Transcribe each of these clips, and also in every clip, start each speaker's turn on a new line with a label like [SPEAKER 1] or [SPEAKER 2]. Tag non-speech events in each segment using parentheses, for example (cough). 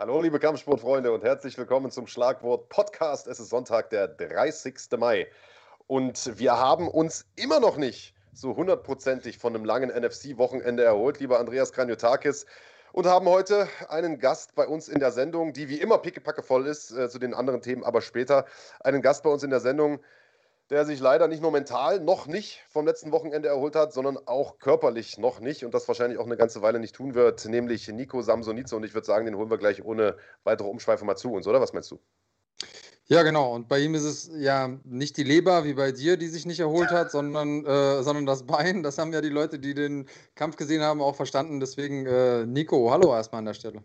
[SPEAKER 1] Hallo, liebe Kampfsportfreunde und herzlich willkommen zum Schlagwort Podcast. Es ist Sonntag, der 30. Mai. Und wir haben uns immer noch nicht so hundertprozentig von einem langen NFC-Wochenende erholt, lieber Andreas Kranjotakis. Und haben heute einen Gast bei uns in der Sendung, die wie immer pickepacke voll ist, äh, zu den anderen Themen aber später. Einen Gast bei uns in der Sendung, der sich leider nicht nur mental noch nicht vom letzten Wochenende erholt hat, sondern auch körperlich noch nicht und das wahrscheinlich auch eine ganze Weile nicht tun wird, nämlich Nico Samsonice. Und ich würde sagen, den holen wir gleich ohne weitere Umschweife mal zu uns, oder? Was meinst du?
[SPEAKER 2] Ja, genau. Und bei ihm ist es ja nicht die Leber wie bei dir, die sich nicht erholt hat, sondern, äh, sondern das Bein. Das haben ja die Leute, die den Kampf gesehen haben, auch verstanden. Deswegen, äh, Nico, hallo erstmal an der Stelle.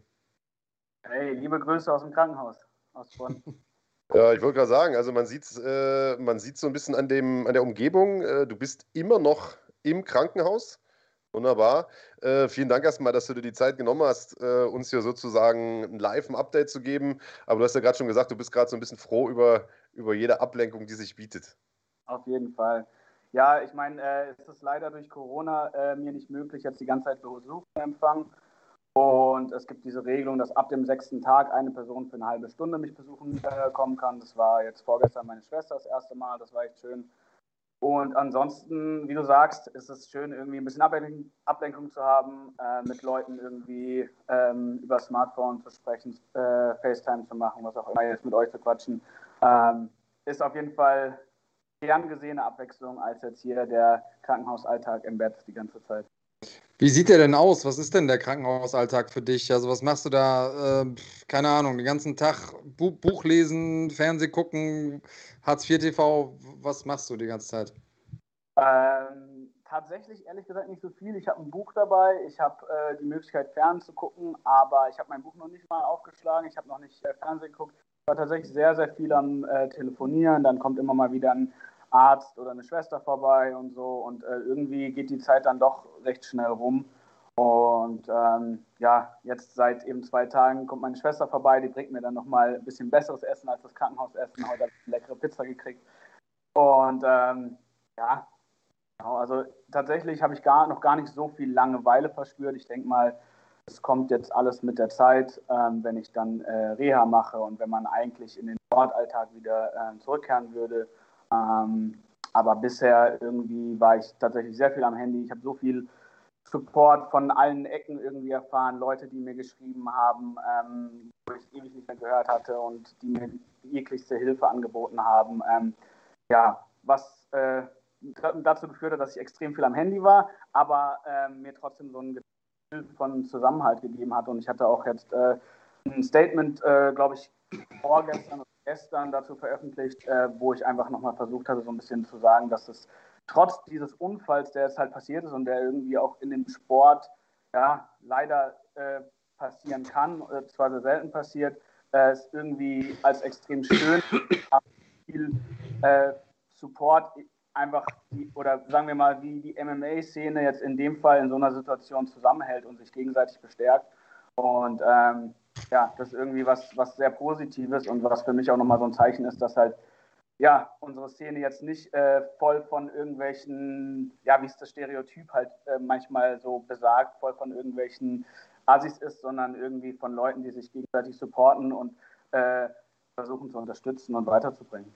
[SPEAKER 3] Hey, liebe Grüße aus dem Krankenhaus aus Bonn. (laughs)
[SPEAKER 1] Ja, ich wollte gerade sagen, also man sieht äh, man sieht so ein bisschen an, dem, an der Umgebung, äh, du bist immer noch im Krankenhaus. Wunderbar. Äh, vielen Dank erstmal, dass du dir die Zeit genommen hast, äh, uns hier sozusagen ein live ein Update zu geben. Aber du hast ja gerade schon gesagt, du bist gerade so ein bisschen froh über, über jede Ablenkung, die sich bietet.
[SPEAKER 3] Auf jeden Fall. Ja, ich meine, äh, es ist leider durch Corona äh, mir nicht möglich, jetzt die ganze Zeit Besuch zu empfangen. Und es gibt diese Regelung, dass ab dem sechsten Tag eine Person für eine halbe Stunde mich besuchen äh, kommen kann. Das war jetzt vorgestern meine Schwester das erste Mal, das war echt schön. Und ansonsten, wie du sagst, ist es schön, irgendwie ein bisschen Ablenkung, Ablenkung zu haben, äh, mit Leuten irgendwie ähm, über Smartphone zu sprechen, äh, FaceTime zu machen, was auch immer, jetzt mit euch zu quatschen. Ähm, ist auf jeden Fall gern gesehene Abwechslung als jetzt hier der Krankenhausalltag im Bett die ganze Zeit.
[SPEAKER 2] Wie sieht der denn aus? Was ist denn der Krankenhausalltag für dich? Also was machst du da, äh, keine Ahnung, den ganzen Tag Bu Buch lesen, Fernseh gucken, Hartz IV TV, was machst du die ganze Zeit?
[SPEAKER 3] Ähm, tatsächlich, ehrlich gesagt, nicht so viel. Ich habe ein Buch dabei, ich habe äh, die Möglichkeit, Fernsehen zu gucken, aber ich habe mein Buch noch nicht mal aufgeschlagen, ich habe noch nicht äh, Fernsehen geguckt. Ich war tatsächlich sehr, sehr viel am äh, Telefonieren, dann kommt immer mal wieder ein Arzt oder eine Schwester vorbei und so. Und äh, irgendwie geht die Zeit dann doch recht schnell rum. Und ähm, ja, jetzt seit eben zwei Tagen kommt meine Schwester vorbei, die bringt mir dann nochmal ein bisschen besseres Essen als das Krankenhausessen. Heute habe ich eine leckere Pizza gekriegt. Und ähm, ja, genau, also tatsächlich habe ich gar, noch gar nicht so viel Langeweile verspürt. Ich denke mal, es kommt jetzt alles mit der Zeit, ähm, wenn ich dann äh, Reha mache und wenn man eigentlich in den Sportalltag wieder äh, zurückkehren würde. Ähm, aber bisher irgendwie war ich tatsächlich sehr viel am Handy. Ich habe so viel Support von allen Ecken irgendwie erfahren, Leute, die mir geschrieben haben, ähm, wo ich ewig nicht mehr gehört hatte und die mir jeglichste Hilfe angeboten haben. Ähm, ja, was äh, dazu geführt hat, dass ich extrem viel am Handy war, aber äh, mir trotzdem so ein Gefühl von Zusammenhalt gegeben hat. Und ich hatte auch jetzt äh, ein Statement, äh, glaube ich, vorgestern gestern dazu veröffentlicht, äh, wo ich einfach nochmal versucht hatte, so ein bisschen zu sagen, dass es trotz dieses Unfalls, der jetzt halt passiert ist und der irgendwie auch in dem Sport ja leider äh, passieren kann, äh, zwar sehr selten passiert, äh, es irgendwie als extrem schön viel äh, Support einfach die, oder sagen wir mal, wie die MMA-Szene jetzt in dem Fall in so einer Situation zusammenhält und sich gegenseitig bestärkt. Und ähm, ja, das ist irgendwie was, was sehr Positives und was für mich auch nochmal so ein Zeichen ist, dass halt ja, unsere Szene jetzt nicht äh, voll von irgendwelchen, ja, wie es das Stereotyp halt äh, manchmal so besagt, voll von irgendwelchen Assis ist, sondern irgendwie von Leuten, die sich gegenseitig supporten und äh, versuchen zu unterstützen und weiterzubringen.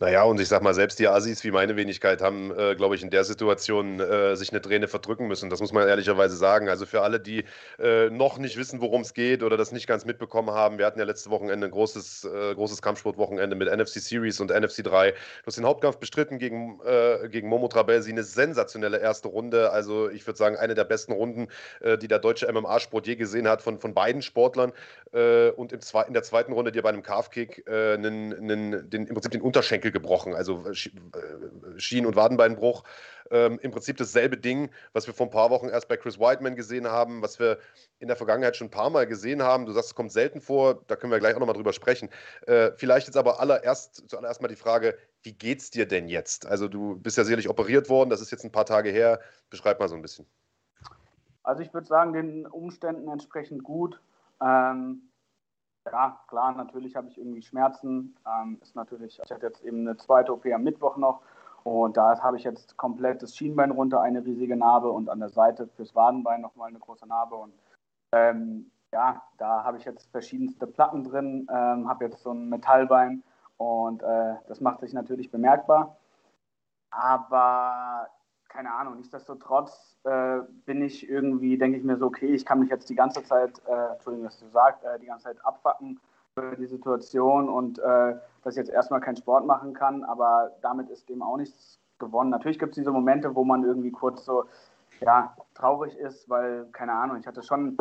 [SPEAKER 1] Naja, und ich sag mal, selbst die Assis wie meine Wenigkeit haben, äh, glaube ich, in der Situation äh, sich eine Träne verdrücken müssen. Das muss man ehrlicherweise sagen. Also für alle, die äh, noch nicht wissen, worum es geht oder das nicht ganz mitbekommen haben, wir hatten ja letzte Wochenende ein großes, äh, großes Kampfsportwochenende mit NFC Series und NFC 3. Du hast den Hauptkampf bestritten gegen, äh, gegen Momo Trabelsi, eine sensationelle erste Runde. Also ich würde sagen, eine der besten Runden, äh, die der deutsche MMA-Sport je gesehen hat, von, von beiden Sportlern. und im, in der zweiten Runde dir bei einem Calf-Kick den, im Prinzip den Unterschenkel gebrochen, also äh, äh, Schien- und Wadenbeinbruch. Ähm, Im Prinzip dasselbe Ding, was wir vor ein paar Wochen erst bei Chris Whiteman gesehen haben, was wir in der Vergangenheit schon ein paar Mal gesehen haben. Du sagst, es kommt selten vor, da können wir gleich auch nochmal drüber sprechen. Äh, vielleicht jetzt aber allererst, zuallererst mal die Frage, wie geht's dir denn jetzt? Also du bist ja sicherlich operiert worden, das ist jetzt ein paar Tage her. Beschreib mal so ein bisschen.
[SPEAKER 3] Also ich würde sagen, den Umständen entsprechend gut. Ähm, ja, klar, natürlich habe ich irgendwie Schmerzen. Ähm, ist natürlich, ich hatte jetzt eben eine zweite OP am Mittwoch noch und da habe ich jetzt komplett das Schienbein runter, eine riesige Narbe und an der Seite fürs Wadenbein nochmal eine große Narbe. Und ähm, ja, da habe ich jetzt verschiedenste Platten drin, ähm, habe jetzt so ein Metallbein und äh, das macht sich natürlich bemerkbar. Aber keine Ahnung, nichtsdestotrotz äh, bin ich irgendwie, denke ich mir so, okay, ich kann mich jetzt die ganze Zeit, äh, Entschuldigung, dass du sagst, äh, die ganze Zeit abfacken für die Situation und äh, dass ich jetzt erstmal keinen Sport machen kann, aber damit ist dem auch nichts gewonnen. Natürlich gibt es diese Momente, wo man irgendwie kurz so, ja, traurig ist, weil, keine Ahnung, ich hatte schon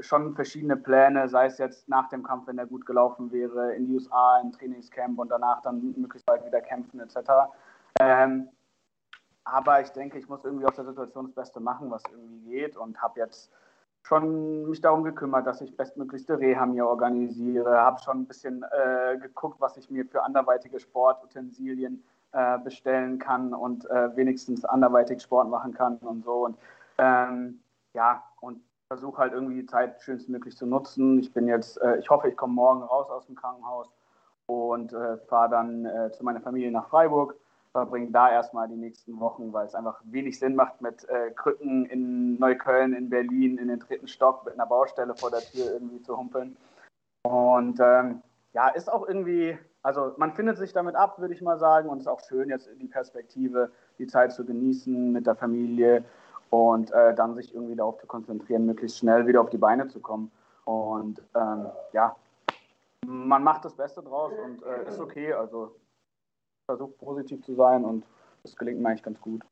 [SPEAKER 3] schon verschiedene Pläne, sei es jetzt nach dem Kampf, wenn der gut gelaufen wäre, in die USA, im Trainingscamp und danach dann möglichst bald wieder kämpfen etc. Ähm, aber ich denke, ich muss irgendwie aus der Situation das Beste machen, was irgendwie geht und habe jetzt schon mich darum gekümmert, dass ich bestmöglichste Reha mir organisiere, habe schon ein bisschen äh, geguckt, was ich mir für anderweitige Sportutensilien äh, bestellen kann und äh, wenigstens anderweitig Sport machen kann und so. Und ähm, ja, und versuche halt irgendwie die Zeit schönstmöglich zu nutzen. Ich bin jetzt, äh, ich hoffe, ich komme morgen raus aus dem Krankenhaus und äh, fahre dann äh, zu meiner Familie nach Freiburg, verbringe da erstmal die nächsten Wochen, weil es einfach wenig Sinn macht, mit äh, Krücken in Neukölln, in Berlin, in den dritten Stock mit einer Baustelle vor der Tür irgendwie zu humpeln. Und ähm, ja, ist auch irgendwie, also man findet sich damit ab, würde ich mal sagen, und es ist auch schön, jetzt in die Perspektive, die Zeit zu genießen mit der Familie und äh, dann sich irgendwie darauf zu konzentrieren, möglichst schnell wieder auf die Beine zu kommen. Und ähm, ja, man macht das Beste draus und äh, ist okay. Also versucht positiv zu sein und das gelingt mir eigentlich ganz gut.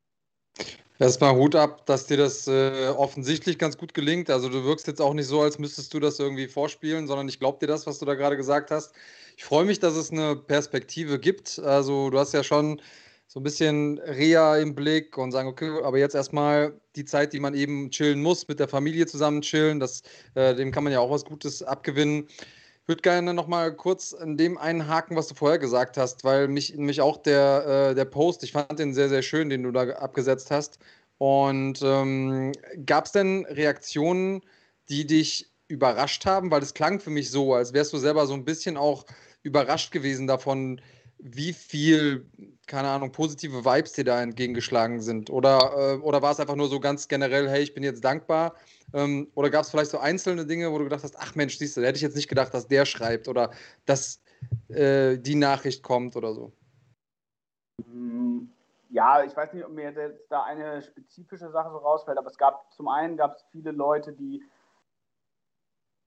[SPEAKER 2] Erstmal Hut ab, dass dir das äh, offensichtlich ganz gut gelingt. Also du wirkst jetzt auch nicht so, als müsstest du das irgendwie vorspielen, sondern ich glaube dir das, was du da gerade gesagt hast. Ich freue mich, dass es eine Perspektive gibt. Also du hast ja schon so ein bisschen Reha im Blick und sagen, okay, aber jetzt erstmal die Zeit, die man eben chillen muss, mit der Familie zusammen chillen, das, äh, dem kann man ja auch was Gutes abgewinnen. Würde gerne nochmal kurz an dem einhaken, was du vorher gesagt hast, weil mich, mich auch der, äh, der Post, ich fand den sehr, sehr schön, den du da abgesetzt hast. Und ähm, gab es denn Reaktionen, die dich überrascht haben? Weil es klang für mich so, als wärst du selber so ein bisschen auch überrascht gewesen davon, wie viel, keine Ahnung, positive Vibes dir da entgegengeschlagen sind? Oder, äh, oder war es einfach nur so ganz generell, hey, ich bin jetzt dankbar? Ähm, oder gab es vielleicht so einzelne Dinge, wo du gedacht hast, ach Mensch, siehst du, hätte ich jetzt nicht gedacht, dass der schreibt oder dass äh, die Nachricht kommt oder so?
[SPEAKER 3] Mm, ja, ich weiß nicht, ob mir jetzt da eine spezifische Sache so rausfällt, aber es gab zum einen gab es viele Leute, die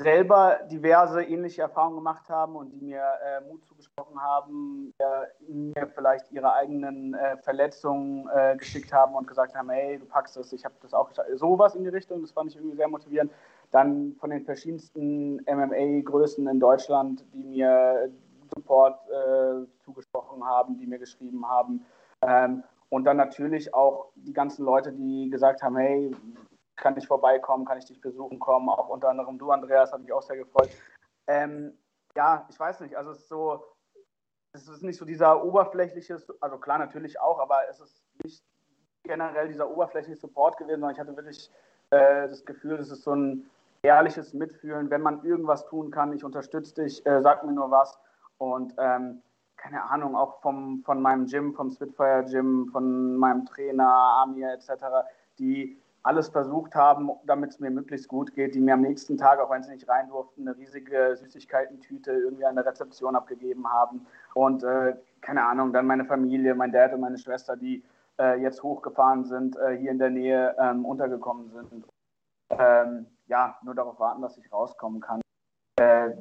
[SPEAKER 3] selber diverse ähnliche Erfahrungen gemacht haben und die mir äh, Mut zugesprochen haben, äh, mir vielleicht ihre eigenen äh, Verletzungen äh, geschickt haben und gesagt haben, hey, du packst das, ich habe das auch geschafft. Sowas in die Richtung, das fand ich irgendwie sehr motivierend. Dann von den verschiedensten MMA-Größen in Deutschland, die mir Support äh, zugesprochen haben, die mir geschrieben haben. Ähm, und dann natürlich auch die ganzen Leute, die gesagt haben, hey, kann ich vorbeikommen, kann ich dich besuchen kommen, auch unter anderem du, Andreas, hat mich auch sehr gefreut. Ähm, ja, ich weiß nicht, also es ist so, es ist nicht so dieser oberflächliche, also klar natürlich auch, aber es ist nicht generell dieser oberflächliche Support gewesen, sondern ich hatte wirklich äh, das Gefühl, es ist so ein ehrliches Mitfühlen, wenn man irgendwas tun kann, ich unterstütze dich, äh, sag mir nur was und ähm, keine Ahnung, auch vom, von meinem Gym, vom Spitfire Gym, von meinem Trainer, Amir etc., die alles versucht haben, damit es mir möglichst gut geht, die mir am nächsten Tag, auch wenn sie nicht rein durften, eine riesige Süßigkeitentüte irgendwie an der Rezeption abgegeben haben. Und äh, keine Ahnung, dann meine Familie, mein Dad und meine Schwester, die äh, jetzt hochgefahren sind, äh, hier in der Nähe ähm, untergekommen sind. Ähm, ja, nur darauf warten, dass ich rauskommen kann. Äh,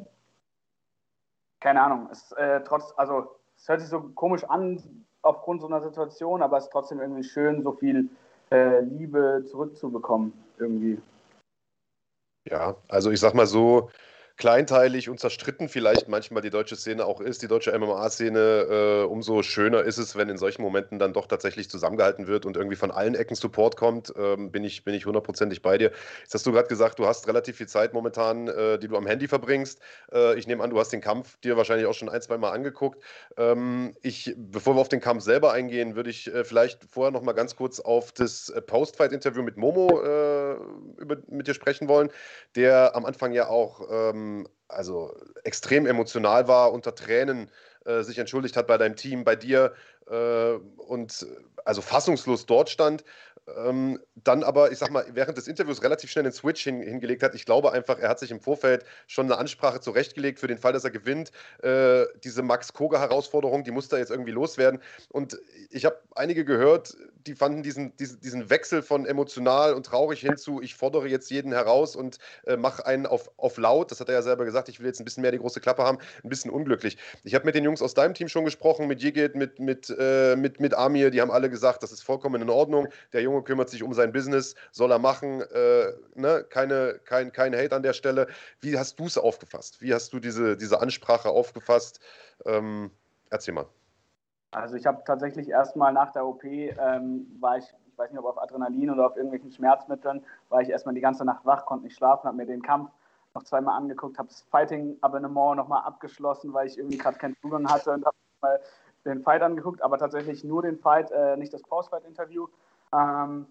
[SPEAKER 3] keine Ahnung, es, äh, trotz, also, es hört sich so komisch an aufgrund so einer Situation, aber es ist trotzdem irgendwie schön, so viel äh, Liebe zurückzubekommen irgendwie.
[SPEAKER 1] Ja, also ich sag mal so, kleinteilig und zerstritten vielleicht manchmal die deutsche Szene auch ist, die deutsche MMA-Szene, äh, umso schöner ist es, wenn in solchen Momenten dann doch tatsächlich zusammengehalten wird und irgendwie von allen Ecken Support kommt, ähm, bin, ich, bin ich hundertprozentig bei dir. Jetzt hast du gerade gesagt, du hast relativ viel Zeit momentan, äh, die du am Handy verbringst. Äh, ich nehme an, du hast den Kampf dir wahrscheinlich auch schon ein, zwei Mal angeguckt. Ähm, ich, bevor wir auf den Kampf selber eingehen, würde ich äh, vielleicht vorher noch mal ganz kurz auf das äh, Post-Fight-Interview mit Momo äh, über, mit dir sprechen wollen, der am Anfang ja auch ähm, also extrem emotional war, unter Tränen äh, sich entschuldigt hat bei deinem Team, bei dir. äh, und also fassungslos dort stand. Ähm, dann aber, ich sag mal, während des Interviews relativ schnell den Switch hin, hingelegt hat. Ich glaube einfach, er hat sich im Vorfeld schon eine Ansprache zurechtgelegt für den Fall, dass er gewinnt. Äh, diese Max Koga-Herausforderung, die muss da jetzt irgendwie loswerden. Und ich habe einige gehört, die fanden diesen, diesen, diesen Wechsel von emotional und traurig hinzu, ich fordere jetzt jeden heraus und äh, mache einen auf, auf laut. Das hat er ja selber gesagt, ich will jetzt ein bisschen mehr die große Klappe haben, ein bisschen unglücklich. Ich habe mit den Jungs aus deinem Team schon gesprochen, mit Jigit, mit, mit, äh, mit, mit Amir, die haben alle gesagt, das ist vollkommen in Ordnung. Der Junge kümmert sich um sein Business, soll er machen, äh, ne? keine, kein, kein Hate an der Stelle. Wie hast du es aufgefasst? Wie hast du diese, diese Ansprache aufgefasst? Ähm, erzähl mal.
[SPEAKER 3] Also ich habe tatsächlich erstmal nach der OP, ähm, war ich, ich weiß nicht, ob auf Adrenalin oder auf irgendwelchen Schmerzmitteln, war ich erstmal die ganze Nacht wach, konnte nicht schlafen, habe mir den Kampf noch zweimal angeguckt, habe das Fighting-Abonnement nochmal abgeschlossen, weil ich irgendwie gerade keinen Zugang hatte und habe mal den Fight angeguckt, aber tatsächlich nur den Fight, äh, nicht das Post-Fight-Interview. Ähm,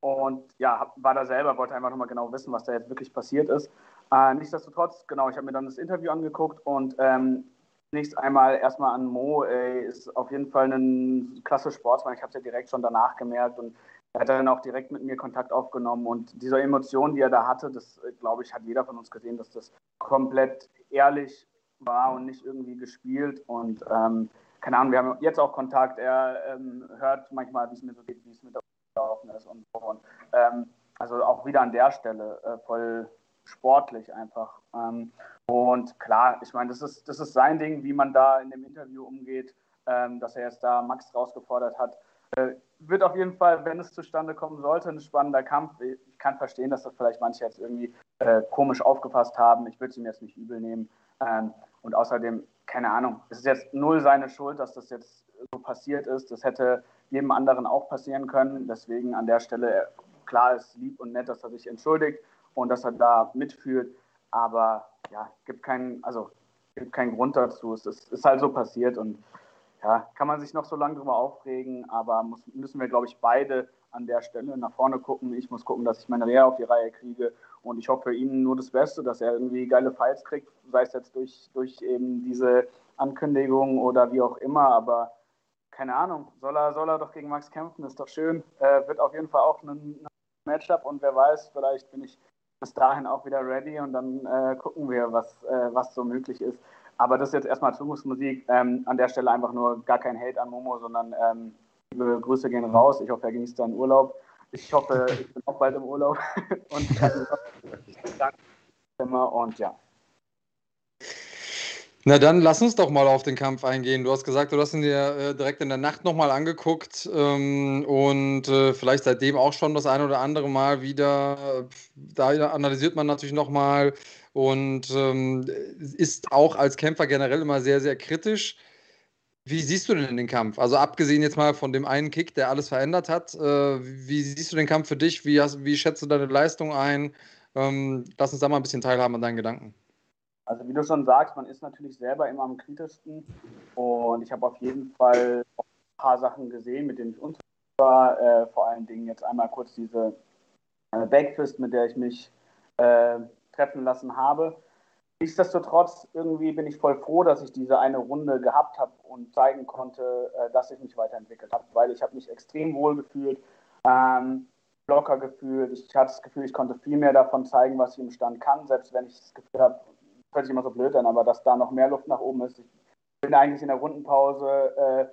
[SPEAKER 3] und ja, war da selber, wollte einfach nochmal genau wissen, was da jetzt wirklich passiert ist. Äh, nichtsdestotrotz, genau, ich habe mir dann das Interview angeguckt und ähm, zunächst einmal erstmal an Mo, ey, ist auf jeden Fall ein klasse Sportsmann. Ich habe es ja direkt schon danach gemerkt und er hat dann auch direkt mit mir Kontakt aufgenommen. Und diese Emotion, die er da hatte, das glaube ich, hat jeder von uns gesehen, dass das komplett ehrlich war und nicht irgendwie gespielt. Und ähm, keine Ahnung, wir haben jetzt auch Kontakt. Er ähm, hört manchmal, wie es mir so geht, wie es mit der gelaufen ist und so. Und, ähm, also auch wieder an der Stelle äh, voll sportlich einfach. Ähm, und klar, ich meine, das ist, das ist sein Ding, wie man da in dem Interview umgeht, ähm, dass er jetzt da Max rausgefordert hat. Äh, wird auf jeden Fall, wenn es zustande kommen sollte, ein spannender Kampf. Ich kann verstehen, dass das vielleicht manche jetzt irgendwie äh, komisch aufgefasst haben. Ich würde es ihm jetzt nicht übel nehmen. Ähm, und außerdem, keine Ahnung, es ist jetzt null seine Schuld, dass das jetzt so passiert ist. Das hätte jedem anderen auch passieren können. Deswegen an der Stelle, klar ist lieb und nett, dass er sich entschuldigt und dass er da mitfühlt. Aber ja, gibt keinen, also gibt keinen Grund dazu. Es ist, ist halt so passiert und ja, kann man sich noch so lange drüber aufregen, aber muss, müssen wir, glaube ich, beide an der Stelle nach vorne gucken. Ich muss gucken, dass ich meine Reha auf die Reihe kriege und ich hoffe für ihn nur das Beste, dass er irgendwie geile Fights kriegt, sei es jetzt durch, durch eben diese Ankündigung oder wie auch immer, aber keine Ahnung, soll er, soll er doch gegen Max kämpfen, ist doch schön. Äh, wird auf jeden Fall auch ein, ein Matchup und wer weiß, vielleicht bin ich bis dahin auch wieder ready und dann äh, gucken wir, was, äh, was so möglich ist. Aber das ist jetzt erstmal Zukunftsmusik. Ähm, an der Stelle einfach nur gar kein Hate an Momo, sondern ähm, liebe Grüße gehen raus. Ich hoffe, er genießt seinen Urlaub. Ich hoffe, ich bin auch bald im Urlaub. (laughs) und (laughs) danke immer und ja.
[SPEAKER 2] Na dann lass uns doch mal auf den Kampf eingehen. Du hast gesagt, du hast ihn dir äh, direkt in der Nacht nochmal angeguckt ähm, und äh, vielleicht seitdem auch schon das eine oder andere Mal wieder. Da analysiert man natürlich nochmal und ähm, ist auch als Kämpfer generell immer sehr, sehr kritisch. Wie siehst du denn den Kampf? Also abgesehen jetzt mal von dem einen Kick, der alles verändert hat, äh, wie siehst du den Kampf für dich? Wie, hast, wie schätzt du deine Leistung ein? Ähm, lass uns da mal ein bisschen teilhaben an deinen Gedanken.
[SPEAKER 3] Also wie du schon sagst, man ist natürlich selber immer am kritischsten und ich habe auf jeden Fall ein paar Sachen gesehen, mit denen ich unzufrieden war. Äh, vor allen Dingen jetzt einmal kurz diese äh, Backfist, mit der ich mich äh, treffen lassen habe. Nichtsdestotrotz, irgendwie bin ich voll froh, dass ich diese eine Runde gehabt habe und zeigen konnte, äh, dass ich mich weiterentwickelt habe, weil ich habe mich extrem wohl gefühlt, ähm, locker gefühlt. Ich hatte das Gefühl, ich konnte viel mehr davon zeigen, was ich im Stand kann, selbst wenn ich das Gefühl habe, hört sich immer so blöd an, aber dass da noch mehr Luft nach oben ist. Ich bin eigentlich in der Rundenpause, äh,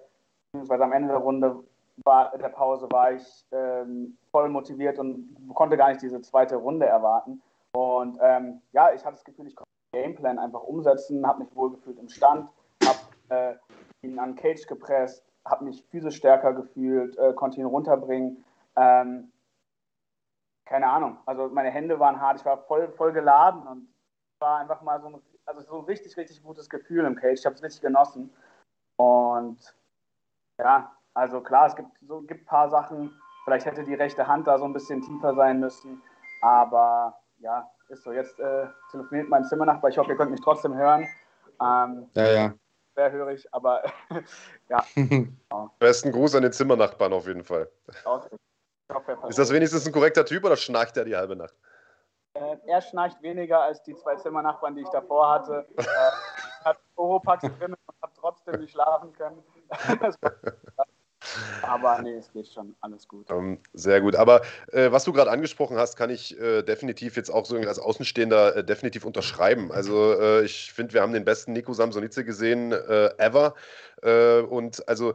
[SPEAKER 3] beziehungsweise am Ende der Runde war, der Pause war ich ähm, voll motiviert und konnte gar nicht diese zweite Runde erwarten. Und ähm, ja, ich hatte das Gefühl, ich konnte den Gameplan einfach umsetzen, habe mich wohlgefühlt im Stand, habe äh, ihn an Cage gepresst, habe mich physisch stärker gefühlt, äh, konnte ihn runterbringen. Ähm, keine Ahnung, also meine Hände waren hart, ich war voll, voll geladen und war einfach mal so ein, also so ein richtig, richtig gutes Gefühl im Cage. Ich habe es richtig genossen. Und ja, also klar, es gibt so gibt ein paar Sachen. Vielleicht hätte die rechte Hand da so ein bisschen tiefer sein müssen. Aber ja, ist so. Jetzt äh, telefoniert mein Zimmernachbar. Ich hoffe, ihr könnt mich trotzdem hören.
[SPEAKER 2] Ähm, ja, ja.
[SPEAKER 3] Sehr hörig, aber (laughs) ja. (laughs)
[SPEAKER 1] Besten Gruß an den Zimmernachbarn auf jeden Fall. Ist das wenigstens ein korrekter Typ oder schnarcht er die halbe Nacht?
[SPEAKER 3] Äh, er schnarcht weniger als die zwei Zimmernachbarn, die ich davor hatte. Äh, hat Oropax drin und hat trotzdem nicht schlafen können. (laughs) Aber nee, es geht schon, alles gut.
[SPEAKER 1] Ähm, sehr gut. Aber äh, was du gerade angesprochen hast, kann ich äh, definitiv jetzt auch so als Außenstehender äh, definitiv unterschreiben. Also äh, ich finde, wir haben den besten Nico Samsonice gesehen äh, ever. Äh, und also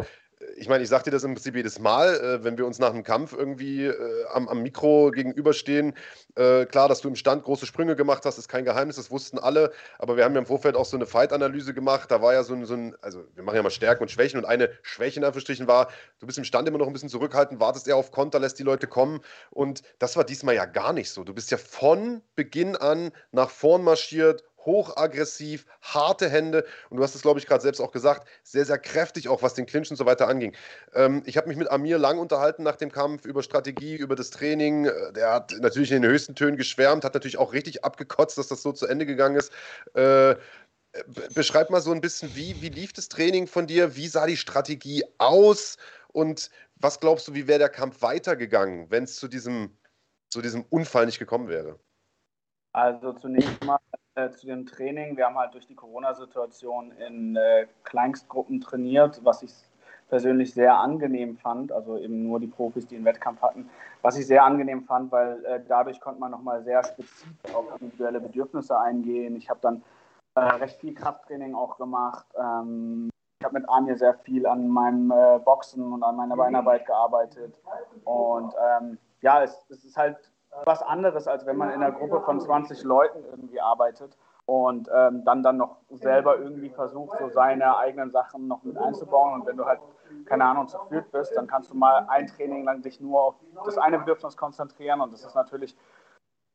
[SPEAKER 1] ich meine, ich sage dir das im Prinzip jedes Mal, äh, wenn wir uns nach einem Kampf irgendwie äh, am, am, Mikro gegenüberstehen. Äh, klar, dass du im Stand große Sprünge gemacht hast, ist kein Geheimnis, das wussten alle. Aber wir haben ja im Vorfeld auch so eine Fight-Analyse gemacht. Da war ja so ein, so ein, also wir machen ja mal Stärken und Schwächen. Und eine Schwäche in Anführungsstrichen war, du bist im Stand immer noch ein bisschen zurückhaltend, wartest eher auf Konter, lässt die Leute kommen. Und das war diesmal ja gar nicht so. Du bist ja von Beginn an nach vorn marschiert, hochaggressiv, harte Hände und du hast es, glaube ich, gerade selbst auch gesagt, sehr, sehr kräftig, auch was den Clinch und so weiter anging. Ähm, ich habe mich mit Amir lang unterhalten nach dem Kampf über Strategie, über das Training. Äh, der hat natürlich in den höchsten Tönen geschwärmt, hat natürlich auch richtig abgekotzt, dass das so zu Ende gegangen ist. Äh, beschreib mal so ein bisschen, wie, wie lief das Training von dir? Wie sah die Strategie aus? Und was glaubst du, wie wäre der Kampf weitergegangen, wenn es zu diesem, zu diesem Unfall nicht gekommen wäre?
[SPEAKER 3] Also zunächst mal äh, zu dem Training. Wir haben halt durch die Corona-Situation in äh, Kleinstgruppen trainiert, was ich persönlich sehr angenehm fand. Also eben nur die Profis, die einen Wettkampf hatten. Was ich sehr angenehm fand, weil äh, dadurch konnte man nochmal sehr spezifisch auf individuelle Bedürfnisse eingehen. Ich habe dann äh, recht viel Krafttraining auch gemacht. Ähm, ich habe mit Anja sehr viel an meinem äh, Boxen und an meiner Beinarbeit gearbeitet. Und ähm, ja, es, es ist halt was anderes, als wenn man in einer Gruppe von 20 Leuten irgendwie arbeitet und ähm, dann dann noch selber irgendwie versucht, so seine eigenen Sachen noch mit einzubauen. Und wenn du halt, keine Ahnung, zu führt bist, dann kannst du mal ein Training lang dich nur auf das eine Bedürfnis konzentrieren und das ist natürlich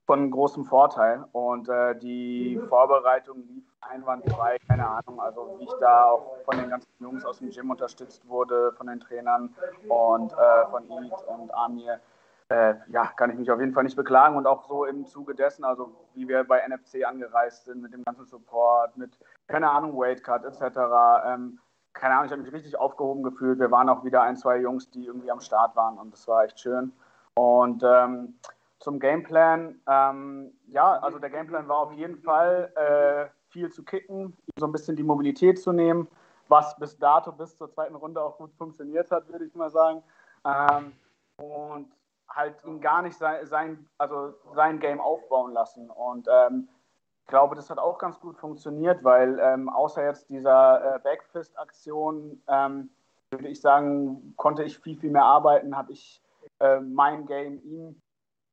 [SPEAKER 3] von großem Vorteil. Und äh, die Vorbereitung lief einwandfrei, keine Ahnung, also wie ich da auch von den ganzen Jungs aus dem Gym unterstützt wurde, von den Trainern und äh, von Eid und Amir äh, ja, kann ich mich auf jeden Fall nicht beklagen und auch so im Zuge dessen, also wie wir bei NFC angereist sind, mit dem ganzen Support, mit, keine Ahnung, Weightcut etc., ähm, keine Ahnung, ich habe mich richtig aufgehoben gefühlt. Wir waren auch wieder ein, zwei Jungs, die irgendwie am Start waren und das war echt schön. Und ähm, zum Gameplan, ähm, ja, also der Gameplan war auf jeden Fall äh, viel zu kicken, so ein bisschen die Mobilität zu nehmen, was bis dato, bis zur zweiten Runde auch gut funktioniert hat, würde ich mal sagen. Ähm, und halt ihn gar nicht sein, sein, also sein Game aufbauen lassen. Und ähm, ich glaube, das hat auch ganz gut funktioniert, weil ähm, außer jetzt dieser äh, Backfist-Aktion, ähm, würde ich sagen, konnte ich viel, viel mehr arbeiten, habe ich äh, mein Game ihm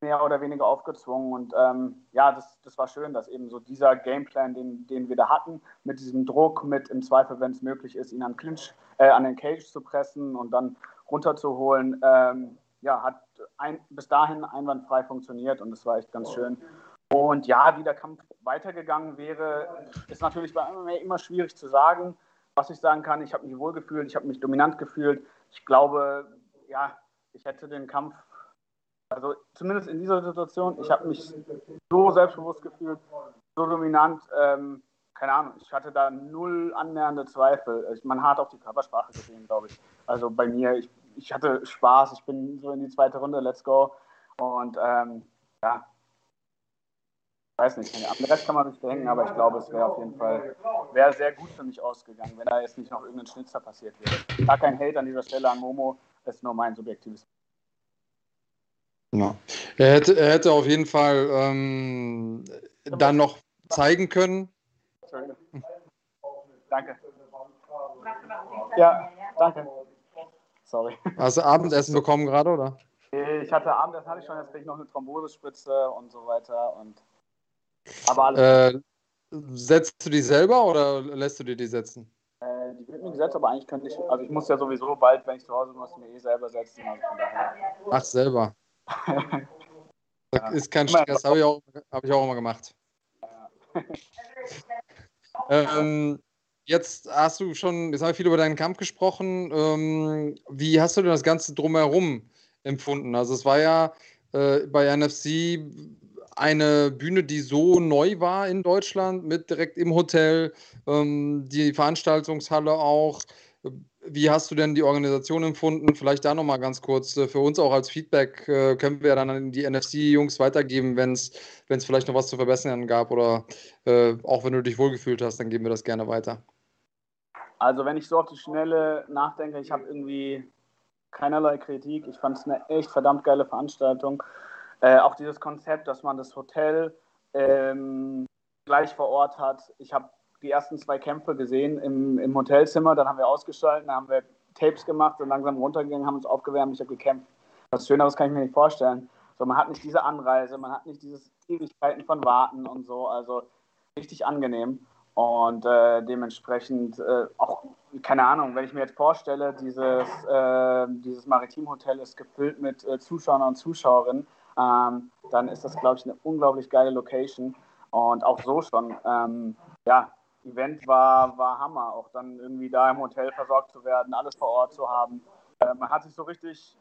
[SPEAKER 3] mehr oder weniger aufgezwungen. Und ähm, ja, das, das war schön, dass eben so dieser Gameplan, den, den wir da hatten, mit diesem Druck, mit im Zweifel, wenn es möglich ist, ihn an, Clinch, äh, an den Cage zu pressen und dann runterzuholen, ähm, ja, hat ein, bis dahin einwandfrei funktioniert und das war echt ganz schön. Und ja, wie der Kampf weitergegangen wäre, ist natürlich bei MMA immer schwierig zu sagen. Was ich sagen kann, ich habe mich wohl gefühlt, ich habe mich dominant gefühlt. Ich glaube, ja, ich hätte den Kampf, also zumindest in dieser Situation, ich habe mich so selbstbewusst gefühlt, so dominant. Ähm, keine Ahnung, ich hatte da null annähernde Zweifel. Man hat auch die Körpersprache gesehen, glaube ich. Also bei mir, ich ich hatte Spaß, ich bin so in die zweite Runde, let's go. Und ähm, ja, weiß nicht, am Rest kann man nicht denken, aber ich glaube, es wäre auf jeden Fall wäre sehr gut für mich ausgegangen, wenn da jetzt nicht noch irgendein Schnitzer passiert wäre. Gar kein Hate an dieser Stelle an Momo, das ist nur mein subjektives.
[SPEAKER 2] Ja. Er, hätte, er hätte auf jeden Fall ähm, dann noch zeigen können.
[SPEAKER 3] Danke. Ja, danke. Sorry.
[SPEAKER 2] Hast du Abendessen bekommen gerade, oder?
[SPEAKER 3] Ich hatte Abendessen, hatte ich schon, jetzt kriege ich noch eine Thrombosespritze und so weiter. Und... Aber alles.
[SPEAKER 2] Äh, setzt du die selber oder lässt du dir die setzen?
[SPEAKER 3] Äh, die wird mir gesetzt, aber eigentlich könnte ich, also ich muss ja sowieso bald, wenn ich zu Hause bin, muss ich mir eh selber setzen. Also
[SPEAKER 2] Ach, selber. (laughs) ja. Ist kein Stress, habe ich, auch, hab ich auch immer gemacht. Ja. (laughs) ähm, Jetzt hast du schon, jetzt haben wir viel über deinen Kampf gesprochen. Ähm, wie hast du denn das Ganze drumherum empfunden? Also es war ja äh, bei NFC eine Bühne, die so neu war in Deutschland, mit direkt im Hotel, ähm, die Veranstaltungshalle auch. Wie hast du denn die Organisation empfunden? Vielleicht da nochmal ganz kurz äh, für uns auch als Feedback äh, können wir dann an die NFC-Jungs weitergeben, wenn es vielleicht noch was zu verbessern gab oder äh, auch wenn du dich wohlgefühlt hast, dann geben wir das gerne weiter.
[SPEAKER 3] Also wenn ich so auf die Schnelle nachdenke, ich habe irgendwie keinerlei Kritik. Ich fand es eine echt verdammt geile Veranstaltung. Äh, auch dieses Konzept, dass man das Hotel ähm, gleich vor Ort hat. Ich habe die ersten zwei Kämpfe gesehen im, im Hotelzimmer, dann haben wir ausgeschaltet, dann haben wir Tapes gemacht, sind langsam runtergegangen, haben uns aufgewärmt, ich habe gekämpft. Was Schöneres kann ich mir nicht vorstellen. So, man hat nicht diese Anreise, man hat nicht dieses Ewigkeiten von Warten und so, also richtig angenehm. Und äh, dementsprechend äh, auch, keine Ahnung, wenn ich mir jetzt vorstelle, dieses, äh, dieses Maritimhotel ist gefüllt mit äh, Zuschauern und Zuschauerinnen, ähm, dann ist das, glaube ich, eine unglaublich geile Location. Und auch so schon, ähm, ja, Event war, war Hammer, auch dann irgendwie da im Hotel versorgt zu werden, alles vor Ort zu haben. Äh, man hat sich so richtig,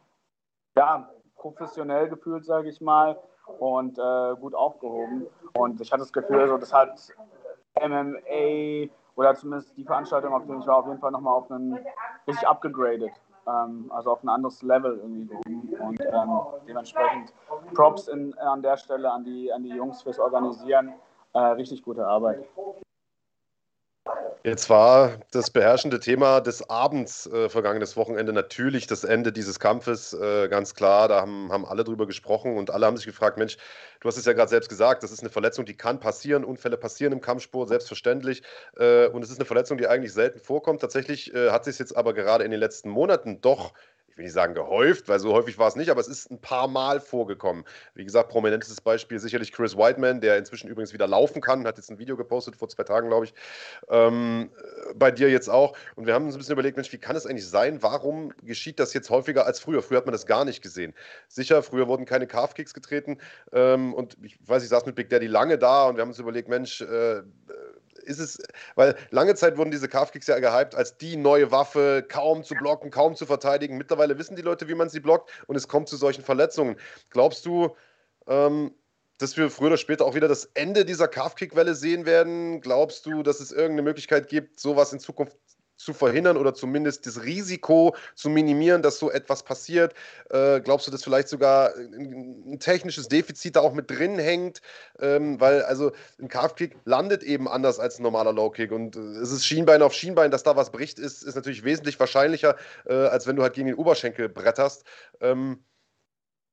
[SPEAKER 3] ja, professionell gefühlt, sage ich mal, und äh, gut aufgehoben. Und ich hatte das Gefühl, so, das hat MMA oder zumindest die Veranstaltung, auf der ich war, auf jeden Fall nochmal auf einen richtig abgegradet. Ähm, also auf ein anderes Level irgendwie. Und ähm, dementsprechend Props in, an der Stelle an die, an die Jungs fürs Organisieren. Äh, richtig gute Arbeit.
[SPEAKER 1] Jetzt war das beherrschende Thema des Abends äh, vergangenes Wochenende natürlich das Ende dieses Kampfes, äh, ganz klar. Da haben, haben alle drüber gesprochen und alle haben sich gefragt: Mensch, du hast es ja gerade selbst gesagt, das ist eine Verletzung, die kann passieren. Unfälle passieren im Kampfsport, selbstverständlich. Äh, und es ist eine Verletzung, die eigentlich selten vorkommt. Tatsächlich äh, hat sich jetzt aber gerade in den letzten Monaten doch ich will nicht sagen gehäuft, weil so häufig war es nicht, aber es ist ein paar Mal vorgekommen. Wie gesagt, prominentes Beispiel sicherlich Chris Whiteman, der inzwischen übrigens wieder laufen kann, hat jetzt ein Video gepostet vor zwei Tagen, glaube ich. Ähm, bei dir jetzt auch. Und wir haben uns ein bisschen überlegt, Mensch, wie kann es eigentlich sein? Warum geschieht das jetzt häufiger als früher? Früher hat man das gar nicht gesehen. Sicher, früher wurden keine Calf-Kicks getreten. Ähm, und ich weiß, ich saß mit Big Daddy lange da und wir haben uns überlegt, Mensch, äh, ist es, weil lange Zeit wurden diese Calf-Kicks ja gehypt als die neue Waffe, kaum zu blocken, kaum zu verteidigen. Mittlerweile wissen die Leute, wie man sie blockt und es kommt zu solchen Verletzungen. Glaubst du, ähm, dass wir früher oder später auch wieder das Ende dieser Calf-Kick-Welle sehen werden? Glaubst du, dass es irgendeine Möglichkeit gibt, sowas in Zukunft zu verhindern oder zumindest das Risiko zu minimieren, dass so etwas passiert? Äh, glaubst du, dass vielleicht sogar ein, ein, technisches Defizit da auch mit drin hängt? Ähm, weil also ein Calf-Kick landet eben anders als ein normaler Low-Kick und äh, es ist Schienbein auf Schienbein, dass da was bricht, ist, ist natürlich wesentlich wahrscheinlicher, äh, als wenn du halt gegen den Oberschenkel bretterst. Ähm,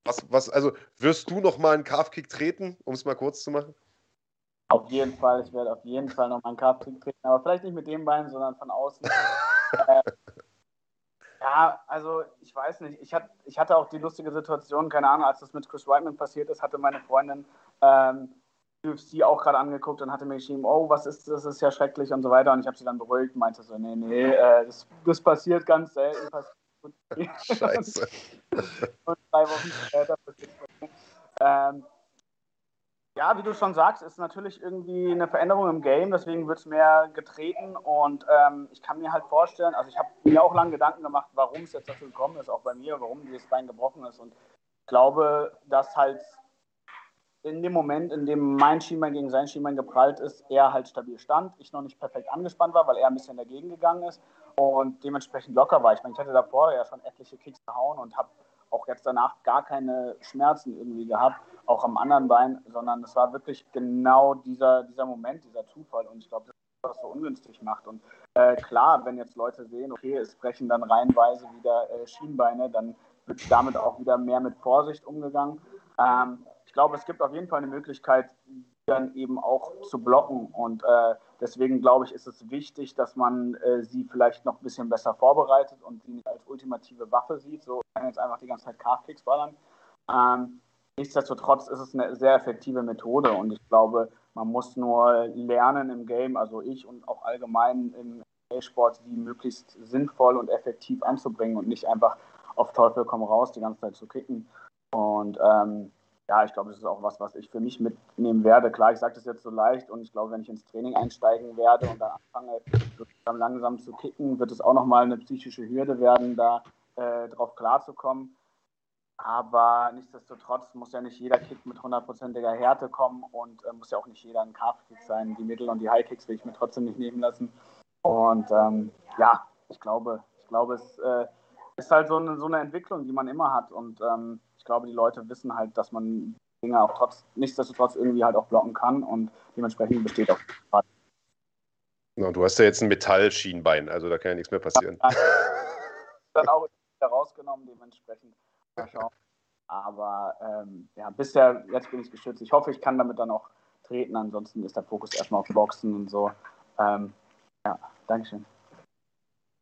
[SPEAKER 1] was, was, also wirst du noch mal einen Calf-Kick treten, um es mal kurz zu machen?
[SPEAKER 3] Auf jeden Fall, ich werde auf jeden Fall noch mal einen Carpring treten, aber vielleicht nicht mit dem Bein, sondern von außen. (laughs) äh, ja, also ich weiß nicht. Ich, hat, ich hatte auch die lustige Situation, keine Ahnung, als das mit Chris Whiteman passiert ist, hatte meine Freundin ähm, UFC auch gerade angeguckt und hatte mir geschrieben, oh, was ist das, das ist ja schrecklich und so weiter. Und ich habe sie dann beruhigt und meinte so, nee, nee, äh, das, das passiert ganz selten. Passiert (laughs) Scheiße. (laughs) und drei Wochen später passiert. Ähm, ja, wie du schon sagst, ist natürlich irgendwie eine Veränderung im Game, deswegen wird es mehr getreten und ähm, ich kann mir halt vorstellen, also ich habe mir auch lange Gedanken gemacht, warum es jetzt dazu gekommen ist, auch bei mir, warum dieses Bein gebrochen ist und ich glaube, dass halt in dem Moment, in dem mein Schienbein gegen sein Schienbein geprallt ist, er halt stabil stand, ich noch nicht perfekt angespannt war, weil er ein bisschen dagegen gegangen ist und dementsprechend locker war. Ich meine, ich hatte davor ja schon etliche Kicks gehauen und habe auch jetzt danach gar keine Schmerzen irgendwie gehabt, auch am anderen Bein, sondern es war wirklich genau dieser, dieser Moment, dieser Zufall. Und ich glaube, das ist was so ungünstig macht. Und äh, klar, wenn jetzt Leute sehen, okay, es brechen dann reihenweise wieder äh, Schienbeine, dann wird damit auch wieder mehr mit Vorsicht umgegangen. Ähm, ich glaube, es gibt auf jeden Fall eine Möglichkeit, dann eben auch zu blocken. Und äh, deswegen glaube ich, ist es wichtig, dass man äh, sie vielleicht noch ein bisschen besser vorbereitet und sie nicht als ultimative Waffe sieht. So kann jetzt einfach die ganze Zeit Calf-Kicks ballern. Ähm, nichtsdestotrotz ist es eine sehr effektive Methode und ich glaube, man muss nur lernen im Game, also ich und auch allgemein im Sport, die möglichst sinnvoll und effektiv anzubringen und nicht einfach auf Teufel komm raus die ganze Zeit zu kicken. Und ähm, ja, ich glaube, das ist auch was, was ich für mich mitnehmen werde. Klar, ich sage das jetzt so leicht und ich glaube, wenn ich ins Training einsteigen werde und dann anfange, dann langsam zu kicken, wird es auch nochmal eine psychische Hürde werden, da äh, drauf klarzukommen. Aber nichtsdestotrotz muss ja nicht jeder Kick mit hundertprozentiger Härte kommen und äh, muss ja auch nicht jeder ein Calf-Kick sein. Die Mittel- und die High-Kicks will ich mir trotzdem nicht nehmen lassen. Und ähm, ja, ich glaube, ich glaube, es äh, ist halt so eine, so eine Entwicklung, die man immer hat. Und ähm, ich glaube, die Leute wissen halt, dass man Dinge auch trotz, nichtsdestotrotz irgendwie halt auch blocken kann und dementsprechend besteht auch
[SPEAKER 1] Na, du hast ja jetzt ein Metallschienbein, also da kann ja nichts mehr passieren. (laughs)
[SPEAKER 3] dann auch wieder rausgenommen, dementsprechend. Aber ähm, ja, bisher, jetzt bin ich geschützt. Ich hoffe, ich kann damit dann auch treten. Ansonsten ist der Fokus erstmal auf Boxen und so. Ähm, ja, Dankeschön.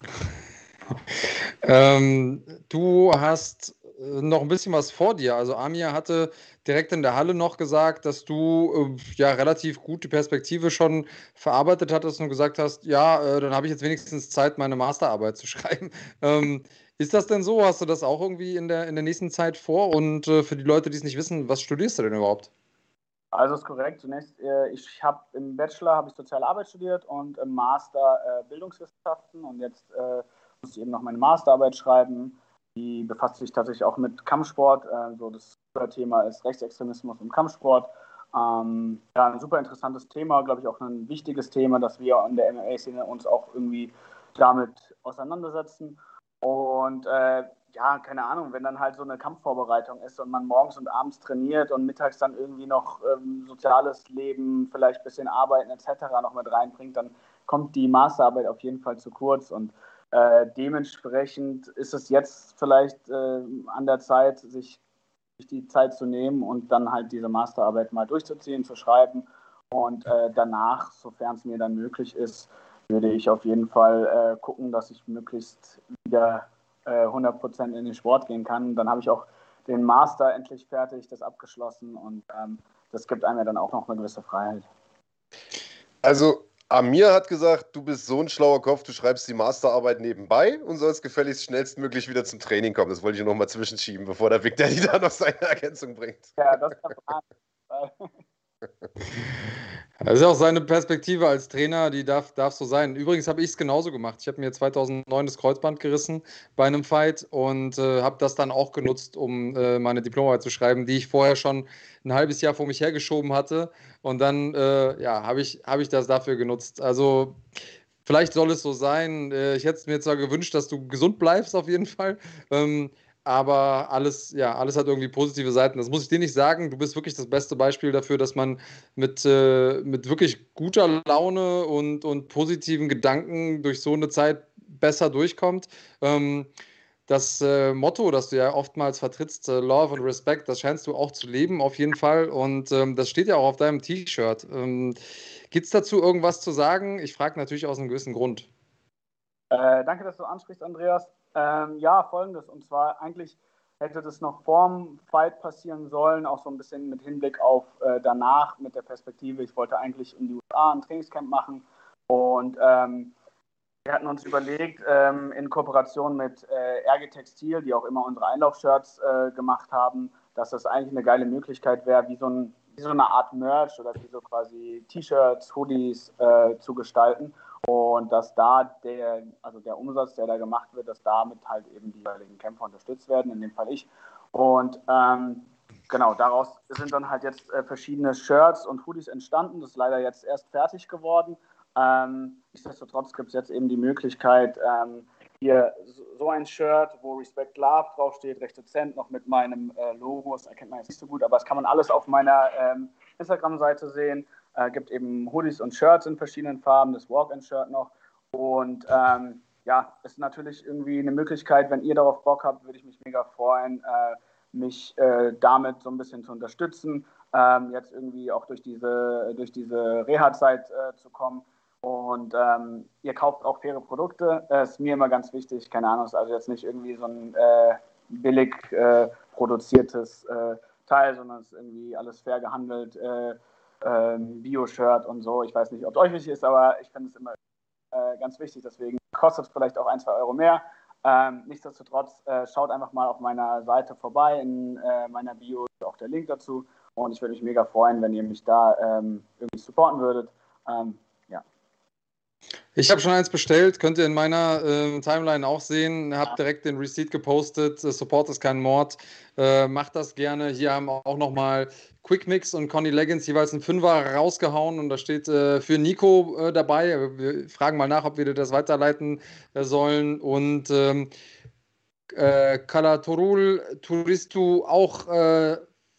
[SPEAKER 3] (laughs)
[SPEAKER 2] ähm, du hast noch ein bisschen was vor dir. Also Amir hatte direkt in der Halle noch gesagt, dass du äh, ja relativ gute Perspektive schon verarbeitet hattest und gesagt hast, ja, äh, dann habe ich jetzt wenigstens Zeit, meine Masterarbeit zu (laughs) schreiben. Ähm, ist das denn so? Hast du das auch irgendwie in der, in der nächsten Zeit vor? Und äh, für die Leute, die es nicht wissen, was studierst du denn überhaupt?
[SPEAKER 3] Also ist korrekt. Zunächst, äh, ich habe im Bachelor habe ich Soziale Arbeit studiert und im Master äh, Bildungswissenschaften und jetzt muss ich eben noch meine Masterarbeit schreiben die befasst sich tatsächlich auch mit Kampfsport. Äh, so das Thema ist Rechtsextremismus im Kampfsport. Ähm, ja, ein super interessantes Thema, glaube ich, auch ein wichtiges Thema, dass wir in der MMA-Szene uns auch irgendwie damit auseinandersetzen. Und äh, ja, keine Ahnung, wenn dann halt so eine Kampfvorbereitung ist und man morgens und abends trainiert und mittags dann irgendwie noch ähm, soziales Leben, vielleicht ein bisschen Arbeiten etc. noch mit reinbringt, dann kommt die Masterarbeit auf jeden Fall zu kurz. Und äh, dementsprechend ist es jetzt vielleicht äh, an der Zeit, sich die Zeit zu nehmen und dann halt diese Masterarbeit mal durchzuziehen, zu schreiben. Und äh, danach, sofern es mir dann möglich ist, würde ich auf jeden Fall äh, gucken, dass ich möglichst wieder 100% äh, in den Sport gehen kann. Dann habe ich auch den Master endlich fertig, das abgeschlossen und ähm, das gibt einem ja dann auch noch eine gewisse Freiheit.
[SPEAKER 1] Also Amir hat gesagt, du bist so ein schlauer Kopf, du schreibst die Masterarbeit nebenbei und sollst gefälligst schnellstmöglich wieder zum Training kommen. Das wollte ich nochmal zwischenschieben, bevor der Big Daddy (laughs) da noch seine Ergänzung bringt. Ja, das Plan. (laughs)
[SPEAKER 2] Das ist auch seine Perspektive als Trainer, die darf, darf so sein. Übrigens habe ich es genauso gemacht. Ich habe mir 2009 das Kreuzband gerissen bei einem Fight und äh, habe das dann auch genutzt, um äh, meine Diplomarbeit zu schreiben, die ich vorher schon ein halbes Jahr vor mich hergeschoben hatte. Und dann äh, ja, habe ich, hab ich das dafür genutzt. Also vielleicht soll es so sein. Äh, ich hätte es mir zwar gewünscht, dass du gesund bleibst auf jeden Fall. Ähm, aber alles, ja, alles hat irgendwie positive Seiten. Das muss ich dir nicht sagen. Du bist wirklich das beste Beispiel dafür, dass man mit, äh, mit wirklich guter Laune und, und positiven Gedanken durch so eine Zeit besser durchkommt. Ähm, das äh, Motto, das du ja oftmals vertrittst, äh, Love und Respect, das scheinst du auch zu leben, auf jeden Fall. Und ähm, das steht ja auch auf deinem T-Shirt. Ähm, Gibt es dazu irgendwas zu sagen? Ich frage natürlich aus einem gewissen Grund.
[SPEAKER 3] Äh, danke, dass du ansprichst, Andreas. Ähm, ja, folgendes. Und zwar eigentlich hätte das noch vorm Fight passieren sollen, auch so ein bisschen mit Hinblick auf äh, danach, mit der Perspektive. Ich wollte eigentlich in die USA ein Trainingscamp machen und ähm, wir hatten uns überlegt, ähm, in Kooperation mit äh, RG Textil, die auch immer unsere Einlaufshirts äh, gemacht haben, dass das eigentlich eine geile Möglichkeit wäre, wie so, wie so eine Art Merch oder wie so quasi T-Shirts, Hoodies äh, zu gestalten. Und dass da der, also der Umsatz, der da gemacht wird, dass damit halt eben die jeweiligen Kämpfer unterstützt werden, in dem Fall ich. Und ähm, genau, daraus sind dann halt jetzt äh, verschiedene Shirts und Hoodies entstanden. Das ist leider jetzt erst fertig geworden. Ähm, nichtsdestotrotz gibt es jetzt eben die Möglichkeit, ähm, hier so ein Shirt, wo Respect Love draufsteht, recht dezent, noch mit meinem äh, Logo. Das erkennt man jetzt nicht so gut, aber das kann man alles auf meiner ähm, Instagram-Seite sehen. Äh, gibt eben Hoodies und Shirts in verschiedenen Farben, das Walk-in-Shirt noch. Und ähm, ja, ist natürlich irgendwie eine Möglichkeit, wenn ihr darauf Bock habt, würde ich mich mega freuen, äh, mich äh, damit so ein bisschen zu unterstützen, ähm, jetzt irgendwie auch durch diese, durch diese Reha-Zeit äh, zu kommen. Und ähm, ihr kauft auch faire Produkte. Das ist mir immer ganz wichtig. Keine Ahnung, ist also jetzt nicht irgendwie so ein äh, billig äh, produziertes Teil, sondern es ist irgendwie alles fair gehandelt ähm, Bio-Shirt und so. Ich weiß nicht, ob es euch wichtig ist, aber ich finde es immer äh, ganz wichtig. Deswegen kostet es vielleicht auch ein, zwei Euro mehr. Ähm, nichtsdestotrotz, äh, schaut einfach mal auf meiner Seite vorbei. In äh, meiner Bio auch der Link dazu. Und ich würde mich mega freuen, wenn ihr mich da ähm, irgendwie supporten würdet. Ähm,
[SPEAKER 2] ich habe schon eins bestellt, könnt ihr in meiner äh, Timeline auch sehen. Hab direkt den Receipt gepostet. Äh, Support ist kein Mord. Äh, macht das gerne. Hier haben auch nochmal Quick Mix und Conny Leggins jeweils einen Fünfer rausgehauen und da steht äh, für Nico äh, dabei. Wir fragen mal nach, ob wir das weiterleiten äh, sollen. Und ähm, Kalatorul Touristu auch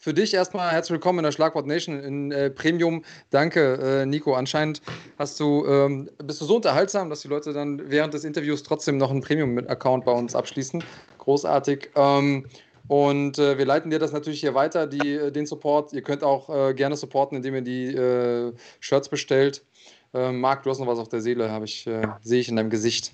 [SPEAKER 2] für dich erstmal herzlich willkommen in der Schlagwort Nation in äh, Premium. Danke, äh, Nico. Anscheinend hast du, ähm, bist du so unterhaltsam, dass die Leute dann während des Interviews trotzdem noch einen Premium-Account bei uns abschließen. Großartig. Ähm, und äh, wir leiten dir das natürlich hier weiter, die, äh, den Support. Ihr könnt auch äh, gerne supporten, indem ihr die äh, Shirts bestellt. Marc, du hast noch was auf der Seele, ich, sehe ich in deinem Gesicht.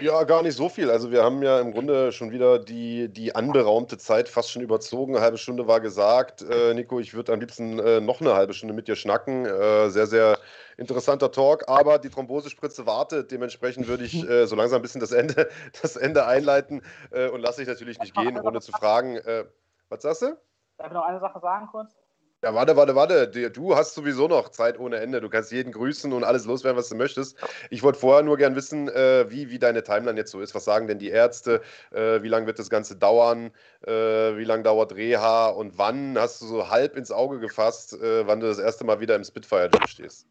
[SPEAKER 1] Ja, gar nicht so viel. Also wir haben ja im Grunde schon wieder die, die anberaumte Zeit fast schon überzogen. Eine halbe Stunde war gesagt. Äh, Nico, ich würde am liebsten äh, noch eine halbe Stunde mit dir schnacken. Äh, sehr, sehr interessanter Talk. Aber die Thrombosespritze wartet. Dementsprechend würde ich äh, so langsam ein bisschen das Ende, (laughs) das Ende einleiten äh, und lasse ich natürlich nicht gehen, ohne zu fragen. Äh, was sagst du?
[SPEAKER 3] Darf ich noch eine Sache sagen kurz?
[SPEAKER 1] Ja, warte, warte, warte. Du hast sowieso noch Zeit ohne Ende. Du kannst jeden grüßen und alles loswerden, was du möchtest. Ich wollte vorher nur gern wissen, äh, wie, wie deine Timeline jetzt so ist. Was sagen denn die Ärzte? Äh, wie lange wird das Ganze dauern? Äh, wie lange dauert Reha? Und wann hast du so halb ins Auge gefasst, äh, wann du das erste Mal wieder im Spitfire stehst?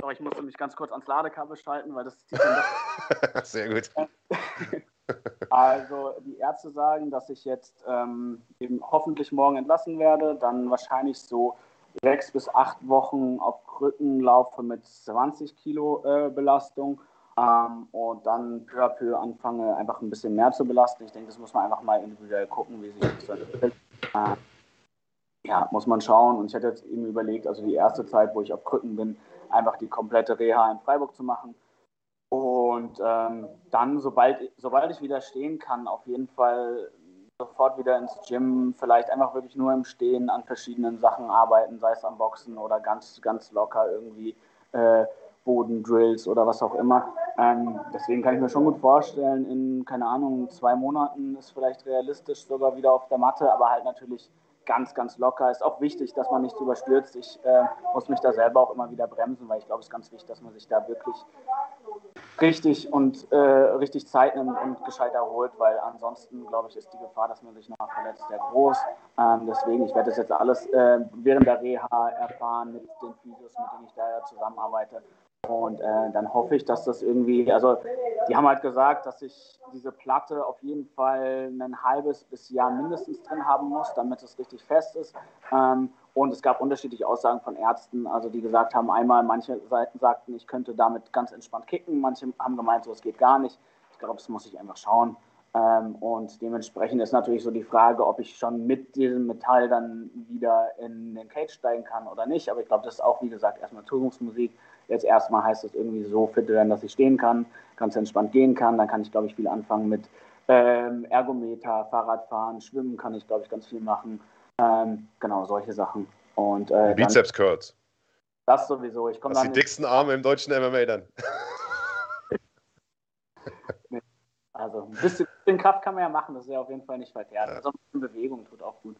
[SPEAKER 3] So, ich musste mich ganz kurz ans Ladekabel schalten, weil das (laughs)
[SPEAKER 1] Sehr gut. (laughs)
[SPEAKER 3] Also die Ärzte sagen, dass ich jetzt ähm, eben hoffentlich morgen entlassen werde, dann wahrscheinlich so sechs bis acht Wochen auf Krücken laufe mit 20 Kilo äh, Belastung ähm, und dann peu à peu anfange, einfach ein bisschen mehr zu belasten. Ich denke, das muss man einfach mal individuell gucken, wie sich das entwickelt. Äh, ja, muss man schauen. Und ich hatte jetzt eben überlegt, also die erste Zeit, wo ich auf Krücken bin, einfach die komplette Reha in Freiburg zu machen und ähm, dann, sobald, sobald ich wieder stehen kann, auf jeden Fall sofort wieder ins Gym, vielleicht einfach wirklich nur im Stehen an verschiedenen Sachen arbeiten, sei es am Boxen oder ganz, ganz locker irgendwie äh, Bodendrills oder was auch immer. Ähm, deswegen kann ich mir schon gut vorstellen, in, keine Ahnung, zwei Monaten ist vielleicht realistisch sogar wieder auf der Matte, aber halt natürlich ganz, ganz locker. Ist auch wichtig, dass man nicht überstürzt. Ich äh, muss mich da selber auch immer wieder bremsen, weil ich glaube, es ist ganz wichtig, dass man sich da wirklich richtig und äh, richtig Zeit nimmt und gescheit erholt, weil ansonsten, glaube ich, ist die Gefahr, dass man sich nachher verletzt, sehr groß. Ähm, deswegen, ich werde das jetzt alles äh, während der Reha erfahren mit den Physios, mit denen ich da zusammenarbeite. Und äh, dann hoffe ich, dass das irgendwie, also die haben halt gesagt, dass ich diese Platte auf jeden Fall ein halbes bis Jahr mindestens drin haben muss, damit es richtig fest ist. Ähm, und es gab unterschiedliche Aussagen von Ärzten, also die gesagt haben, einmal manche Seiten sagten, ich könnte damit ganz entspannt kicken, manche haben gemeint, so es geht gar nicht. Ich glaube, das muss ich einfach schauen. Ähm, und dementsprechend ist natürlich so die Frage, ob ich schon mit diesem Metall dann wieder in den Cage steigen kann oder nicht. Aber ich glaube, das ist auch, wie gesagt, erstmal Turnungsmusik. Jetzt erstmal heißt es irgendwie so fit werden, dass ich stehen kann, ganz entspannt gehen kann. Dann kann ich, glaube ich, viel anfangen mit ähm, Ergometer, Fahrradfahren, Schwimmen kann ich, glaube ich, ganz viel machen. Ähm, genau, solche Sachen. Und,
[SPEAKER 1] äh, Bizeps Curls.
[SPEAKER 3] Das sowieso. Ich
[SPEAKER 1] komme Die dicksten Arme im deutschen MMA dann. (laughs)
[SPEAKER 3] Also ein bisschen, bisschen, Kraft kann man ja machen, das ist ja auf jeden Fall nicht verkehrt. Ja. Also ein bisschen Bewegung tut auch gut.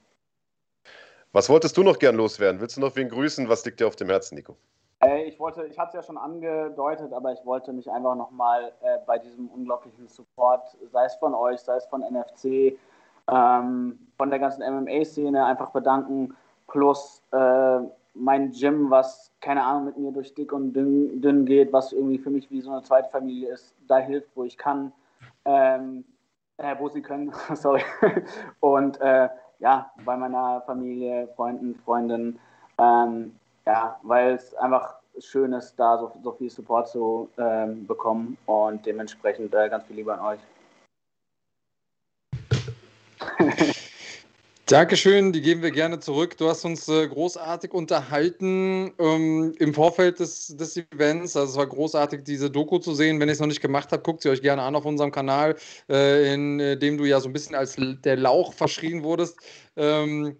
[SPEAKER 1] Was wolltest du noch gern loswerden? Willst du noch wen grüßen? Was liegt dir auf dem Herzen, Nico?
[SPEAKER 3] Äh, ich wollte, ich hatte es ja schon angedeutet, aber ich wollte mich einfach nochmal äh, bei diesem unglaublichen Support, sei es von euch, sei es von NFC, ähm, von der ganzen MMA-Szene einfach bedanken, plus äh, mein Gym, was, keine Ahnung, mit mir durch dick und dünn, dünn, geht, was irgendwie für mich wie so eine zweite Familie ist, da hilft, wo ich kann, ähm, äh, wo sie können, (laughs) sorry. Und äh, ja, bei meiner Familie, Freunden, Freundinnen, ähm, ja, weil es einfach schön ist, da so, so viel Support zu ähm, bekommen und dementsprechend äh, ganz viel Liebe an euch. (laughs)
[SPEAKER 2] Dankeschön, die geben wir gerne zurück. Du hast uns äh, großartig unterhalten ähm, im Vorfeld des, des, Events. Also es war großartig, diese Doku zu sehen. Wenn ihr es noch nicht gemacht habt, guckt sie euch gerne an auf unserem Kanal, äh, in äh, dem du ja so ein bisschen als der Lauch verschrien wurdest. Ähm,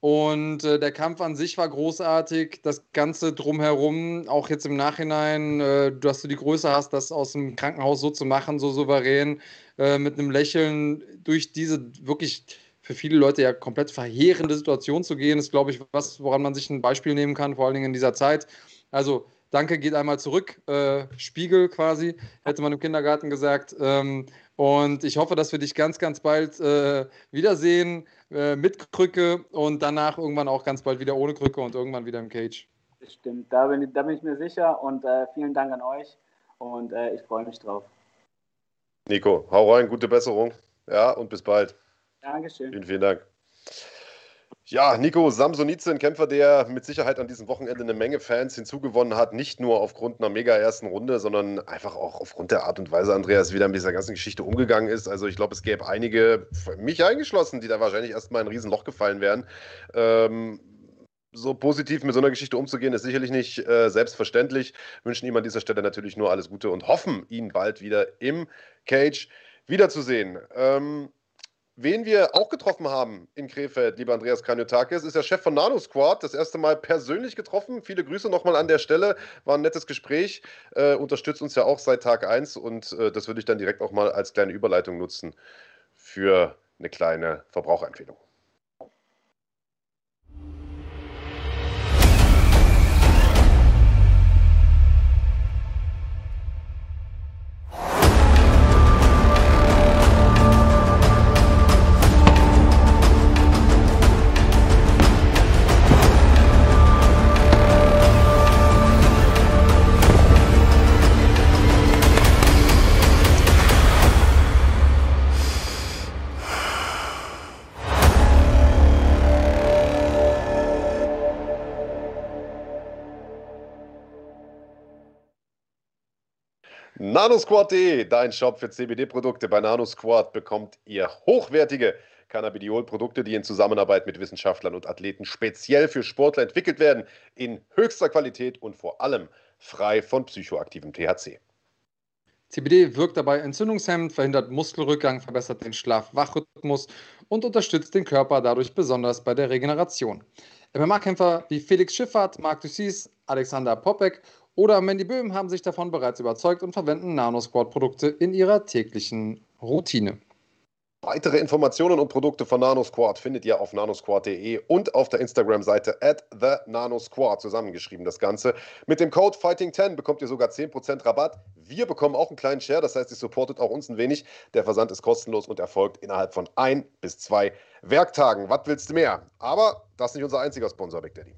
[SPEAKER 2] und äh, der Kampf an sich war großartig. Das Ganze drumherum, auch jetzt im Nachhinein, äh, dass du die Größe hast, das aus dem Krankenhaus so zu machen, so souverän, äh, mit einem Lächeln durch diese wirklich für viele Leute ja komplett verheerende Situation zu gehen, ist, glaube ich, was, woran man sich ein Beispiel nehmen kann, vor allen Dingen in dieser Zeit. Also, danke geht einmal zurück. Äh, Spiegel quasi, hätte man im Kindergarten gesagt. Ähm, und ich hoffe, dass wir dich ganz, ganz bald äh, wiedersehen äh, mit Krücke und danach irgendwann auch ganz bald wieder ohne Krücke und irgendwann wieder im Cage.
[SPEAKER 3] Stimmt, da bin, da bin ich mir sicher und äh, vielen Dank an euch und äh, ich freue mich drauf.
[SPEAKER 1] Nico, hau rein, gute Besserung. Ja, und bis bald.
[SPEAKER 3] Dankeschön.
[SPEAKER 1] Vielen, vielen Dank. Ja, Nico Samsonice, ein Kämpfer, der mit Sicherheit an diesem Wochenende eine Menge Fans hinzugewonnen hat. Nicht nur aufgrund einer mega ersten Runde, sondern einfach auch aufgrund der Art und Weise, Andreas, wie er mit dieser ganzen Geschichte umgegangen ist. Also ich glaube, es gäbe einige, mich eingeschlossen, die da wahrscheinlich erstmal in ein Riesenloch gefallen wären. Ähm, so positiv mit so einer Geschichte umzugehen, ist sicherlich nicht äh, selbstverständlich. Wünschen ihm an dieser Stelle natürlich nur alles Gute und hoffen, ihn bald wieder im Cage wiederzusehen. Ähm, Wen wir auch getroffen haben in Krefeld, lieber Andreas Kanyotakis, ist der Chef von Nano Squad. Das erste Mal persönlich getroffen. Viele Grüße nochmal an der Stelle. War ein nettes Gespräch. Äh, unterstützt uns ja auch seit Tag 1 und äh, das würde ich dann direkt auch mal als kleine Überleitung nutzen für eine kleine Verbraucherempfehlung. NanoSquad.de, dein Shop für CBD-Produkte. Bei NanoSquad bekommt ihr hochwertige Cannabidiol-Produkte, die in Zusammenarbeit mit Wissenschaftlern und Athleten speziell für Sportler entwickelt werden, in höchster Qualität und vor allem frei von psychoaktivem THC.
[SPEAKER 2] CBD wirkt dabei entzündungshemmend, verhindert Muskelrückgang, verbessert den Schlaf-Wach-Rhythmus und unterstützt den Körper dadurch besonders bei der Regeneration. MMA-Kämpfer wie Felix Schiffert, Marc Dussis, Alexander Popek oder Mandy Böhm haben sich davon bereits überzeugt und verwenden Nanosquad-Produkte in ihrer täglichen Routine.
[SPEAKER 1] Weitere Informationen und Produkte von NanoSquad findet ihr auf nanosquad.de und auf der Instagram-Seite at thenanosquad, zusammengeschrieben das Ganze. Mit dem Code Fighting10 bekommt ihr sogar 10% Rabatt. Wir bekommen auch einen kleinen Share, das heißt, ihr supportet auch uns ein wenig. Der Versand ist kostenlos und erfolgt innerhalb von ein bis zwei Werktagen. Was willst du mehr? Aber das ist nicht unser einziger Sponsor, Big Daddy.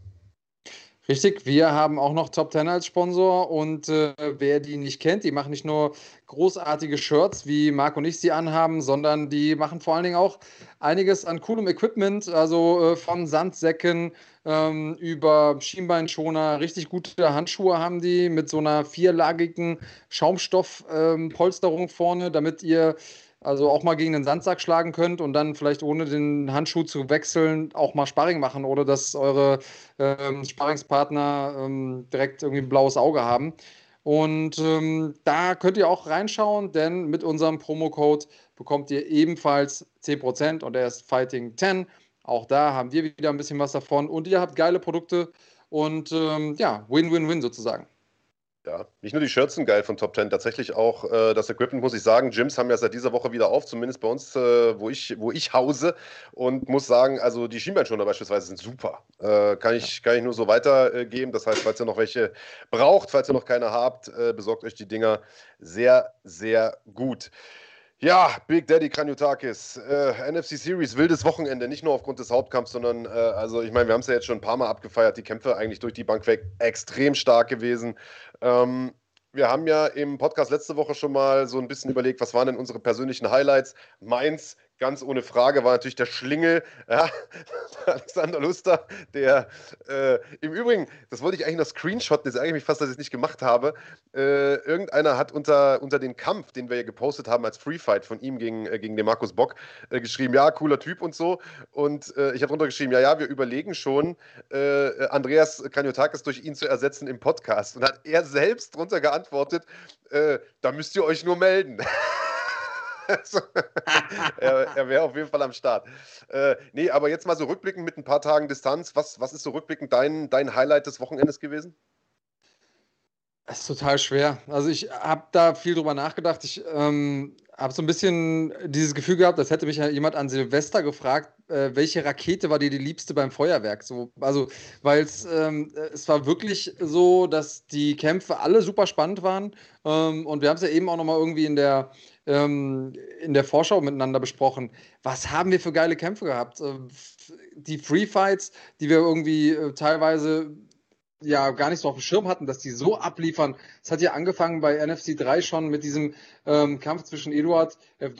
[SPEAKER 2] Richtig, wir haben auch noch Top 10 als Sponsor und äh, wer die nicht kennt, die machen nicht nur großartige Shirts, wie Marc und ich sie anhaben, sondern die machen vor allen Dingen auch einiges an coolem Equipment, also äh, von Sandsäcken ähm, über Schienbeinschoner, richtig gute Handschuhe haben die mit so einer vierlagigen Schaumstoffpolsterung ähm, vorne, damit ihr also auch mal gegen den Sandsack schlagen könnt und dann vielleicht ohne den Handschuh zu wechseln auch mal Sparring machen oder dass eure ähm, Sparringspartner ähm, direkt irgendwie ein blaues Auge haben. Und ähm, da könnt ihr auch reinschauen, denn mit unserem Promocode bekommt ihr ebenfalls 10% und der ist Fighting 10. Auch da haben wir wieder ein bisschen was davon und ihr habt geile Produkte und ähm, ja, Win-Win-Win sozusagen.
[SPEAKER 1] Ja, nicht nur die sind geil von Top 10, tatsächlich auch äh, das Equipment, muss ich sagen. Gyms haben ja seit dieser Woche wieder auf, zumindest bei uns, äh, wo, ich, wo ich hause. Und muss sagen, also die Schienbeinschoner beispielsweise sind super. Äh, kann, ich, kann ich nur so weitergeben. das heißt, falls ihr noch welche braucht, falls ihr noch keine habt, äh, besorgt euch die Dinger sehr, sehr gut. Ja, Big Daddy Kranjotakis, äh, NFC Series, wildes Wochenende, nicht nur aufgrund des Hauptkampfs, sondern, äh, also ich meine, wir haben es ja jetzt schon ein paar Mal abgefeiert, die Kämpfe eigentlich durch die Bank weg extrem stark gewesen. Ähm, wir haben ja im Podcast letzte Woche schon mal so ein bisschen überlegt, was waren denn unsere persönlichen Highlights. Meins ganz ohne Frage war natürlich der Schlingel, (laughs) ja, Alexander Luster, der äh, im Übrigen, das wollte ich eigentlich noch screenshotten, das ärgere mich fast, dass ich es nicht gemacht habe. Äh, irgendeiner hat unter, unter den Kampf, den wir ja gepostet haben als Free Fight von ihm gegen, äh, gegen den Markus Bock, äh, geschrieben, ja, cooler Typ und so. Und äh, ich habe drunter geschrieben, ja, ja, wir überlegen schon, äh, Andreas Kanyotakis durch ihn zu ersetzen im Podcast. Und hat er selbst drunter geantwortet, da müsst ihr euch nur melden. (laughs) also, (laughs) er, er wäre auf jeden Fall am Start. Äh, nee, aber jetzt mal so rückblickend mit ein paar Tagen Distanz. Was, was ist so rückblickend dein, dein Highlight des Wochenendes gewesen?
[SPEAKER 2] Das ist total schwer. Also ich habe da viel drüber nachgedacht. Ich ähm, habe so ein bisschen dieses Gefühl gehabt, als hätte mich jemand an Silvester gefragt, äh, welche Rakete war dir die liebste beim Feuerwerk? So, also, weil ähm, es war wirklich so, dass die Kämpfe alle super spannend waren. Ähm, und wir haben es ja eben auch nochmal irgendwie in der, ähm, in der Vorschau miteinander besprochen. Was haben wir für geile Kämpfe gehabt? Äh, die Free Fights, die wir irgendwie äh, teilweise ja gar nicht so auf dem Schirm hatten, dass die so abliefern. Es hat ja angefangen bei NFC 3 schon mit diesem ähm, Kampf zwischen Eduard F.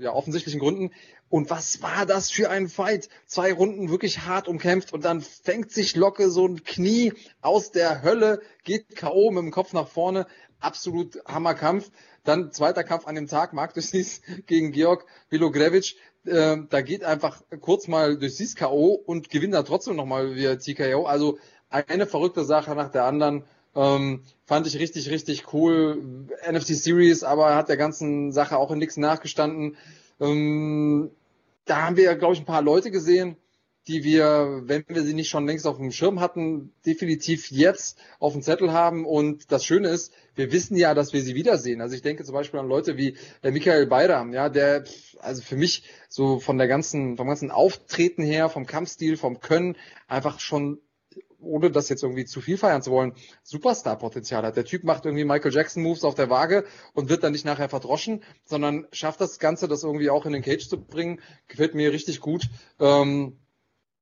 [SPEAKER 2] ja, offensichtlichen Gründen. Und was war das für ein Fight? Zwei Runden wirklich hart umkämpft und dann fängt sich Locke so ein Knie aus der Hölle, geht K.O. mit dem Kopf nach vorne. Absolut Hammerkampf. Dann zweiter Kampf an dem Tag, Marc Dussis (laughs) gegen Georg Vilogrevic. Äh, da geht einfach kurz mal Dussis K.O. und gewinnt dann trotzdem nochmal via TKO. Also eine verrückte Sache nach der anderen. Ähm, fand ich richtig, richtig cool. NFC Series, aber hat der ganzen Sache auch in nichts nachgestanden. Ähm, da haben wir, glaube ich, ein paar Leute gesehen, die wir, wenn wir sie nicht schon längst auf dem Schirm hatten, definitiv jetzt auf dem Zettel haben. Und das Schöne ist, wir wissen ja, dass wir sie wiedersehen. Also ich denke zum Beispiel an Leute wie Michael Bayram, ja, der, also für mich so von der ganzen, vom ganzen Auftreten her, vom Kampfstil, vom Können einfach schon ohne das jetzt irgendwie zu viel feiern zu wollen, Superstar-Potenzial hat. Der Typ macht irgendwie Michael Jackson-Moves auf der Waage und wird dann nicht nachher verdroschen, sondern schafft das Ganze, das irgendwie auch in den Cage zu bringen. Gefällt mir richtig gut. Ähm,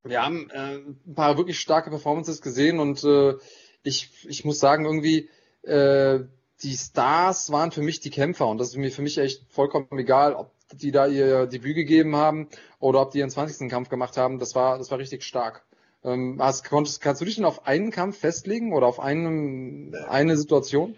[SPEAKER 2] wir haben äh, ein paar wirklich starke Performances gesehen und äh, ich, ich muss sagen, irgendwie, äh, die Stars waren für mich die Kämpfer und das ist mir für mich echt vollkommen egal, ob die da ihr Debüt gegeben haben oder ob die ihren 20. Kampf gemacht haben. Das war, das war richtig stark. Ähm, hast, konntest, kannst du dich denn auf einen Kampf festlegen oder auf einen, eine Situation?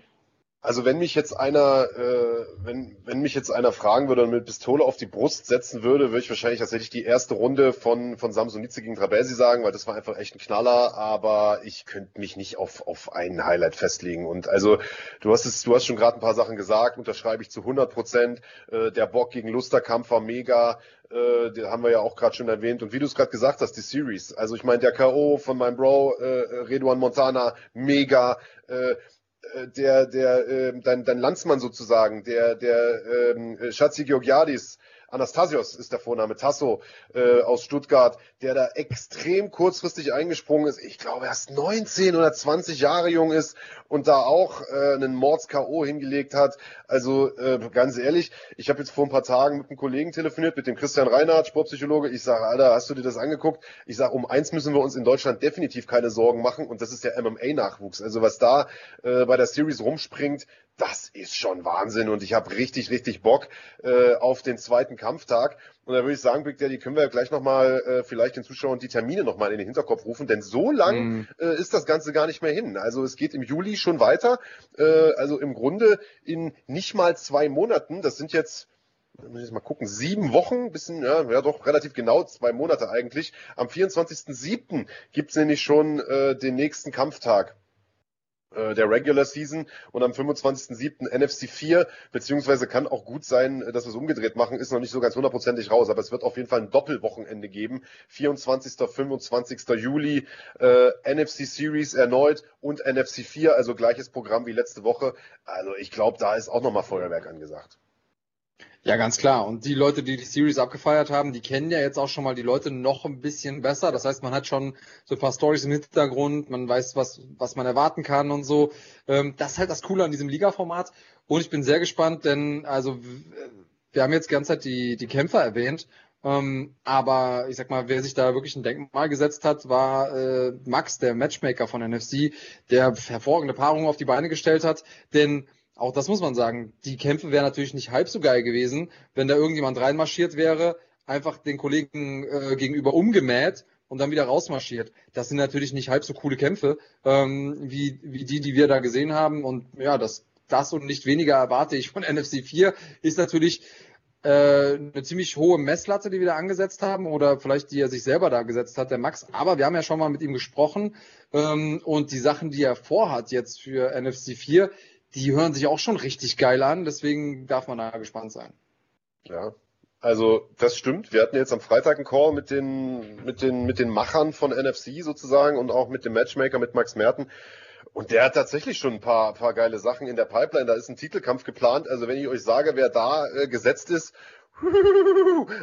[SPEAKER 1] Also wenn mich jetzt einer, äh, wenn, wenn mich jetzt einer fragen würde und mit Pistole auf die Brust setzen würde, würde ich wahrscheinlich tatsächlich die erste Runde von, von Samsonice gegen Trabelsi sagen, weil das war einfach echt ein Knaller, aber ich könnte mich nicht auf, auf einen Highlight festlegen. Und also du hast es, du hast schon gerade ein paar Sachen gesagt, unterschreibe ich zu 100 Prozent. Äh, der Bock gegen Lusterkampf war mega. Äh, den haben wir ja auch gerade schon erwähnt. Und wie du es gerade gesagt hast, die Series. Also ich meine, der K.O. von meinem Bro, äh, Redouan Montana, mega. Äh, der, der, äh, dein, dein Landsmann sozusagen, der, der ähm, Schatzi Georgiadis, Anastasios ist der Vorname, Tasso äh, aus Stuttgart, der da extrem kurzfristig eingesprungen ist. Ich glaube, erst 19 oder 20 Jahre jung ist und da auch äh, einen Mords-K.O. hingelegt hat. Also äh, ganz ehrlich, ich habe jetzt vor ein paar Tagen mit einem Kollegen telefoniert, mit dem Christian Reinhardt, Sportpsychologe. Ich sage, Alter, hast du dir das angeguckt? Ich sage, um eins müssen wir uns in Deutschland definitiv keine Sorgen machen und das ist der MMA-Nachwuchs. Also was da äh, bei der Series rumspringt, das ist schon Wahnsinn und ich habe richtig, richtig Bock äh, auf den zweiten Kampftag. Und da würde ich sagen, Big Daddy, können wir gleich nochmal äh, vielleicht den Zuschauern die Termine nochmal in den Hinterkopf rufen, denn so lang mm. äh, ist das Ganze gar nicht mehr hin. Also es geht im Juli schon weiter, äh, also im Grunde in nicht mal zwei Monaten, das sind jetzt muss ich jetzt mal gucken, sieben Wochen, bisschen, ja, ja doch relativ genau, zwei Monate eigentlich. Am 24.07. gibt's nämlich schon äh, den nächsten Kampftag. Äh, der Regular Season und am 25.07. NFC 4, beziehungsweise kann auch gut sein, äh, dass wir es umgedreht machen, ist noch nicht so ganz hundertprozentig raus, aber es wird auf jeden Fall ein Doppelwochenende geben. 24. 25. Juli äh, NFC Series erneut und NFC 4, also gleiches Programm wie letzte Woche. Also ich glaube, da ist auch nochmal Feuerwerk angesagt.
[SPEAKER 2] Ja, ganz klar. Und die Leute, die die Series abgefeiert haben, die kennen ja jetzt auch schon mal die Leute noch ein bisschen besser. Das heißt, man hat schon so ein paar Stories im Hintergrund, man weiß, was, was man erwarten kann und so. Ähm, das ist halt das Coole an diesem Liga-Format. Und ich bin sehr gespannt, denn also wir haben jetzt die ganze Zeit die, die Kämpfer erwähnt. Ähm, aber ich sag mal, wer sich da wirklich ein Denkmal gesetzt hat, war äh, Max, der Matchmaker von NFC, der hervorragende Paarungen auf die Beine gestellt hat. Denn auch das muss man sagen. Die Kämpfe wären natürlich nicht halb so geil gewesen, wenn da irgendjemand reinmarschiert wäre, einfach den Kollegen äh, gegenüber umgemäht und dann wieder rausmarschiert. Das sind natürlich nicht halb so coole Kämpfe ähm, wie, wie die, die wir da gesehen haben. Und ja, das, das und nicht weniger erwarte ich von (laughs) NFC 4 ist natürlich äh, eine ziemlich hohe Messlatte, die wir da angesetzt haben oder vielleicht die er sich selber da gesetzt hat, der Max. Aber wir haben ja schon mal mit ihm gesprochen ähm, und die Sachen, die er vorhat jetzt für NFC 4, die hören sich auch schon richtig geil an, deswegen darf man da gespannt sein.
[SPEAKER 1] Ja, also das stimmt. Wir hatten jetzt am Freitag einen Call mit den, mit den, mit den Machern von NFC sozusagen und auch mit dem Matchmaker, mit Max Merten. Und der hat tatsächlich schon ein paar, paar geile Sachen in der Pipeline. Da ist ein Titelkampf geplant. Also wenn ich euch sage, wer da äh, gesetzt ist,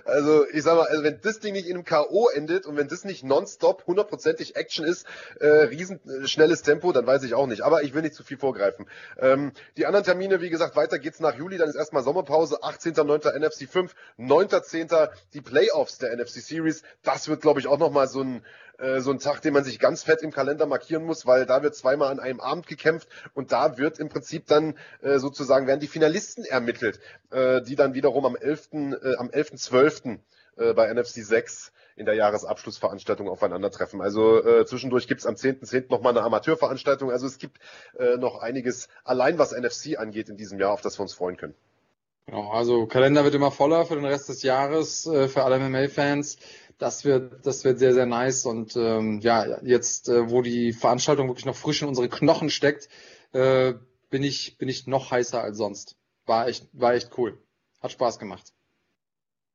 [SPEAKER 1] also ich sag mal, also wenn das Ding nicht in einem K.O. endet und wenn das nicht nonstop hundertprozentig Action ist, äh, riesen äh, schnelles Tempo, dann weiß ich auch nicht. Aber ich will nicht zu viel vorgreifen. Ähm, die anderen Termine, wie gesagt, weiter geht's nach Juli, dann ist erstmal Sommerpause, 18.09. NFC 5, 9.10. die Playoffs der NFC Series. Das wird, glaube ich, auch nochmal so ein äh, so ein Tag, den man sich ganz fett im Kalender markieren muss, weil da wird zweimal an einem Abend gekämpft und da wird im Prinzip dann äh, sozusagen werden die Finalisten ermittelt, äh, die dann wiederum am 11. Äh, am 11.12. Äh, bei NFC 6 in der Jahresabschlussveranstaltung aufeinandertreffen. Also äh, zwischendurch gibt's am 10.10. .10. nochmal eine Amateurveranstaltung. Also es gibt äh, noch einiges allein, was NFC angeht in diesem Jahr, auf das wir uns freuen können.
[SPEAKER 2] Genau, also Kalender wird immer voller für den Rest des Jahres, äh, für alle MMA-Fans. Das wird, das wird sehr, sehr nice. Und ähm, ja, jetzt, äh, wo die Veranstaltung wirklich noch frisch in unsere Knochen steckt, äh, bin ich, bin ich noch heißer als sonst. War echt, war echt cool. Hat Spaß gemacht.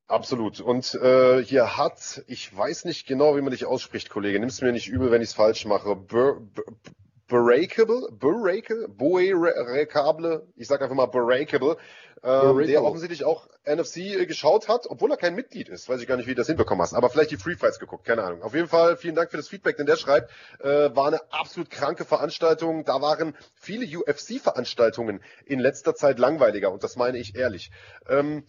[SPEAKER 1] Absolut. Und äh, hier hat, ich weiß nicht genau, wie man dich ausspricht, Kollege, nimm's mir nicht übel, wenn ich es falsch mache. Breakable, Breakable, Breakable, ich sag einfach mal Breakable, ähm, der offensichtlich auch NFC äh, geschaut hat, obwohl er kein Mitglied ist. Weiß ich gar nicht, wie du das hinbekommen hast, aber vielleicht die Free Fights geguckt, keine Ahnung. Auf jeden Fall vielen Dank für das Feedback, denn der schreibt, äh, war eine absolut kranke Veranstaltung. Da waren viele UFC-Veranstaltungen in letzter Zeit langweiliger und das meine ich ehrlich. Ähm,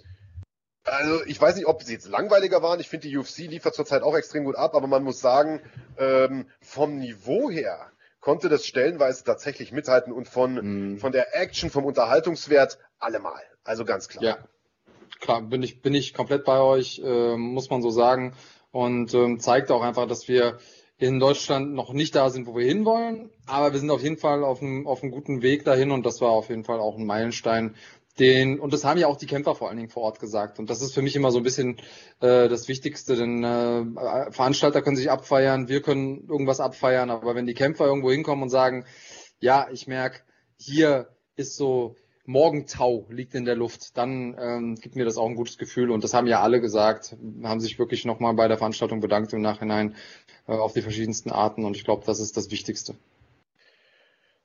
[SPEAKER 1] also ich weiß nicht, ob sie jetzt langweiliger waren. Ich finde, die UFC liefert zurzeit auch extrem gut ab, aber man muss sagen, ähm, vom Niveau her konnte das stellenweise tatsächlich mithalten und von, mm. von der Action, vom Unterhaltungswert allemal. Also ganz klar.
[SPEAKER 2] Ja, klar, bin ich, bin ich komplett bei euch, äh, muss man so sagen. Und ähm, zeigt auch einfach, dass wir in Deutschland noch nicht da sind, wo wir hinwollen, aber wir sind auf jeden Fall auf einem, auf einem guten Weg dahin und das war auf jeden Fall auch ein Meilenstein, den, und das haben ja auch die Kämpfer vor allen Dingen vor Ort gesagt. Und das ist für mich immer so ein bisschen äh, das Wichtigste, denn äh, Veranstalter können sich abfeiern, wir können irgendwas abfeiern, aber wenn die Kämpfer irgendwo hinkommen und sagen, ja, ich merke, hier ist so Morgentau liegt in der Luft, dann ähm, gibt mir das auch ein gutes Gefühl. Und das haben ja alle gesagt, haben sich wirklich nochmal bei der Veranstaltung bedankt im Nachhinein äh, auf die verschiedensten Arten. Und ich glaube, das ist das Wichtigste.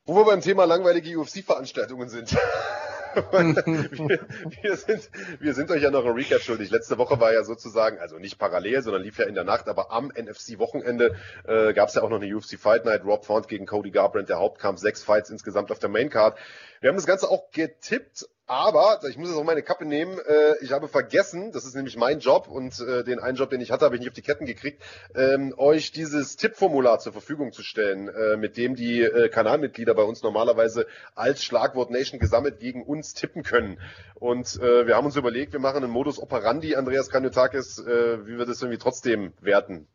[SPEAKER 1] Wo wir beim Thema langweilige UFC-Veranstaltungen sind. (laughs) wir, wir, sind, wir sind euch ja noch ein Recap schuldig. Letzte Woche war ja sozusagen, also nicht parallel, sondern lief ja in der Nacht, aber am NFC-Wochenende äh, gab es ja auch noch eine UFC Fight Night. Rob Font gegen Cody Garbrandt, der Hauptkampf, sechs Fights insgesamt auf der Maincard. Wir haben das Ganze auch getippt aber, ich muss jetzt auch meine Kappe nehmen, äh, ich habe vergessen, das ist nämlich mein Job und äh, den einen Job, den ich hatte, habe ich nicht auf die Ketten gekriegt, ähm, euch dieses Tippformular zur Verfügung zu stellen, äh, mit dem die äh, Kanalmitglieder bei uns normalerweise als Schlagwort Nation gesammelt gegen uns tippen können. Und äh, wir haben uns überlegt, wir machen einen Modus operandi, Andreas Kanyotakis, äh, wie wir das irgendwie trotzdem werten.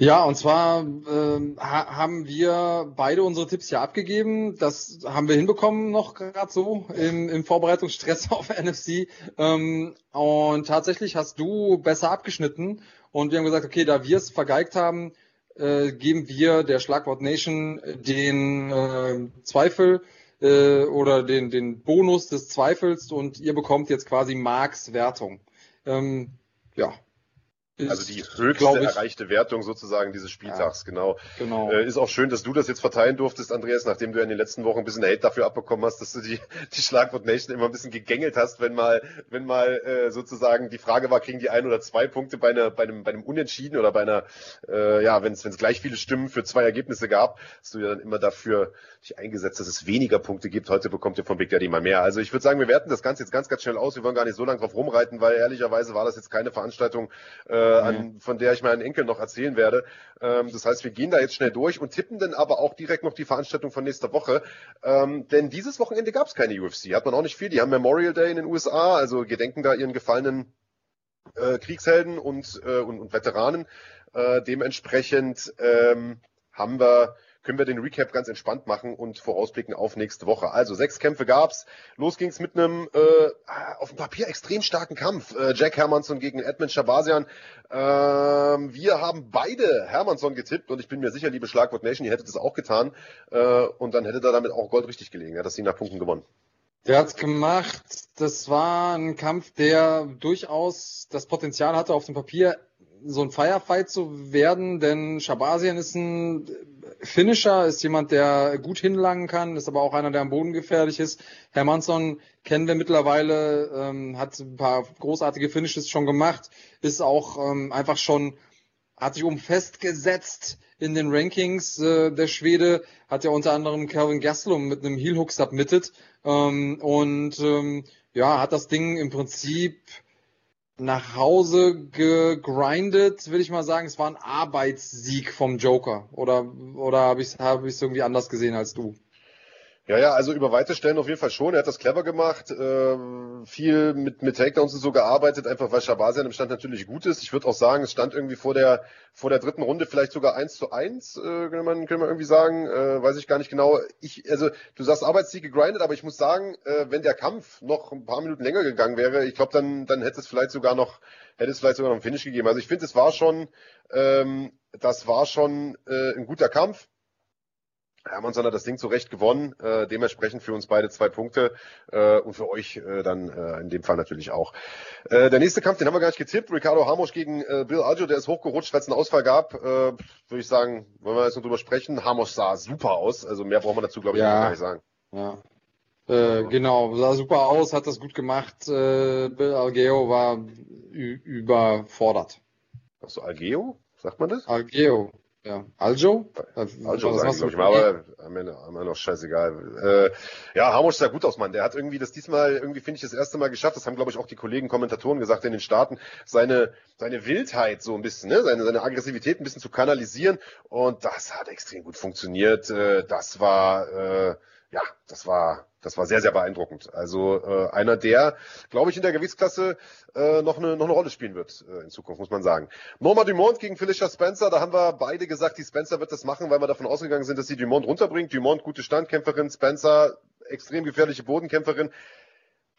[SPEAKER 2] Ja, und zwar äh, ha haben wir beide unsere Tipps ja abgegeben. Das haben wir hinbekommen noch gerade so im, im Vorbereitungsstress (laughs) auf NFC. Ähm, und tatsächlich hast du besser abgeschnitten. Und wir haben gesagt, okay, da wir es vergeigt haben, äh, geben wir der Schlagwort Nation den äh, Zweifel äh, oder den, den Bonus des Zweifels und ihr bekommt jetzt quasi Marks Wertung. Ähm, ja,
[SPEAKER 1] also die höchste erreichte Wertung sozusagen dieses Spieltags, ja, genau. genau. Äh, ist auch schön, dass du das jetzt verteilen durftest, Andreas, nachdem du in den letzten Wochen ein bisschen Hate dafür abbekommen hast, dass du die, (laughs) die Schlagwort Nation immer ein bisschen gegängelt hast, wenn mal, wenn mal äh, sozusagen die Frage war, kriegen die ein oder zwei Punkte bei, einer, bei, einem, bei einem Unentschieden oder bei einer, äh, ja, wenn es gleich viele Stimmen für zwei Ergebnisse gab, hast du ja dann immer dafür dich eingesetzt, dass es weniger Punkte gibt. Heute bekommt ihr von Big Daddy mal mehr. Also ich würde sagen, wir werten das Ganze jetzt ganz, ganz schnell aus. Wir wollen gar nicht so lange drauf rumreiten, weil ehrlicherweise war das jetzt keine Veranstaltung, äh, an, von der ich meinen Enkel noch erzählen werde. Ähm, das heißt, wir gehen da jetzt schnell durch und tippen dann aber auch direkt noch die Veranstaltung von nächster Woche. Ähm, denn dieses Wochenende gab es keine UFC, hat man auch nicht viel. Die haben Memorial Day in den USA, also gedenken da ihren gefallenen äh, Kriegshelden und, äh, und, und Veteranen. Äh, dementsprechend ähm, haben wir können wir den Recap ganz entspannt machen und vorausblicken auf nächste Woche. Also sechs Kämpfe gab's. Los ging's mit einem äh, auf dem Papier extrem starken Kampf. Äh, Jack Hermansson gegen Edmund Shabazian. Ähm, wir haben beide Hermansson getippt und ich bin mir sicher, liebe Schlagwort Nation, ihr hättet das auch getan. Äh, und dann hättet ihr damit auch Gold richtig gelegen. Er hat das sie nach Punkten gewonnen.
[SPEAKER 2] Der hat's gemacht. Das war ein Kampf, der durchaus das Potenzial hatte, auf dem Papier so ein Firefight zu werden, denn Shabazian ist ein Finisher, ist jemand, der gut hinlangen kann, ist aber auch einer, der am Boden gefährlich ist. Hermansson kennen wir mittlerweile, ähm, hat ein paar großartige Finishes schon gemacht, ist auch ähm, einfach schon, hat sich um festgesetzt in den Rankings. Äh, der Schwede hat ja unter anderem Calvin Gastelum mit einem Heel Hook submitted ähm, und ähm, ja, hat das Ding im Prinzip nach Hause gegrindet, will ich mal sagen. Es war ein Arbeitssieg vom Joker. Oder, oder habe ich es hab irgendwie anders gesehen als du?
[SPEAKER 1] Ja, ja, also über weite Stellen auf jeden Fall schon. Er hat das clever gemacht, ähm, viel mit, mit Takedowns und so gearbeitet, einfach weil Shabazian im Stand natürlich gut ist. Ich würde auch sagen, es stand irgendwie vor der, vor der dritten Runde vielleicht sogar eins zu eins, äh, könnte, man, könnte man irgendwie sagen. Äh, weiß ich gar nicht genau. Ich, also du sagst Arbeitssieg gegrindet, aber ich muss sagen, äh, wenn der Kampf noch ein paar Minuten länger gegangen wäre, ich glaube, dann, dann hätte es vielleicht sogar noch, hätte es vielleicht sogar noch einen Finish gegeben. Also ich finde, es war schon, ähm, das war schon äh, ein guter Kampf. Hermannsson hat das Ding zurecht gewonnen, äh, dementsprechend für uns beide zwei Punkte äh, und für euch äh, dann äh, in dem Fall natürlich auch. Äh, der nächste Kampf, den haben wir gar nicht getippt, Ricardo Hamos gegen äh, Bill Aljo, der ist hochgerutscht, weil es einen Ausfall gab. Äh, Würde ich sagen, wollen wir jetzt noch drüber sprechen. Hamos sah super aus, also mehr braucht man dazu, glaube ich, ja. gar nicht sagen.
[SPEAKER 2] Ja. Äh, genau, sah super aus, hat das gut gemacht. Äh, Bill Algeo war überfordert.
[SPEAKER 1] Achso, Algeo? Sagt man das?
[SPEAKER 2] Algeo. Ja, Aljo?
[SPEAKER 1] Aljo sagen, glaube ich mal, aber am Ende, noch scheißegal. Äh, ja, Hamosch sah gut aus, Mann. Der hat irgendwie das diesmal, irgendwie finde ich, das erste Mal geschafft. Das haben, glaube ich, auch die Kollegen Kommentatoren gesagt in den Staaten. Seine, seine Wildheit so ein bisschen, ne? seine, seine Aggressivität ein bisschen zu kanalisieren. Und das hat extrem gut funktioniert. Äh, das war, äh, ja, das war, das war sehr, sehr beeindruckend. Also äh, einer, der, glaube ich, in der Gewichtsklasse äh, noch, eine, noch eine Rolle spielen wird äh, in Zukunft, muss man sagen. Norma Dumont gegen Felicia Spencer, da haben wir beide gesagt, die Spencer wird das machen, weil wir davon ausgegangen sind, dass sie Dumont runterbringt. Dumont, gute Standkämpferin, Spencer, extrem gefährliche Bodenkämpferin.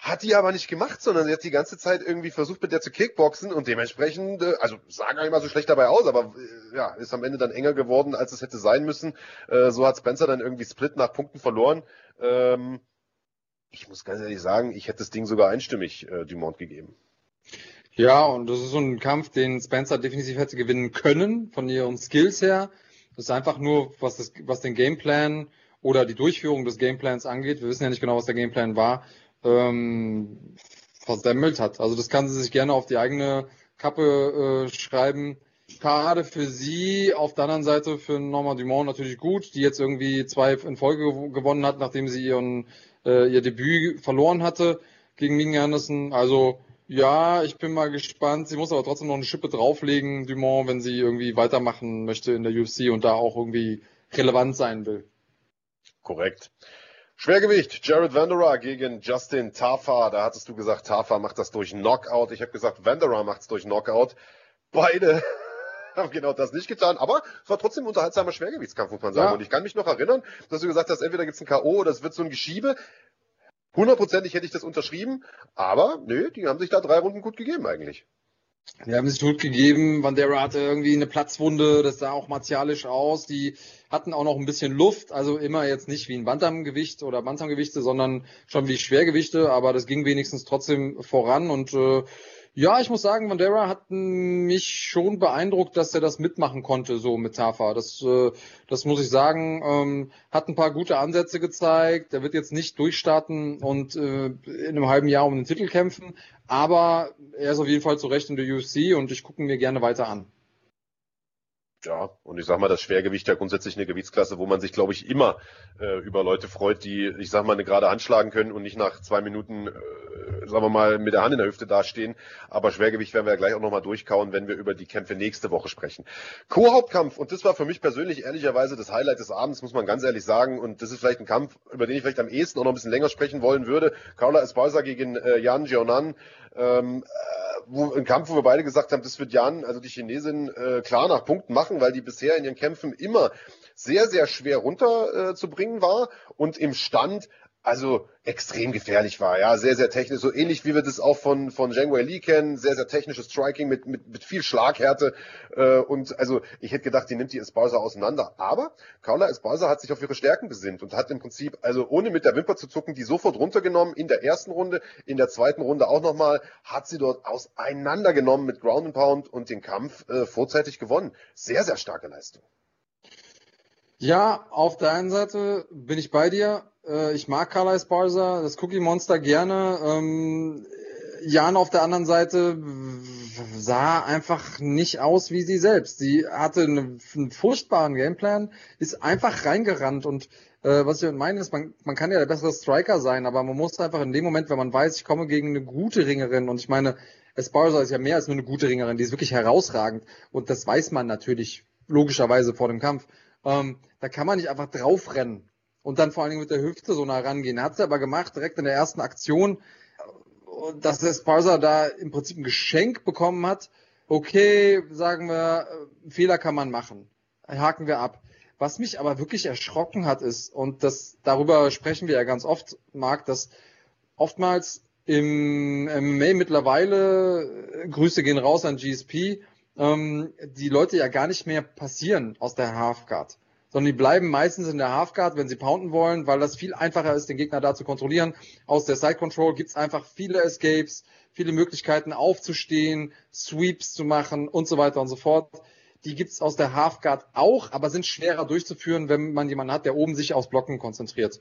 [SPEAKER 1] Hat die aber nicht gemacht, sondern sie hat die ganze Zeit irgendwie versucht, mit der zu kickboxen und dementsprechend, äh, also sah gar nicht mal so schlecht dabei aus, aber äh, ja, ist am Ende dann enger geworden, als es hätte sein müssen. Äh, so hat Spencer dann irgendwie Split nach Punkten verloren. Ähm, ich muss ganz ehrlich sagen, ich hätte das Ding sogar einstimmig Dumont gegeben.
[SPEAKER 2] Ja, und das ist so ein Kampf, den Spencer definitiv hätte gewinnen können, von ihren Skills her. Das ist einfach nur, was, das, was den Gameplan oder die Durchführung des Gameplans angeht. Wir wissen ja nicht genau, was der Gameplan war ähm, versemmelt hat. Also das kann sie sich gerne auf die eigene Kappe äh, schreiben. Schade für sie, auf der anderen Seite für Norma Dumont natürlich gut, die jetzt irgendwie zwei in Folge gewonnen hat, nachdem sie ihren, äh, ihr Debüt verloren hatte gegen Megan Anderson. Also ja, ich bin mal gespannt. Sie muss aber trotzdem noch eine Schippe drauflegen, Dumont, wenn sie irgendwie weitermachen möchte in der UFC und da auch irgendwie relevant sein will.
[SPEAKER 1] Korrekt. Schwergewicht, Jared Vanderaa gegen Justin Tafa. Da hattest du gesagt, Tafa macht das durch Knockout. Ich habe gesagt, Vanderaa macht es durch Knockout. Beide (laughs) haben genau das nicht getan, aber es war trotzdem ein unterhaltsamer Schwergewichtskampf, muss man sagen. Ja. Und ich kann mich noch erinnern, dass du gesagt hast, entweder gibt es ein K.O. oder es wird so ein Geschiebe. Hundertprozentig hätte ich das unterschrieben, aber nö, die haben sich da drei Runden gut gegeben eigentlich.
[SPEAKER 2] Die haben sich gut gegeben. Vandera hatte irgendwie eine Platzwunde, das sah auch martialisch aus. Die hatten auch noch ein bisschen Luft, also immer jetzt nicht wie ein Bantamgewicht oder Bantamgewichte, sondern schon wie Schwergewichte, aber das ging wenigstens trotzdem voran und äh, ja, ich muss sagen, Vandera hat mich schon beeindruckt, dass er das mitmachen konnte, so mit Tafa. Das, äh, das muss ich sagen. Ähm, hat ein paar gute Ansätze gezeigt. Er wird jetzt nicht durchstarten und äh, in einem halben Jahr um den Titel kämpfen, aber er ist auf jeden Fall zu Recht in der UFC und ich gucke mir gerne weiter an.
[SPEAKER 1] Ja, und ich sag mal, das Schwergewicht ja grundsätzlich eine Gewichtsklasse, wo man sich, glaube ich, immer äh, über Leute freut, die, ich sag mal, eine gerade Hand schlagen können und nicht nach zwei Minuten, äh, sagen wir mal, mit der Hand in der Hüfte dastehen. Aber Schwergewicht werden wir ja gleich auch nochmal durchkauen, wenn wir über die Kämpfe nächste Woche sprechen. Co-Hauptkampf, und das war für mich persönlich ehrlicherweise das Highlight des Abends, muss man ganz ehrlich sagen. Und das ist vielleicht ein Kampf, über den ich vielleicht am ehesten auch noch ein bisschen länger sprechen wollen würde. Carla Esparza gegen äh, Jan Gionan. Ähm, äh, wo, ein Kampf, wo wir beide gesagt haben, das wird Jan, also die Chinesin, äh, klar nach Punkten machen, weil die bisher in ihren Kämpfen immer sehr, sehr schwer runterzubringen äh, war. Und im Stand also extrem gefährlich war, ja, sehr, sehr technisch, so ähnlich wie wir das auch von, von Zheng Wei Li kennen, sehr, sehr technisches Striking mit, mit, mit viel Schlaghärte äh, und also ich hätte gedacht, die nimmt die Esparza auseinander, aber Carla Esparza hat sich auf ihre Stärken besinnt und hat im Prinzip, also ohne mit der Wimper zu zucken, die sofort runtergenommen, in der ersten Runde, in der zweiten Runde auch nochmal, hat sie dort auseinandergenommen mit Ground and Pound und den Kampf äh, vorzeitig gewonnen. Sehr, sehr starke Leistung.
[SPEAKER 2] Ja, auf der einen Seite bin ich bei dir. Äh, ich mag Carla Esparza, das Cookie Monster gerne. Ähm, Jan auf der anderen Seite sah einfach nicht aus wie sie selbst. Sie hatte eine, einen furchtbaren Gameplan, ist einfach reingerannt und äh, was ich meine ist, man, man kann ja der bessere Striker sein, aber man muss einfach in dem Moment, wenn man weiß, ich komme gegen eine gute Ringerin und ich meine, Esparza ist ja mehr als nur eine gute Ringerin, die ist wirklich herausragend und das weiß man natürlich logischerweise vor dem Kampf. Ähm, da kann man nicht einfach draufrennen und dann vor allen Dingen mit der Hüfte so nah rangehen. Hat sie aber gemacht, direkt in der ersten Aktion, dass Esparza da im Prinzip ein Geschenk bekommen hat. Okay, sagen wir, Fehler kann man machen. Haken wir ab. Was mich aber wirklich erschrocken hat, ist, und das, darüber sprechen wir ja ganz oft, Marc, dass oftmals im MMA mittlerweile, Grüße gehen raus an GSP, ähm, die Leute ja gar nicht mehr passieren aus der Halfguard, sondern die bleiben meistens in der Halfguard, wenn sie pounden wollen, weil das viel einfacher ist, den Gegner da zu kontrollieren. Aus der Side Control gibt's einfach viele Escapes, viele Möglichkeiten aufzustehen, Sweeps zu machen und so weiter und so fort. Die gibt's aus der Halfguard auch, aber sind schwerer durchzuführen, wenn man jemanden hat, der oben sich aufs Blocken konzentriert.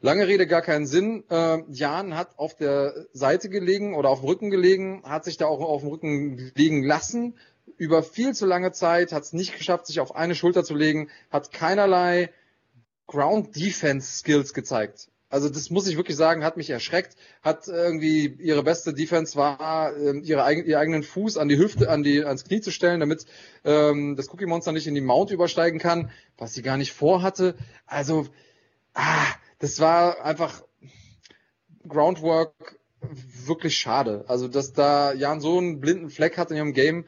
[SPEAKER 2] Lange Rede, gar keinen Sinn. Äh, Jan hat auf der Seite gelegen oder auf dem Rücken gelegen, hat sich da auch auf dem Rücken liegen lassen. Über viel zu lange Zeit hat es nicht geschafft, sich auf eine Schulter zu legen, hat keinerlei Ground Defense Skills gezeigt. Also das muss ich wirklich sagen, hat mich erschreckt. Hat irgendwie ihre beste Defense war, äh, ihre, ihren eigenen Fuß an die Hüfte, an die, ans Knie zu stellen, damit ähm, das Cookie Monster nicht in die Mount übersteigen kann, was sie gar nicht vorhatte. Also, ah, das war einfach Groundwork wirklich schade. Also, dass da Jan so einen blinden Fleck hat in ihrem Game,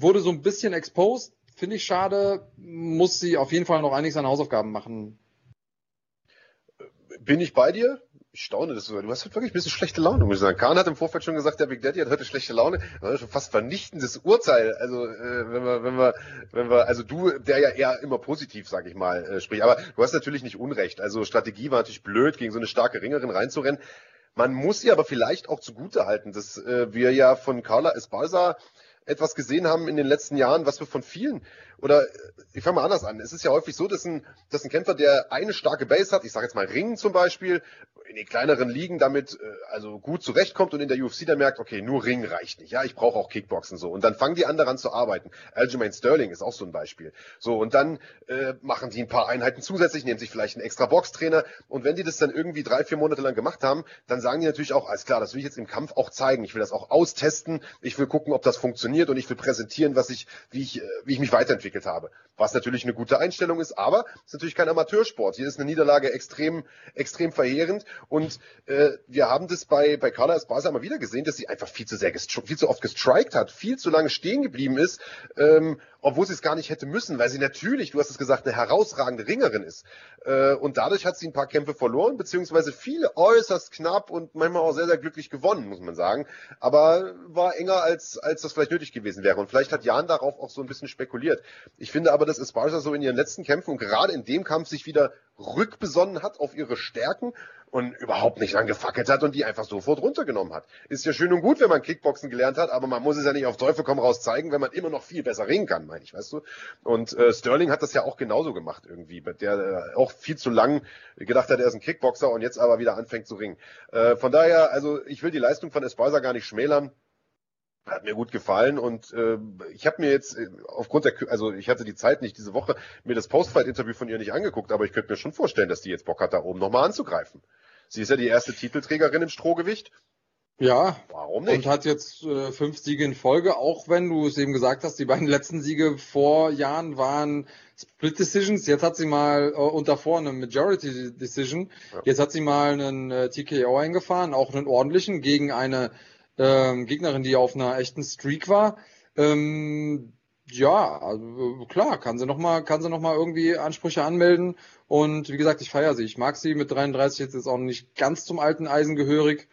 [SPEAKER 2] wurde so ein bisschen exposed. Finde ich schade. Muss sie auf jeden Fall noch einiges an Hausaufgaben machen
[SPEAKER 1] bin ich bei dir? Ich staune das so. Du hast wirklich ein bisschen schlechte Laune, muss ich sagen. Kahn hat im Vorfeld schon gesagt, der Big Daddy hat heute schlechte Laune. Das ist schon fast vernichtendes Urteil. Also, äh, wenn wir, wenn wir, wenn wir, also du, der ja eher immer positiv, sag ich mal, äh, spricht. Aber du hast natürlich nicht Unrecht. Also Strategie war natürlich blöd, gegen so eine starke Ringerin reinzurennen. Man muss sie aber vielleicht auch zugute halten, dass äh, wir ja von Carla Esparza etwas gesehen haben in den letzten Jahren, was wir von vielen oder ich fange mal anders an. Es ist ja häufig so, dass ein, dass ein Kämpfer, der eine starke Base hat, ich sage jetzt mal Ringen zum Beispiel, in den kleineren Ligen damit äh, also gut zurechtkommt und in der UFC dann merkt, okay, nur Ring reicht nicht. Ja, ich brauche auch Kickboxen so. Und dann fangen die anderen an zu arbeiten. Aljamain Sterling ist auch so ein Beispiel. So, und dann äh, machen die ein paar Einheiten zusätzlich, nehmen sich vielleicht einen extra Boxtrainer. Und wenn die das dann irgendwie drei, vier Monate lang gemacht haben, dann sagen die natürlich auch, alles klar, das will ich jetzt im Kampf auch zeigen. Ich will das auch austesten. Ich will gucken, ob das funktioniert und ich will präsentieren, was ich, wie ich, äh, wie ich mich weiterentwickelt habe. Was natürlich eine gute Einstellung ist, aber es ist natürlich kein Amateursport. Hier ist eine Niederlage extrem, extrem verheerend. Und äh, wir haben das bei, bei Carla Esparza mal wieder gesehen, dass sie einfach viel zu sehr, viel zu oft gestrikt hat, viel zu lange stehen geblieben ist, ähm, obwohl sie es gar nicht hätte müssen, weil sie natürlich, du hast es gesagt, eine herausragende Ringerin ist. Äh, und dadurch hat sie ein paar Kämpfe verloren, beziehungsweise viele äußerst knapp und manchmal auch sehr, sehr glücklich gewonnen, muss man sagen. Aber war enger, als, als das vielleicht nötig gewesen wäre. Und vielleicht hat Jan darauf auch so ein bisschen spekuliert. Ich finde aber, dass Esparza so in ihren letzten Kämpfen und gerade in dem Kampf sich wieder rückbesonnen hat auf ihre Stärken und überhaupt nicht angefackelt hat und die einfach sofort runtergenommen hat. Ist ja schön und gut, wenn man Kickboxen gelernt hat, aber man muss es ja nicht auf Teufel komm raus zeigen, wenn man immer noch viel besser ringen kann, meine ich, weißt du? Und äh, Sterling hat das ja auch genauso gemacht irgendwie, der äh, auch viel zu lang gedacht hat, er ist ein Kickboxer und jetzt aber wieder anfängt zu ringen. Äh, von daher, also ich will die Leistung von Esparza gar nicht schmälern. Hat mir gut gefallen und äh, ich habe mir jetzt äh, aufgrund der, also ich hatte die Zeit nicht diese Woche, mir das Postfight-Interview von ihr nicht angeguckt, aber ich könnte mir schon vorstellen, dass die jetzt Bock hat, da oben nochmal anzugreifen. Sie ist ja die erste Titelträgerin im Strohgewicht.
[SPEAKER 2] Ja. Warum nicht? Und hat jetzt äh, fünf Siege in Folge, auch wenn du es eben gesagt hast, die beiden letzten Siege vor Jahren waren Split Decisions. Jetzt hat sie mal äh, und davor eine Majority Decision. Ja. Jetzt hat sie mal einen äh, TKO eingefahren, auch einen ordentlichen gegen eine ähm, Gegnerin, die auf einer echten Streak war. Ähm, ja, also klar, kann sie noch mal, kann sie noch irgendwie Ansprüche anmelden. Und wie gesagt, ich feiere sie. Ich mag sie mit 33 jetzt ist auch nicht ganz zum alten Eisen gehörig.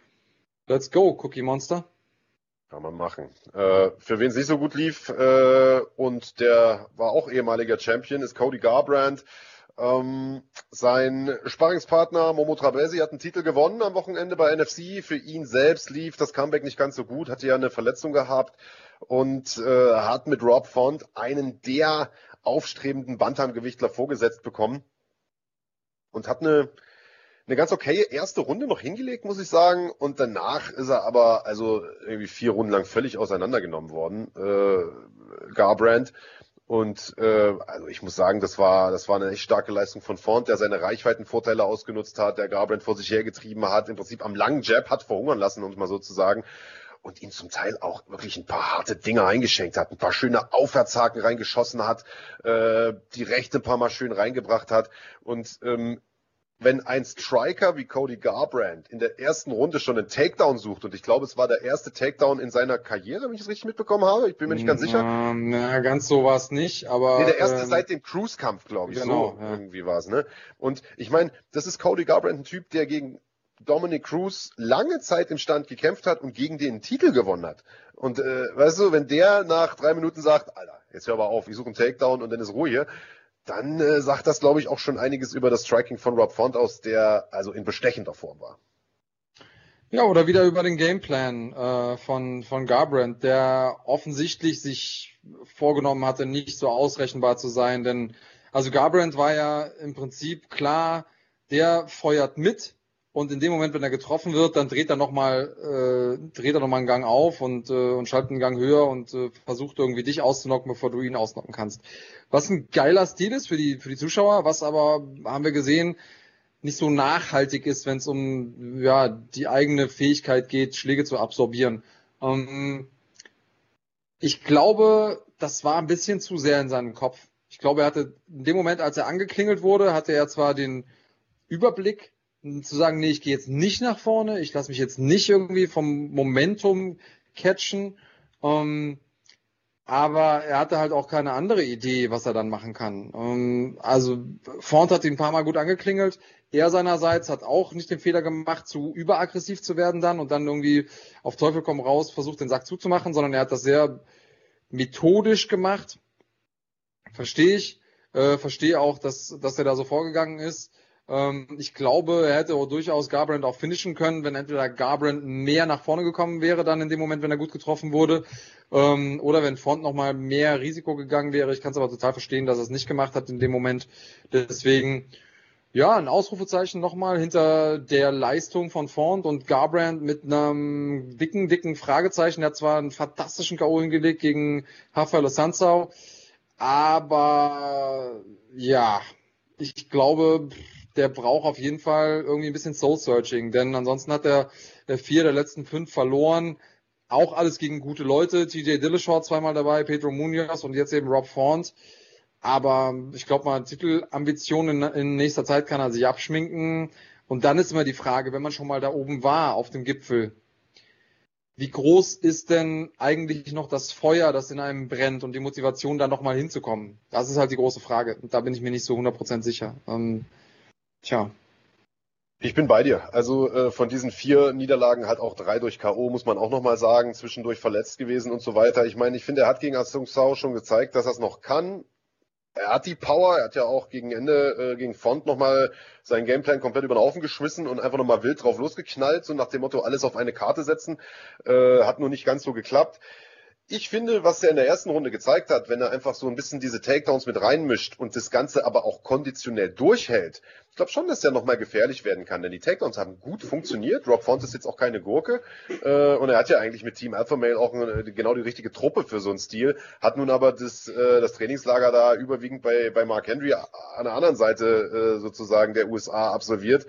[SPEAKER 2] Let's go, Cookie Monster.
[SPEAKER 1] Kann man machen. Äh, für wen es nicht so gut lief, äh, und der war auch ehemaliger Champion, ist Cody Garbrandt. Ähm, sein Sparringspartner Momo Trabesi hat einen Titel gewonnen am Wochenende bei NFC. Für ihn selbst lief das Comeback nicht ganz so gut, hatte ja eine Verletzung gehabt und äh, hat mit Rob Font einen der aufstrebenden Bantamgewichtler vorgesetzt bekommen und hat eine eine ganz okay erste Runde noch hingelegt, muss ich sagen. Und danach ist er aber also irgendwie vier Runden lang völlig auseinandergenommen worden, äh, Garbrand. Und äh, also ich muss sagen, das war das war eine echt starke Leistung von Font, der seine Reichweitenvorteile ausgenutzt hat, der Garbrand vor sich hergetrieben hat, im Prinzip am langen Jab hat verhungern lassen, um es mal so zu sagen. und ihn zum Teil auch wirklich ein paar harte Dinge eingeschenkt hat, ein paar schöne Aufwärtshaken reingeschossen hat, äh, die Rechte ein paar Mal schön reingebracht hat und ähm, wenn ein Striker wie Cody Garbrandt in der ersten Runde schon einen Takedown sucht, und ich glaube, es war der erste Takedown in seiner Karriere, wenn ich es richtig mitbekommen habe, ich bin mir nicht ganz sicher.
[SPEAKER 2] Na, ganz so war es nicht, aber.
[SPEAKER 1] Nee, der erste ähm, seit dem Cruise-Kampf, glaube ich. Genau, so ja. irgendwie war es, ne? Und ich meine, das ist Cody Garbrandt, ein Typ, der gegen Dominic Cruz lange Zeit im Stand gekämpft hat und gegen den Titel gewonnen hat. Und äh, weißt du, wenn der nach drei Minuten sagt, Alter, jetzt hör aber auf, ich suche einen Takedown und dann ist Ruhe hier, dann äh, sagt das, glaube ich, auch schon einiges über das Striking von Rob Font aus, der also in bestechender Form war.
[SPEAKER 2] Ja, oder wieder über den Gameplan äh, von, von Garbrandt, der offensichtlich sich vorgenommen hatte, nicht so ausrechenbar zu sein. Denn also Garbrandt war ja im Prinzip klar, der feuert mit, und in dem Moment, wenn er getroffen wird, dann dreht er nochmal, äh, dreht er nochmal einen Gang auf und, äh, und schaltet einen Gang höher und äh, versucht irgendwie dich auszunocken, bevor du ihn ausnocken kannst. Was ein geiler Stil ist für die, für die Zuschauer, was aber, haben wir gesehen, nicht so nachhaltig ist, wenn es um ja, die eigene Fähigkeit geht, Schläge zu absorbieren. Ähm, ich glaube, das war ein bisschen zu sehr in seinem Kopf. Ich glaube, er hatte in dem Moment, als er angeklingelt wurde, hatte er zwar den Überblick, zu sagen, nee, ich gehe jetzt nicht nach vorne, ich lasse mich jetzt nicht irgendwie vom Momentum catchen. Ähm, aber er hatte halt auch keine andere Idee, was er dann machen kann. Ähm, also Font hat ihn ein paar Mal gut angeklingelt. Er seinerseits hat auch nicht den Fehler gemacht, zu überaggressiv zu werden dann und dann irgendwie auf Teufel komm raus versucht, den Sack zuzumachen, sondern er hat das sehr methodisch gemacht. Verstehe ich. Äh, verstehe auch, dass, dass er da so vorgegangen ist. Ähm, ich glaube, er hätte auch durchaus Garbrandt auch finishen können, wenn entweder Garbrandt mehr nach vorne gekommen wäre, dann in dem Moment, wenn er gut getroffen wurde, ähm, oder wenn Font nochmal mehr Risiko gegangen wäre. Ich kann es aber total verstehen, dass er es nicht gemacht hat in dem Moment. Deswegen, ja, ein Ausrufezeichen nochmal hinter der Leistung von Font und Garbrandt mit einem dicken, dicken Fragezeichen. Er hat zwar einen fantastischen K.O. hingelegt gegen Rafael Sanzau, aber ja, ich glaube, der braucht auf jeden Fall irgendwie ein bisschen Soul-Searching, denn ansonsten hat er vier der letzten fünf verloren. Auch alles gegen gute Leute. TJ Dillashaw zweimal dabei, Pedro Munoz und jetzt eben Rob Font. Aber ich glaube mal, Titelambitionen in, nächster Zeit kann er sich abschminken. Und dann ist immer die Frage, wenn man schon mal da oben war, auf dem Gipfel, wie groß ist denn eigentlich noch das Feuer, das in einem brennt und die Motivation, da nochmal hinzukommen? Das ist halt die große Frage. Und da bin ich mir nicht so 100% sicher. Ähm, Tja.
[SPEAKER 1] Ich bin bei dir. Also äh, von diesen vier Niederlagen hat auch drei durch K.O., muss man auch nochmal sagen, zwischendurch verletzt gewesen und so weiter. Ich meine, ich finde, er hat gegen Asung Sao schon gezeigt, dass er es noch kann. Er hat die Power, er hat ja auch gegen Ende, äh, gegen Font nochmal seinen Gameplan komplett über den Haufen geschmissen und einfach nochmal wild drauf losgeknallt, so nach dem Motto, alles auf eine Karte setzen. Äh, hat nur nicht ganz so geklappt ich finde, was er in der ersten Runde gezeigt hat, wenn er einfach so ein bisschen diese Takedowns mit reinmischt und das Ganze aber auch konditionell durchhält, ich glaube schon, dass er nochmal gefährlich werden kann, denn die Takedowns haben gut funktioniert. Rob Font ist jetzt auch keine Gurke äh, und er hat ja eigentlich mit Team Alpha Male auch eine, genau die richtige Truppe für so einen Stil, hat nun aber das, äh, das Trainingslager da überwiegend bei, bei Mark Henry an der anderen Seite äh, sozusagen der USA absolviert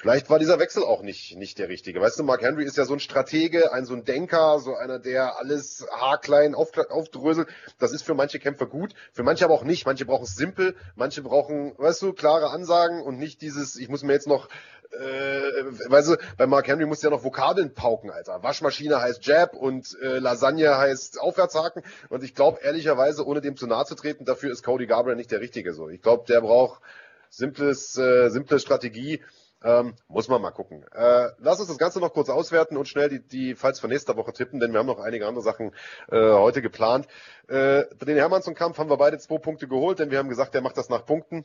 [SPEAKER 1] Vielleicht war dieser Wechsel auch nicht, nicht der richtige. Weißt du, Mark Henry ist ja so ein Stratege, ein so ein Denker, so einer, der alles haarklein auf, aufdröselt. Das ist für manche Kämpfer gut, für manche aber auch nicht. Manche brauchen es simpel, manche brauchen, weißt du, klare Ansagen und nicht dieses, ich muss mir jetzt noch, äh, weißt du, bei Mark Henry muss ja noch Vokabeln pauken, Alter. Waschmaschine heißt Jab und äh, Lasagne heißt Aufwärtshaken. Und ich glaube ehrlicherweise, ohne dem zu nahe zu treten, dafür ist Cody Garbrandt nicht der Richtige so. Ich glaube, der braucht simples, äh, simple Strategie ähm, muss man mal gucken. Äh, lass uns das Ganze noch kurz auswerten und schnell die, die Fights von nächster Woche tippen, denn wir haben noch einige andere Sachen äh, heute geplant. Äh, den Hermannsson-Kampf haben wir beide zwei Punkte geholt, denn wir haben gesagt, der macht das nach Punkten.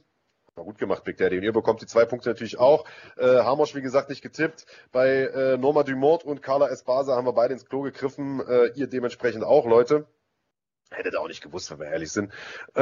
[SPEAKER 1] War gut gemacht, Big Daddy. Und ihr bekommt die zwei Punkte natürlich auch. Äh, Hamosch, wie gesagt, nicht getippt. Bei äh, Norma Dumont und Carla Espasa haben wir beide ins Klo gegriffen. Äh, ihr dementsprechend auch, Leute. Hättet auch nicht gewusst, wenn wir ehrlich sind. Äh,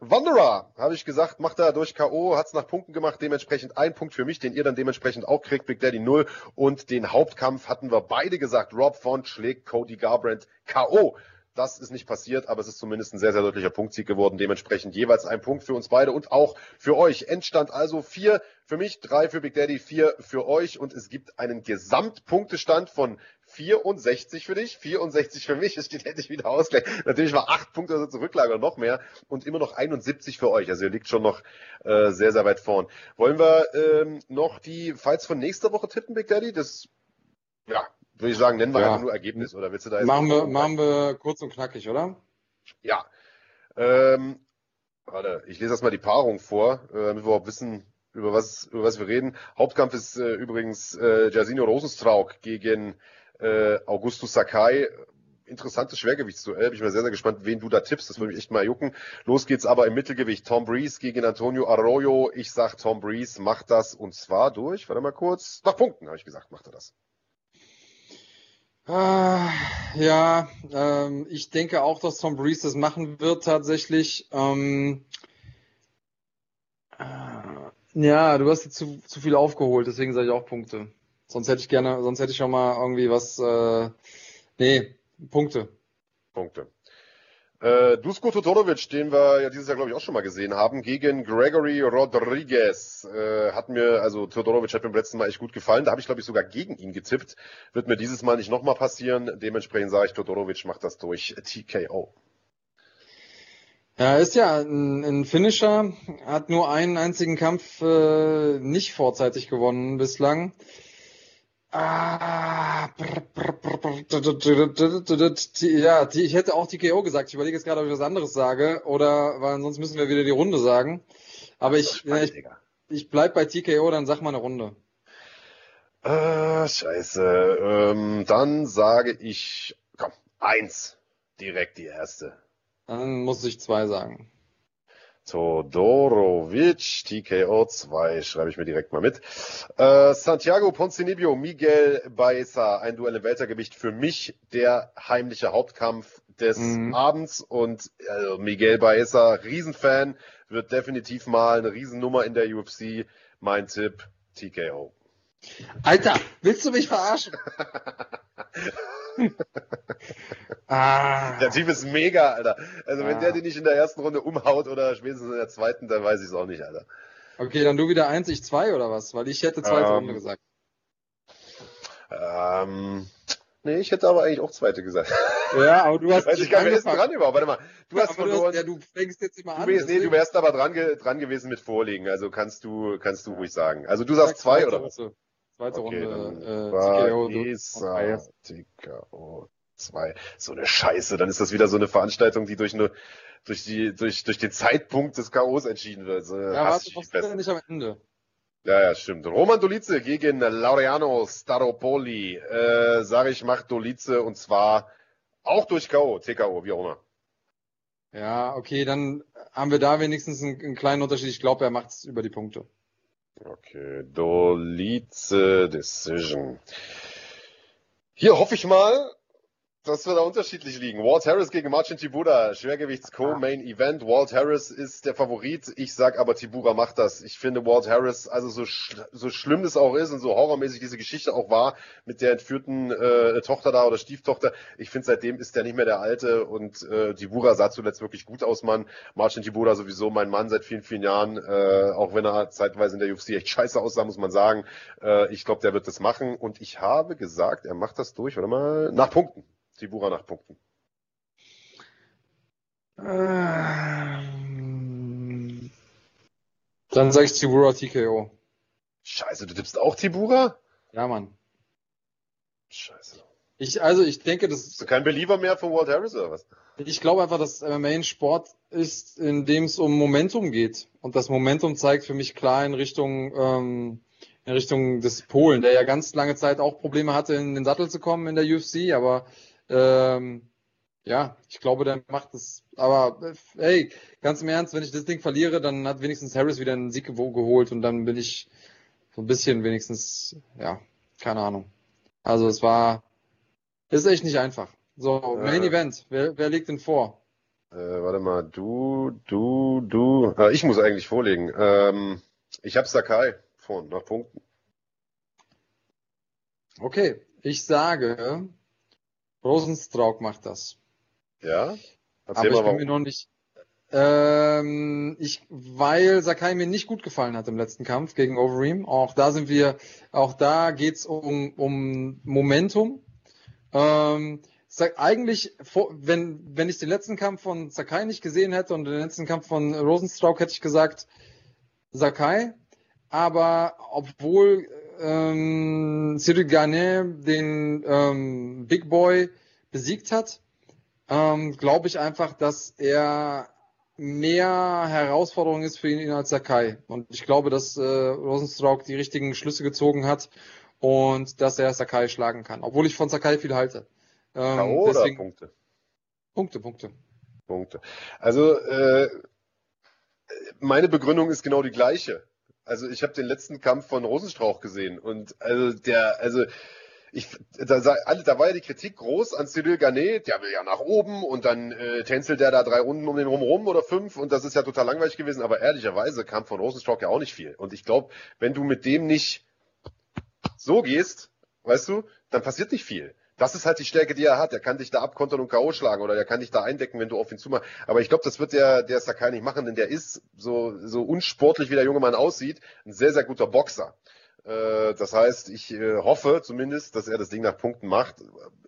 [SPEAKER 1] Wanderer, habe ich gesagt, macht er durch K.O., hat's nach Punkten gemacht, dementsprechend ein Punkt für mich, den ihr dann dementsprechend auch kriegt, Big Daddy 0. Und den Hauptkampf hatten wir beide gesagt, Rob Font schlägt Cody Garbrandt K.O. Das ist nicht passiert, aber es ist zumindest ein sehr, sehr deutlicher Punktsieg geworden. Dementsprechend jeweils ein Punkt für uns beide und auch für euch. Endstand also vier für mich, drei für Big Daddy, vier für euch und es gibt einen Gesamtpunktestand von 64 für dich, 64 für mich. Es steht endlich wieder Ausgleich. Natürlich war acht Punkte also Zurücklage noch mehr und immer noch 71 für euch. Also ihr liegt schon noch äh, sehr, sehr weit vorn. Wollen wir ähm, noch die Fights von nächster Woche tippen, Big Daddy? Das, ja, würde ich sagen, nennen wir ja. einfach nur Ergebnis. Oder willst du da
[SPEAKER 2] jetzt machen wir, machen wir kurz und knackig, oder?
[SPEAKER 1] Ja. Ähm, warte, ich lese erstmal die Paarung vor, äh, damit wir überhaupt wissen, über was, über was wir reden. Hauptkampf ist äh, übrigens äh, Jairzinho Rosenstrauk gegen äh, Augustus Sakai. Interessantes Schwergewichtsduell. Bin ich mal sehr, sehr gespannt, wen du da tippst. Das würde mich echt mal jucken. Los geht's aber im Mittelgewicht. Tom Breeze gegen Antonio Arroyo. Ich sag, Tom Breeze macht das und zwar durch, warte mal kurz, nach Punkten, habe ich gesagt, macht er das.
[SPEAKER 2] Ah, ja, ähm, ich denke auch, dass Tom Breeze das machen wird tatsächlich. Ähm, äh, ja, du hast jetzt zu, zu viel aufgeholt, deswegen sage ich auch Punkte. Sonst hätte ich gerne, sonst hätte ich schon mal irgendwie was. Äh, nee, Punkte.
[SPEAKER 1] Punkte. Äh, Dusko Todorovic, den wir ja dieses Jahr, glaube ich, auch schon mal gesehen haben, gegen Gregory Rodriguez. Äh, hat mir, also Todorovic hat mir beim letzten Mal echt gut gefallen. Da habe ich, glaube ich, sogar gegen ihn getippt. Wird mir dieses Mal nicht nochmal passieren. Dementsprechend sage ich, Todorovic macht das durch TKO.
[SPEAKER 2] Ja, ist ja ein, ein Finisher, hat nur einen einzigen Kampf äh, nicht vorzeitig gewonnen bislang. Ah, ja, ich hätte auch TKO gesagt. Ich überlege jetzt gerade, ob ich was anderes sage. Oder, weil sonst müssen wir wieder die Runde sagen. Aber ich, ich, ich bleib bei TKO, dann sag mal eine Runde.
[SPEAKER 1] Äh, scheiße. Ähm, dann sage ich, komm, eins. Direkt die erste.
[SPEAKER 2] Dann muss ich zwei sagen.
[SPEAKER 1] Todorovic, TKO 2, schreibe ich mir direkt mal mit. Äh, Santiago Poncinibio, Miguel Baeza, ein Duell im Weltergewicht. Für mich der heimliche Hauptkampf des mhm. Abends und äh, Miguel Baeza, Riesenfan, wird definitiv mal eine Riesennummer in der UFC. Mein Tipp, TKO.
[SPEAKER 2] Alter, willst du mich verarschen? (laughs)
[SPEAKER 1] ah. Der Typ ist mega, Alter. Also, wenn ah. der die nicht in der ersten Runde umhaut oder spätestens in der zweiten, dann weiß ich es auch nicht, Alter.
[SPEAKER 2] Okay, dann du wieder eins, ich zwei oder was? Weil ich hätte zweite ähm, Runde gesagt.
[SPEAKER 1] Ähm, nee, ich hätte aber eigentlich auch zweite gesagt.
[SPEAKER 2] Ja, aber du hast.
[SPEAKER 1] Weiß ich gar nicht, wer dran überhaupt? Warte mal. Du hast verloren.
[SPEAKER 2] Du, hast, ja, du fängst jetzt immer
[SPEAKER 1] an. Du, nee, du wärst aber dran, dran gewesen mit Vorlegen. Also kannst du, kannst du ruhig sagen. Also du sagst zwei oder was?
[SPEAKER 2] Zweite okay,
[SPEAKER 1] Runde äh, TKO. TKO 2. So eine Scheiße. Dann ist das wieder so eine Veranstaltung, die durch eine durch die durch durch den Zeitpunkt des Chaos entschieden wird. So,
[SPEAKER 2] ja, warte, was ist denn nicht am Ende?
[SPEAKER 1] Ja, ja, stimmt. Roman Dolice gegen Laureano Staropoli. Äh, sage ich, macht Dolice und zwar auch durch K.O., TKO, wie auch immer.
[SPEAKER 2] Ja, okay, dann haben wir da wenigstens einen, einen kleinen Unterschied. Ich glaube, er macht es über die Punkte.
[SPEAKER 1] Okay, Dolice Decision. Hier hoffe ich mal, das wird da unterschiedlich liegen. Walt Harris gegen Marcin Tibura, Schwergewichts-Co-Main-Event. Walt Harris ist der Favorit. Ich sag aber, Tibura macht das. Ich finde Walt Harris, also so, sch so schlimm das auch ist und so horrormäßig diese Geschichte auch war mit der entführten äh, Tochter da oder Stieftochter, ich finde seitdem ist der nicht mehr der Alte und äh, Tibura sah zuletzt wirklich gut aus, Mann. Marcin Tibura sowieso mein Mann seit vielen, vielen Jahren, äh, auch wenn er zeitweise in der UFC echt scheiße aussah, muss man sagen. Äh, ich glaube, der wird das machen und ich habe gesagt, er macht das durch, warte mal, nach Punkten. Tibura nach Punkten.
[SPEAKER 2] Ähm, dann sage ich Tibura TKO.
[SPEAKER 1] Scheiße, du tippst auch Tibura?
[SPEAKER 2] Ja, Mann.
[SPEAKER 1] Scheiße.
[SPEAKER 2] Ich, also ich denke, das
[SPEAKER 1] Bist du kein Believer mehr von Walt Harris oder was?
[SPEAKER 2] Ich glaube einfach, dass MMA ein Sport ist, in dem es um Momentum geht. Und das Momentum zeigt für mich klar in Richtung, ähm, in Richtung des Polen, der ja ganz lange Zeit auch Probleme hatte, in den Sattel zu kommen in der UFC, aber ähm, ja, ich glaube, der macht es. Aber hey, ganz im Ernst, wenn ich das Ding verliere, dann hat wenigstens Harris wieder einen Sieg geholt und dann bin ich so ein bisschen wenigstens, ja, keine Ahnung. Also es war, ist echt nicht einfach. So, äh, Main Event, wer, wer legt denn vor?
[SPEAKER 1] Äh, warte mal, du, du, du. Äh, ich muss eigentlich vorlegen. Ähm, ich habe Sakai vorn, nach Punkten.
[SPEAKER 2] Okay, ich sage, Rosenstrauk macht das.
[SPEAKER 1] Ja?
[SPEAKER 2] Erzähl Aber ich bin mir noch nicht. Ähm, ich, weil Sakai mir nicht gut gefallen hat im letzten Kampf gegen Overeem. Auch da sind wir, auch da geht's um, um Momentum. Ähm, eigentlich, wenn, wenn ich den letzten Kampf von Sakai nicht gesehen hätte und den letzten Kampf von Rosenstrauk, hätte ich gesagt Sakai. Aber obwohl ähm, Cyril Garnet den ähm, Big Boy besiegt hat, ähm, glaube ich einfach, dass er mehr Herausforderung ist für ihn als Sakai. Und ich glaube, dass äh, Rosenstrauk die richtigen Schlüsse gezogen hat und dass er Sakai schlagen kann. Obwohl ich von Sakai viel halte.
[SPEAKER 1] Ähm, K.O. deswegen, oder Punkte?
[SPEAKER 2] Punkte, Punkte.
[SPEAKER 1] Punkte. Also äh, meine Begründung ist genau die gleiche. Also ich habe den letzten Kampf von Rosenstrauch gesehen und also der, also ich, da, da war ja die Kritik groß an Cyril Garnet, der will ja nach oben und dann äh, tänzelt der da drei Runden um den rum rum oder fünf und das ist ja total langweilig gewesen, aber ehrlicherweise kam von Rosenstrauch ja auch nicht viel. Und ich glaube, wenn du mit dem nicht so gehst, weißt du, dann passiert nicht viel das ist halt die Stärke, die er hat. Er kann dich da abkontern und K.O. schlagen oder er kann dich da eindecken, wenn du auf ihn zumachst. Aber ich glaube, das wird der, der Sakai nicht machen, denn der ist, so, so unsportlich wie der junge Mann aussieht, ein sehr, sehr guter Boxer. Äh, das heißt, ich äh, hoffe zumindest, dass er das Ding nach Punkten macht.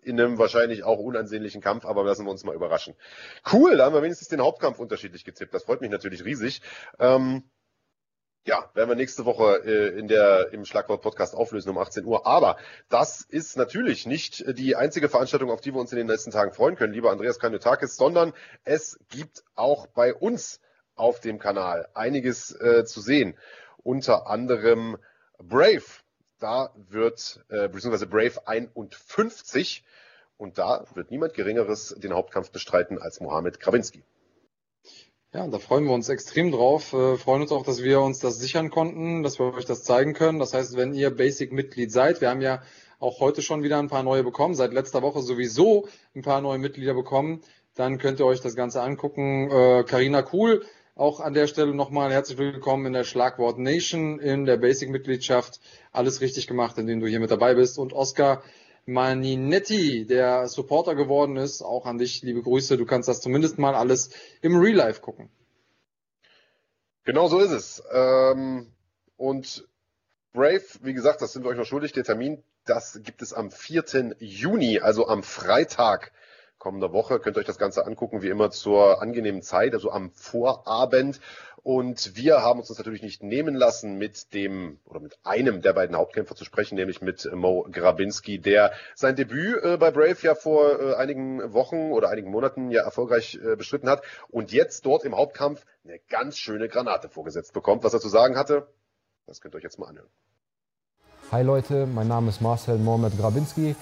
[SPEAKER 1] In einem wahrscheinlich auch unansehnlichen Kampf, aber lassen wir uns mal überraschen. Cool, da haben wir wenigstens den Hauptkampf unterschiedlich getippt. Das freut mich natürlich riesig. Ähm, ja, werden wir nächste Woche äh, in der, im Schlagwort-Podcast auflösen um 18 Uhr. Aber das ist natürlich nicht die einzige Veranstaltung, auf die wir uns in den nächsten Tagen freuen können, lieber Andreas Kanyotakis, sondern es gibt auch bei uns auf dem Kanal einiges äh, zu sehen. Unter anderem Brave. Da wird, äh, beziehungsweise Brave 51. Und da wird niemand Geringeres den Hauptkampf bestreiten als Mohamed Krawinski.
[SPEAKER 2] Ja, da freuen wir uns extrem drauf. Äh, freuen uns auch, dass wir uns das sichern konnten, dass wir euch das zeigen können. Das heißt, wenn ihr Basic-Mitglied seid, wir haben ja auch heute schon wieder ein paar neue bekommen, seit letzter Woche sowieso ein paar neue Mitglieder bekommen, dann könnt ihr euch das Ganze angucken. Karina äh, Kuhl, auch an der Stelle nochmal herzlich willkommen in der Schlagwort Nation, in der Basic-Mitgliedschaft. Alles richtig gemacht, indem du hier mit dabei bist. Und Oskar, Maninetti, der Supporter geworden ist. Auch an dich liebe Grüße. Du kannst das zumindest mal alles im Real Life gucken.
[SPEAKER 1] Genau so ist es. Ähm, und Brave, wie gesagt, das sind wir euch noch schuldig. Der Termin, das gibt es am 4. Juni, also am Freitag kommender Woche. Könnt ihr euch das Ganze angucken, wie immer zur angenehmen Zeit, also am Vorabend. Und wir haben uns das natürlich nicht nehmen lassen, mit dem oder mit einem der beiden Hauptkämpfer zu sprechen, nämlich mit Mo Grabinski, der sein Debüt äh, bei Brave ja vor äh, einigen Wochen oder einigen Monaten ja erfolgreich äh, bestritten hat und jetzt dort im Hauptkampf eine ganz schöne Granate vorgesetzt bekommt. Was er zu sagen hatte, das könnt ihr euch jetzt mal anhören.
[SPEAKER 4] Hi Leute, mein Name ist Marcel Mohamed Grabinski.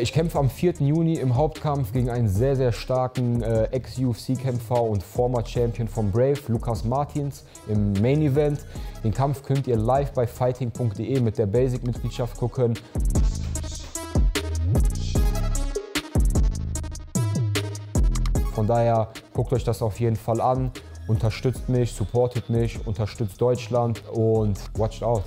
[SPEAKER 4] Ich kämpfe am 4. Juni im Hauptkampf gegen einen sehr, sehr starken äh, Ex-UFC-Kämpfer und former Champion von Brave, Lukas Martins, im Main Event. Den Kampf könnt ihr live bei fighting.de mit der Basic-Mitgliedschaft gucken. Von daher guckt euch das auf jeden Fall an, unterstützt mich, supportet mich, unterstützt Deutschland und watcht out.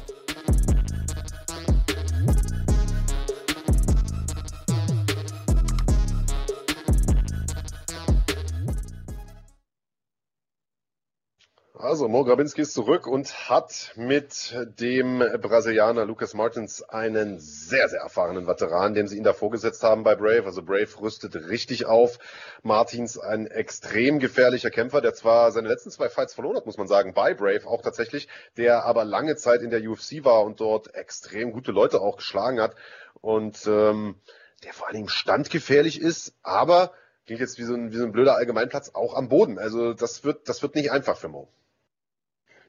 [SPEAKER 1] Also Mo Grabinski ist zurück und hat mit dem Brasilianer Lucas Martins einen sehr, sehr erfahrenen Veteran, dem sie ihn da vorgesetzt haben bei Brave. Also Brave rüstet richtig auf. Martins ein extrem gefährlicher Kämpfer, der zwar seine letzten zwei Fights verloren hat, muss man sagen, bei Brave auch tatsächlich, der aber lange Zeit in der UFC war und dort extrem gute Leute auch geschlagen hat und ähm, der vor allem standgefährlich ist, aber klingt jetzt wie so ein, wie so ein blöder Allgemeinplatz, auch am Boden. Also das wird, das wird nicht einfach für Mo.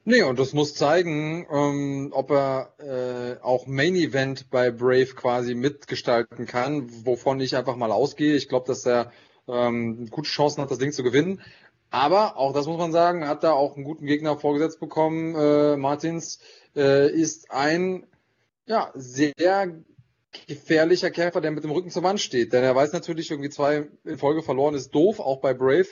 [SPEAKER 2] Nee, und das muss zeigen, ähm, ob er äh, auch Main Event bei Brave quasi mitgestalten kann, wovon ich einfach mal ausgehe. Ich glaube, dass er ähm, gute Chancen hat, das Ding zu gewinnen. Aber auch das muss man sagen, hat er auch einen guten Gegner vorgesetzt bekommen. Äh, Martins äh, ist ein ja, sehr gefährlicher Kämpfer, der mit dem Rücken zur Wand steht. Denn er weiß natürlich, irgendwie zwei in Folge verloren ist doof, auch bei Brave.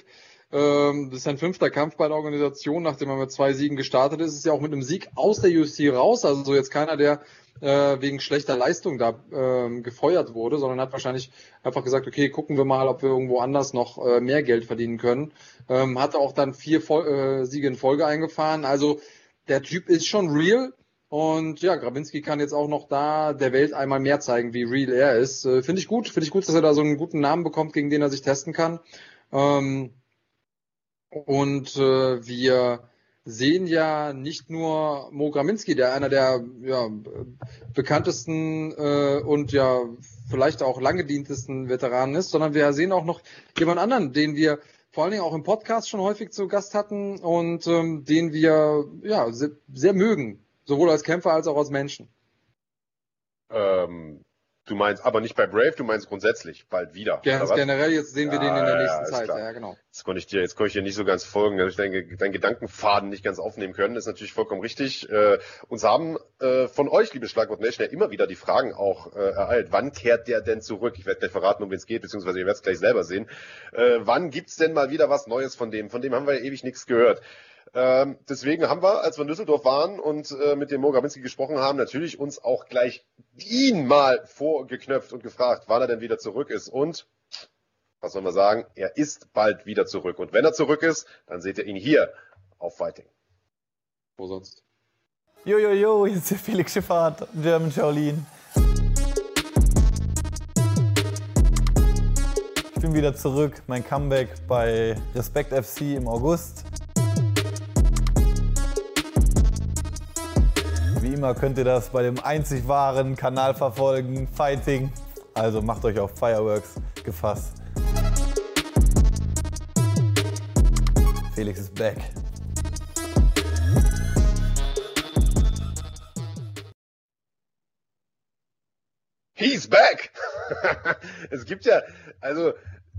[SPEAKER 2] Ähm, das ist sein fünfter Kampf bei der Organisation, nachdem er mit zwei Siegen gestartet ist. Ist ja auch mit einem Sieg aus der UFC raus. Also so jetzt keiner, der äh, wegen schlechter Leistung da ähm, gefeuert wurde, sondern hat wahrscheinlich einfach gesagt, okay, gucken wir mal, ob wir irgendwo anders noch äh, mehr Geld verdienen können. Ähm, hatte auch dann vier Vol äh, Siege in Folge eingefahren. Also der Typ ist schon real. Und ja, Grabinski kann jetzt auch noch da der Welt einmal mehr zeigen, wie real er ist. Äh, finde ich gut. Finde ich gut, dass er da so einen guten Namen bekommt, gegen den er sich testen kann. Ähm, und äh, wir sehen ja nicht nur Mo Graminski, der einer der ja, bekanntesten äh, und ja vielleicht auch lange dientesten Veteranen ist, sondern wir sehen auch noch jemand anderen, den wir vor allen Dingen auch im Podcast schon häufig zu Gast hatten und ähm, den wir ja sehr, sehr mögen, sowohl als Kämpfer als auch als Menschen.
[SPEAKER 1] Ähm, Du meinst aber nicht bei Brave, du meinst grundsätzlich bald wieder.
[SPEAKER 2] Ganz generell, jetzt sehen wir ja, den in der nächsten ja, Zeit. Klar. Ja, genau.
[SPEAKER 1] Jetzt konnte ich dir, jetzt konnte ich dir nicht so ganz folgen, dass ich deinen dein Gedankenfaden nicht ganz aufnehmen können. Das ist natürlich vollkommen richtig. Äh, uns haben äh, von euch, liebe Schlagwort Nation, ja immer wieder die Fragen auch äh, ereilt. Wann kehrt der denn zurück? Ich werde gleich verraten, um wen es geht, beziehungsweise ihr werdet es gleich selber sehen. Äh, wann gibt's denn mal wieder was Neues von dem? Von dem haben wir ja ewig nichts gehört. Ähm, deswegen haben wir, als wir in Düsseldorf waren und äh, mit dem Mo Grabinski gesprochen haben, natürlich uns auch gleich ihn mal vorgeknöpft und gefragt, wann er denn wieder zurück ist. Und was soll man sagen? Er ist bald wieder zurück. Und wenn er zurück ist, dann seht ihr ihn hier auf Fighting.
[SPEAKER 2] Wo sonst?
[SPEAKER 5] Jojojo, jo, jo, hier ist der Felix Schifffahrt, German Shaolin. Ich bin wieder zurück, mein Comeback bei Respekt FC im August. Immer könnt ihr das bei dem einzig wahren Kanal verfolgen, Fighting. Also macht euch auf Fireworks gefasst. Felix ist back.
[SPEAKER 1] He's back! (laughs) es gibt ja, also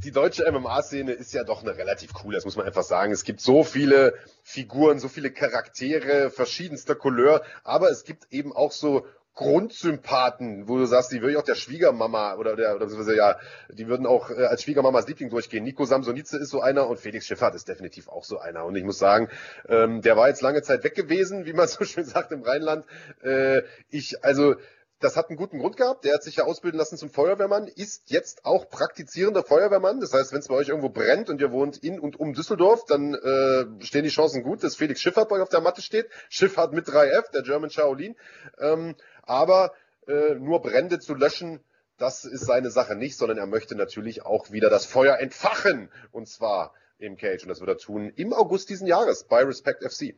[SPEAKER 1] die deutsche MMA-Szene ist ja doch eine relativ cool, das muss man einfach sagen. Es gibt so viele Figuren, so viele Charaktere verschiedenster Couleur, aber es gibt eben auch so Grundsympathen, wo du sagst, die würde ich auch der Schwiegermama oder der, oder ja, die würden auch äh, als Schwiegermamas Liebling durchgehen. Nico Samsonice ist so einer und Felix Schiffert ist definitiv auch so einer. Und ich muss sagen, ähm, der war jetzt lange Zeit weg gewesen, wie man so schön sagt im Rheinland. Äh, ich, also, das hat einen guten Grund gehabt. Der hat sich ja ausbilden lassen zum Feuerwehrmann, ist jetzt auch praktizierender Feuerwehrmann. Das heißt, wenn es bei euch irgendwo brennt und ihr wohnt in und um Düsseldorf, dann äh, stehen die Chancen gut, dass Felix Schifffahrt bei euch auf der Matte steht. Schifffahrt mit 3F, der German Shaolin. Ähm, aber äh, nur Brände zu löschen, das ist seine Sache nicht, sondern er möchte natürlich auch wieder das Feuer entfachen. Und zwar im Cage. Und das wird er tun im August diesen Jahres bei Respect FC.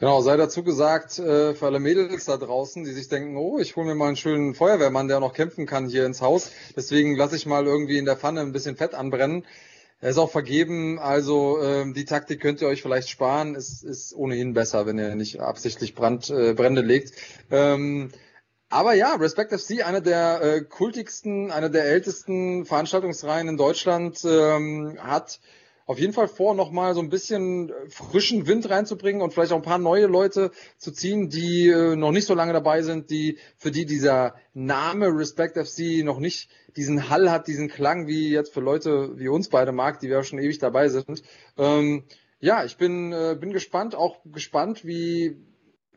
[SPEAKER 2] Genau, sei dazu gesagt, äh, für alle Mädels da draußen, die sich denken, oh, ich hole mir mal einen schönen Feuerwehrmann, der noch kämpfen kann hier ins Haus. Deswegen lasse ich mal irgendwie in der Pfanne ein bisschen Fett anbrennen. Er ist auch vergeben, also ähm, die Taktik könnt ihr euch vielleicht sparen. Es ist ohnehin besser, wenn ihr nicht absichtlich Brand, äh, Brände legt. Ähm, aber ja, Respect FC, einer der äh, kultigsten, einer der ältesten Veranstaltungsreihen in Deutschland, ähm, hat auf jeden Fall vor, nochmal so ein bisschen äh, frischen Wind reinzubringen und vielleicht auch ein paar neue Leute zu ziehen, die äh, noch nicht so lange dabei sind, die für die dieser Name Respect FC noch nicht diesen Hall hat, diesen Klang, wie jetzt für Leute wie uns beide mag, die wir schon ewig dabei sind. Ähm, ja, ich bin, äh, bin gespannt, auch gespannt, wie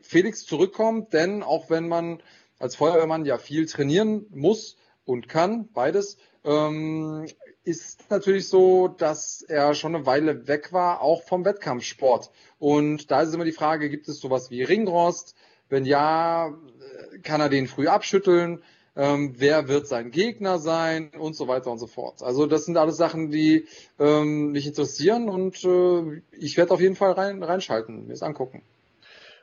[SPEAKER 2] Felix zurückkommt, denn auch wenn man als Feuerwehrmann ja viel trainieren muss und kann, beides, ähm, ist natürlich so, dass er schon eine Weile weg war, auch vom Wettkampfsport. Und da ist immer die Frage, gibt es sowas wie Ringrost? Wenn ja, kann er den früh abschütteln? Ähm, wer wird sein Gegner sein und so weiter und so fort. Also das sind alles Sachen, die ähm, mich interessieren und äh, ich werde auf jeden Fall rein, reinschalten, mir es angucken.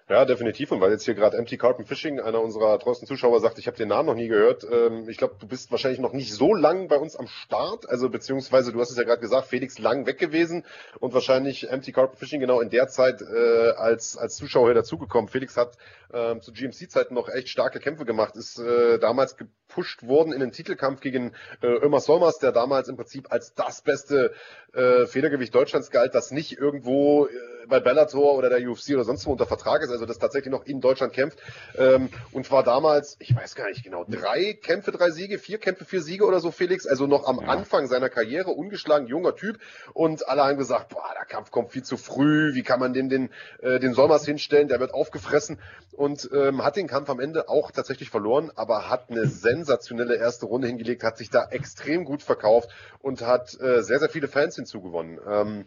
[SPEAKER 1] Ja, definitiv. Und weil jetzt hier gerade Empty Carton Fishing, einer unserer treuesten Zuschauer, sagt, ich habe den Namen noch nie gehört. Ähm, ich glaube, du bist wahrscheinlich noch nicht so lang bei uns am Start. Also beziehungsweise, du hast es ja gerade gesagt, Felix lang weg gewesen und wahrscheinlich Empty Carton Fishing genau in der Zeit äh, als, als Zuschauer hier dazugekommen. Felix hat äh, zu GMC-Zeiten noch echt starke Kämpfe gemacht, ist äh, damals gepusht worden in den Titelkampf gegen äh, Ömer Solmers, der damals im Prinzip als das beste äh, Federgewicht Deutschlands galt, das nicht irgendwo äh, bei Bellator oder der UFC oder sonst wo unter Vertrag ist, also das tatsächlich noch in Deutschland kämpft. Ähm, und war damals, ich weiß gar nicht genau, drei Kämpfe, drei Siege, vier Kämpfe, vier Siege oder so, Felix. Also noch am ja. Anfang seiner Karriere, ungeschlagen, junger Typ. Und alle haben gesagt, boah, der Kampf kommt viel zu früh, wie kann man den, den, äh, den Solmers hinstellen, der wird aufgefressen. Und ähm, hat den Kampf am Ende auch tatsächlich verloren, aber hat eine sensationelle erste Runde hingelegt, hat sich da extrem gut verkauft und hat äh, sehr, sehr viele Fans hinzugewonnen. Ähm,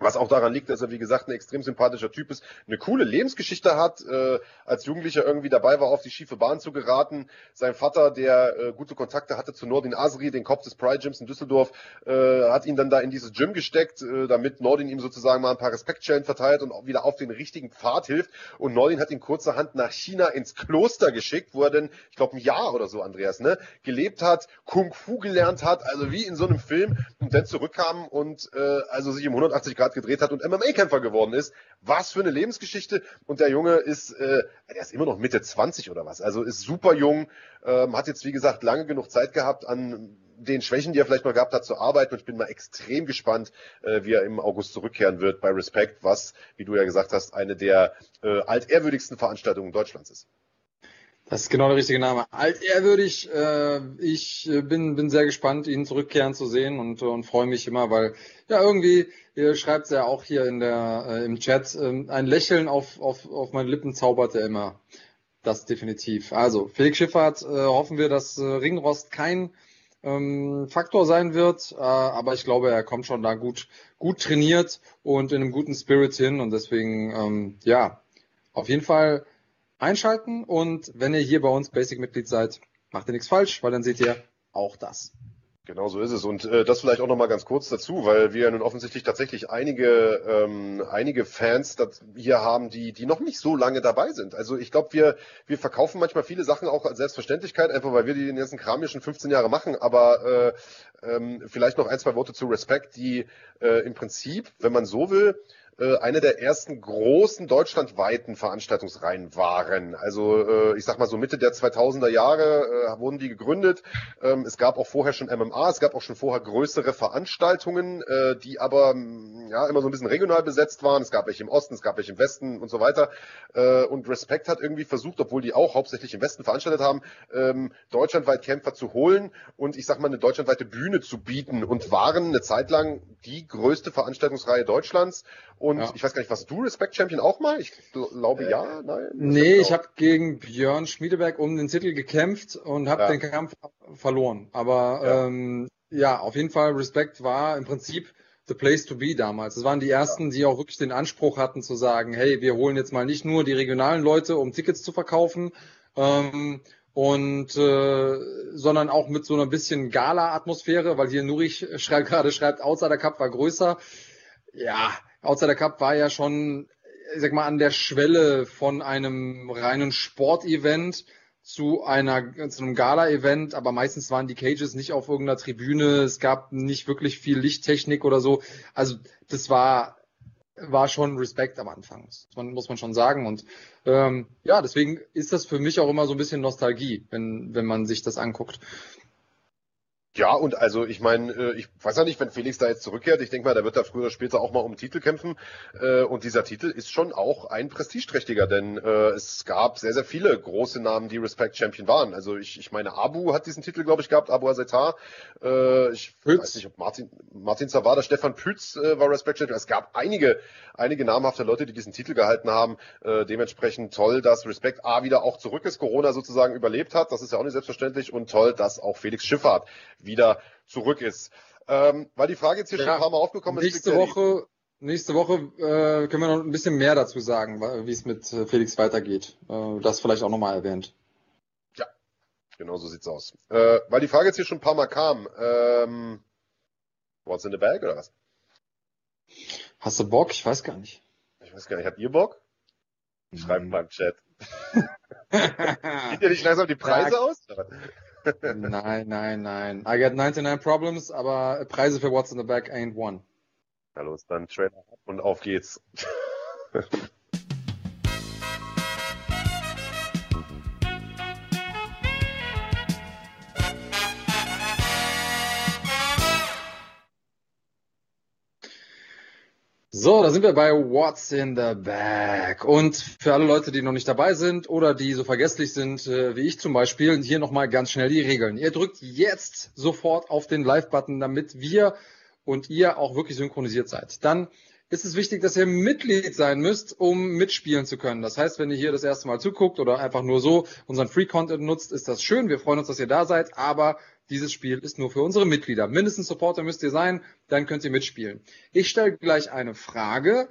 [SPEAKER 1] Was auch daran liegt, dass er, wie gesagt, ein extrem sympathischer Typ ist, eine coole Lebensgeschichte hat, äh, als Jugendlicher irgendwie dabei war, auf die schiefe Bahn zu geraten. Sein Vater, der äh, gute Kontakte hatte zu Nordin Asri, den Kopf des Pride Gyms in Düsseldorf, äh, hat ihn dann da in dieses Gym gesteckt, äh, damit Nordin ihm sozusagen mal ein paar Respektschellen verteilt und auch wieder auf den richtigen Pfad hilft. Und Nordin hat ihn kurzerhand nach China ins Kloster geschickt, wo er dann, ich glaube, ein Jahr oder so, Andreas, ne, gelebt hat, Kung Fu gelernt hat, also wie in so einem Film und dann zurückkam und äh, also sich um 180 Grad Grad gedreht hat und MMA-Kämpfer geworden ist. Was für eine Lebensgeschichte. Und der Junge ist, äh, der ist immer noch Mitte 20 oder was. Also ist super jung, ähm, hat jetzt, wie gesagt, lange genug Zeit gehabt, an den Schwächen, die er vielleicht mal gehabt hat, zu arbeiten. Und ich bin mal extrem gespannt, äh, wie er im August zurückkehren wird bei Respect, was, wie du ja gesagt hast, eine der äh, altehrwürdigsten Veranstaltungen Deutschlands ist.
[SPEAKER 2] Das ist genau der richtige Name. Altehrwürdig. Äh, ich äh, bin, bin sehr gespannt, ihn zurückkehren zu sehen und, und freue mich immer, weil ja irgendwie, ihr schreibt es ja auch hier in der, äh, im Chat, äh, ein Lächeln auf, auf, auf meine Lippen zaubert er immer. Das definitiv. Also, Felix Schifffahrt, äh, hoffen wir, dass äh, Ringrost kein ähm, Faktor sein wird, äh, aber ich glaube, er kommt schon da gut, gut trainiert und in einem guten Spirit hin und deswegen, ähm, ja, auf jeden Fall einschalten und wenn ihr hier bei uns Basic-Mitglied seid, macht ihr nichts falsch, weil dann seht ihr auch das.
[SPEAKER 1] Genau so ist es. Und äh, das vielleicht auch nochmal ganz kurz dazu, weil wir nun offensichtlich tatsächlich einige, ähm, einige Fans hier haben, die, die noch nicht so lange dabei sind. Also ich glaube, wir, wir verkaufen manchmal viele Sachen auch als Selbstverständlichkeit, einfach weil wir den ersten Kram hier schon 15 Jahre machen. Aber äh, ähm, vielleicht noch ein, zwei Worte zu Respect, die äh, im Prinzip, wenn man so will, eine der ersten großen deutschlandweiten Veranstaltungsreihen waren. Also äh, ich sag mal so Mitte der 2000er Jahre äh, wurden die gegründet. Ähm, es gab auch vorher schon MMA, es gab auch schon vorher größere Veranstaltungen, äh, die aber mm, ja immer so ein bisschen regional besetzt waren. Es gab welche im Osten, es gab welche im Westen und so weiter. Äh, und Respect hat irgendwie versucht, obwohl die auch hauptsächlich im Westen veranstaltet haben, ähm, deutschlandweit Kämpfer zu holen und ich sag mal eine deutschlandweite Bühne zu bieten und waren eine Zeit lang die größte Veranstaltungsreihe Deutschlands. Ja. ich weiß gar nicht, was du Respect Champion auch mal? Ich glaube äh, ja, nein.
[SPEAKER 2] Nee, ich habe gegen Björn Schmiedeberg um den Titel gekämpft und habe ja. den Kampf verloren. Aber ja. Ähm, ja, auf jeden Fall Respect war im Prinzip the place to be damals. Es waren die ersten, die auch wirklich den Anspruch hatten zu sagen, hey, wir holen jetzt mal nicht nur die regionalen Leute, um Tickets zu verkaufen, ähm, und äh, sondern auch mit so einer bisschen Gala-Atmosphäre, weil hier Nurich schreibt, (laughs) gerade schreibt, Outsider Cup war größer. Ja, Outsider Cup war ja schon, ich sag mal, an der Schwelle von einem reinen Sportevent zu einer zu einem Gala-Event, aber meistens waren die Cages nicht auf irgendeiner Tribüne, es gab nicht wirklich viel Lichttechnik oder so. Also das war war schon Respekt am Anfang, muss man, schon sagen. Und ähm, ja, deswegen ist das für mich auch immer so ein bisschen Nostalgie, wenn, wenn man sich das anguckt.
[SPEAKER 1] Ja, und also ich meine, äh, ich weiß ja nicht, wenn Felix da jetzt zurückkehrt, ich denke mal, der wird da früher oder später auch mal um Titel kämpfen. Äh, und dieser Titel ist schon auch ein prestigeträchtiger, denn äh, es gab sehr, sehr viele große Namen, die Respect Champion waren. Also ich, ich meine, Abu hat diesen Titel, glaube ich, gehabt, Abu Azetar. Ich Pütz. weiß nicht, ob Martin, Martin Zawada, Stefan Pütz war Respect Champion. Es gab einige, einige namhafte Leute, die diesen Titel gehalten haben. Dementsprechend toll, dass Respect A wieder auch zurück ist, Corona sozusagen überlebt hat. Das ist ja auch nicht selbstverständlich. Und toll, dass auch Felix Schifffahrt wieder zurück ist. Ähm, weil die Frage jetzt hier ja, schon ein paar Mal aufgekommen
[SPEAKER 2] ist. Nächste Woche, nächste Woche äh, können wir noch ein bisschen mehr dazu sagen, wie es mit äh, Felix weitergeht. Äh, das vielleicht auch nochmal erwähnt.
[SPEAKER 1] Ja, genau so sieht's aus. Äh, weil die Frage jetzt hier schon ein paar Mal kam. Ähm, what's in the bag oder was?
[SPEAKER 2] Hast du Bock? Ich weiß gar nicht.
[SPEAKER 1] Ich weiß gar nicht. Habt ihr Bock? Schreiben beim Chat. (laughs) Geht ihr nicht langsam die Preise aus?
[SPEAKER 2] Nein, nein, nein. I got 99 problems, aber Preise für What's in the Back ain't one.
[SPEAKER 1] Na los, dann Trailer und auf geht's.
[SPEAKER 2] So, da sind wir bei What's in the Bag. Und für alle Leute, die noch nicht dabei sind oder die so vergesslich sind, äh, wie ich zum Beispiel, hier nochmal ganz schnell die Regeln. Ihr drückt jetzt sofort auf den Live-Button, damit wir und ihr auch wirklich synchronisiert seid. Dann ist es wichtig, dass ihr Mitglied sein müsst, um mitspielen zu können. Das heißt, wenn ihr hier das erste Mal zuguckt oder einfach nur so unseren Free-Content nutzt, ist das schön. Wir freuen uns, dass ihr da seid, aber dieses Spiel ist nur für unsere Mitglieder. Mindestens Supporter müsst ihr sein, dann könnt ihr mitspielen. Ich stelle gleich eine Frage.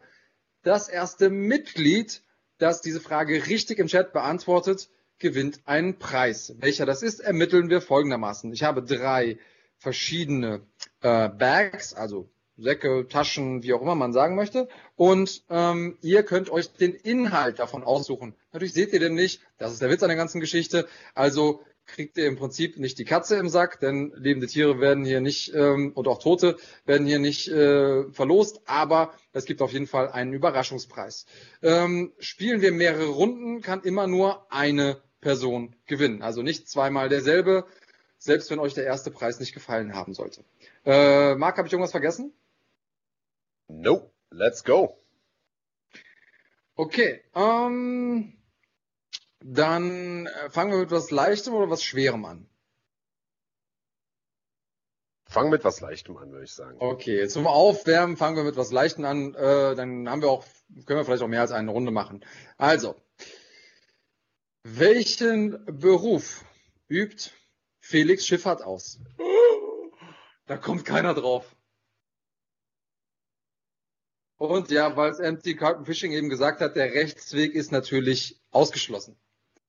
[SPEAKER 2] Das erste Mitglied, das diese Frage richtig im Chat beantwortet, gewinnt einen Preis. Welcher das ist, ermitteln wir folgendermaßen. Ich habe drei verschiedene äh, Bags, also Säcke, Taschen, wie auch immer man sagen möchte. Und ähm, ihr könnt euch den Inhalt davon aussuchen. Natürlich seht ihr den nicht. Das ist der Witz an der ganzen Geschichte. Also kriegt ihr im Prinzip nicht die Katze im Sack, denn lebende Tiere werden hier nicht ähm, und auch Tote werden hier nicht äh, verlost, aber es gibt auf jeden Fall einen Überraschungspreis. Ähm, spielen wir mehrere Runden, kann immer nur eine Person gewinnen. Also nicht zweimal derselbe, selbst wenn euch der erste Preis nicht gefallen haben sollte. Äh, Marc, habe ich irgendwas vergessen?
[SPEAKER 1] Nope, let's go.
[SPEAKER 2] Okay, ähm, dann äh, fangen wir mit was Leichtem oder was Schwerem an?
[SPEAKER 1] Fangen mit was Leichtem an, würde ich sagen.
[SPEAKER 2] Okay, zum Aufwärmen fangen wir mit was Leichtem an. Äh, dann haben wir auch, können wir vielleicht auch mehr als eine Runde machen. Also, welchen Beruf übt Felix Schifffahrt aus? Da kommt keiner drauf. Und ja, weil es Empty Carton Fishing eben gesagt hat, der Rechtsweg ist natürlich ausgeschlossen.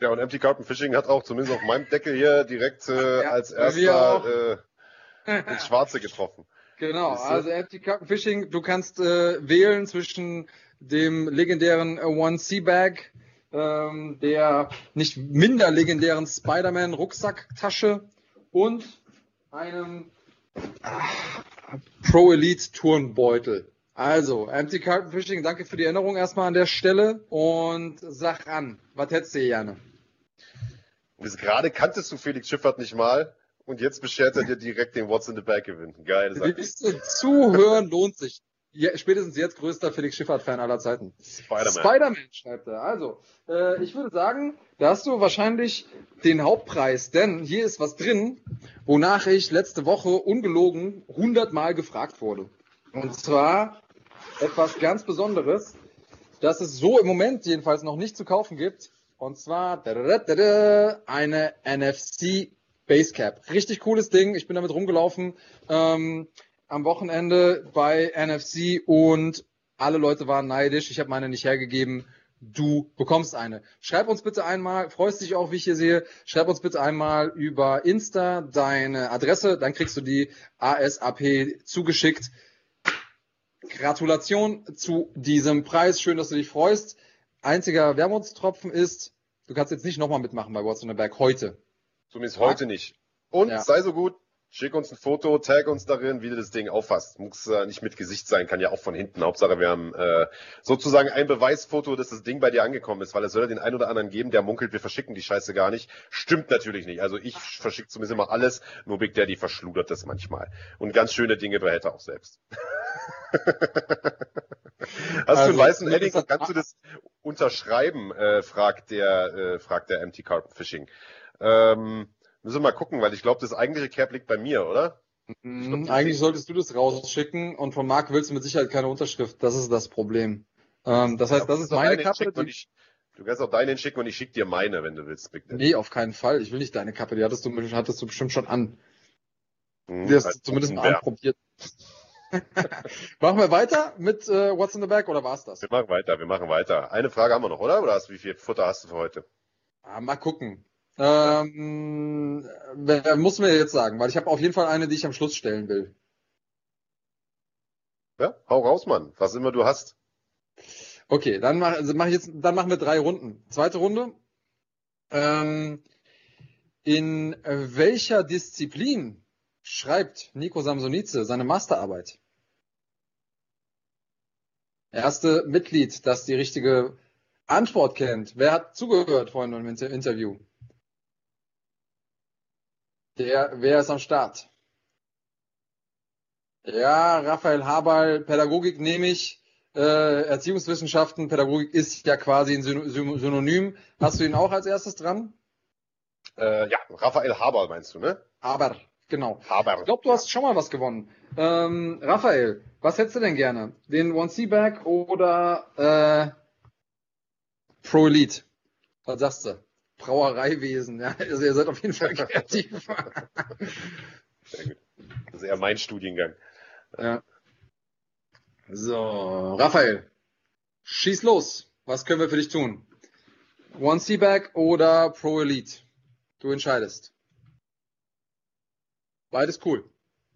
[SPEAKER 1] Ja, und Empty Carton Fishing hat auch zumindest auf meinem Deckel hier direkt äh, ja, als erster äh, ins Schwarze getroffen.
[SPEAKER 2] Genau, also Empty Carton Fishing, du kannst äh, wählen zwischen dem legendären One Sea Bag, ähm, der nicht minder legendären Spider-Man Rucksacktasche und einem ach, Pro Elite Turnbeutel. Also, Empty Carton Fishing, danke für die Erinnerung erstmal an der Stelle und sag an, was hättest du gerne?
[SPEAKER 1] Bis gerade kanntest du Felix Schiffert nicht mal und jetzt beschert er dir direkt den What's in the Bag Gewinn. Geil.
[SPEAKER 2] Sache. Zuhören lohnt sich. Ja, spätestens jetzt größter Felix Schiffert-Fan aller Zeiten. Spider-Man. Spider-Man schreibt er. Also, äh, ich würde sagen, da hast du wahrscheinlich den Hauptpreis, denn hier ist was drin, wonach ich letzte Woche ungelogen hundertmal gefragt wurde. Und zwar etwas ganz Besonderes, das es so im Moment jedenfalls noch nicht zu kaufen gibt. Und zwar eine NFC Basecap. Richtig cooles Ding. Ich bin damit rumgelaufen ähm, am Wochenende bei NFC und alle Leute waren neidisch. Ich habe meine nicht hergegeben. Du bekommst eine. Schreib uns bitte einmal, freust dich auch, wie ich hier sehe, schreib uns bitte einmal über Insta deine Adresse, dann kriegst du die ASAP zugeschickt. Gratulation zu diesem Preis. Schön, dass du dich freust. Einziger Wermutstropfen ist, du kannst jetzt nicht nochmal mitmachen bei What's on the Berg heute.
[SPEAKER 1] Zumindest heute nicht. Und ja. sei so gut, schick uns ein Foto, tag uns darin, wie du das Ding auffasst. Muss äh, nicht mit Gesicht sein, kann ja auch von hinten. Hauptsache, wir haben äh, sozusagen ein Beweisfoto, dass das Ding bei dir angekommen ist, weil es soll ja den einen oder anderen geben, der munkelt, wir verschicken die Scheiße gar nicht. Stimmt natürlich nicht. Also ich verschicke zumindest immer alles, nur Big Daddy verschludert das manchmal. Und ganz schöne Dinge behält er auch selbst. (laughs) Hast also, du einen weißen Edding? Kannst du das unterschreiben? Äh, fragt der, äh, fragt der Empty Carpet Fishing. Ähm, müssen wir mal gucken, weil ich glaube, das eigentliche Cap liegt bei mir, oder?
[SPEAKER 2] Mhm, glaub, eigentlich solltest du das rausschicken und von Marc willst du mit Sicherheit keine Unterschrift. Das ist das Problem. Ähm, das heißt, ja, das ist meine Kappe.
[SPEAKER 1] Ich, du kannst auch deinen schicken und ich schicke dir meine, wenn du willst.
[SPEAKER 2] Big nee, auf keinen Fall. Ich will nicht deine Kappe. Die hattest du, hattest du bestimmt schon an. Hm, die hast du zumindest mal anprobiert. (laughs) machen wir weiter mit äh, What's in the Bag oder war's das?
[SPEAKER 1] Wir machen weiter, wir machen weiter. Eine Frage haben wir noch, oder? Oder hast, wie viel Futter hast du für heute?
[SPEAKER 2] Ah, mal gucken. Ähm, wer, muss mir jetzt sagen, weil ich habe auf jeden Fall eine, die ich am Schluss stellen will.
[SPEAKER 1] Ja, hau raus, Mann. Was immer du hast.
[SPEAKER 2] Okay, dann mach, also mach ich jetzt, dann machen wir drei Runden. Zweite Runde. Ähm, in welcher Disziplin schreibt Nico Samsonice seine Masterarbeit? Erste Mitglied, das die richtige Antwort kennt. Wer hat zugehört vorhin im Interview? Der, wer ist am Start? Ja, Raphael Haberl, Pädagogik nehme ich. Äh, Erziehungswissenschaften, Pädagogik ist ja quasi ein Synonym. Hast du ihn auch als erstes dran?
[SPEAKER 1] Äh, ja, Raphael Haberl meinst du, ne?
[SPEAKER 2] Haber, genau. Haber. Ich glaube, du hast schon mal was gewonnen. Ähm, Raphael, was hättest du denn gerne? Den One C Bag oder äh, Pro Elite? Was sagst du? Brauereiwesen. Ja, also ihr seid auf jeden Fall kreativ. (laughs)
[SPEAKER 1] Sehr gut. Das ist eher mein Studiengang.
[SPEAKER 2] ja. So, Raphael, schieß los. Was können wir für dich tun? One C-Bag oder Pro Elite? Du entscheidest. Beides cool.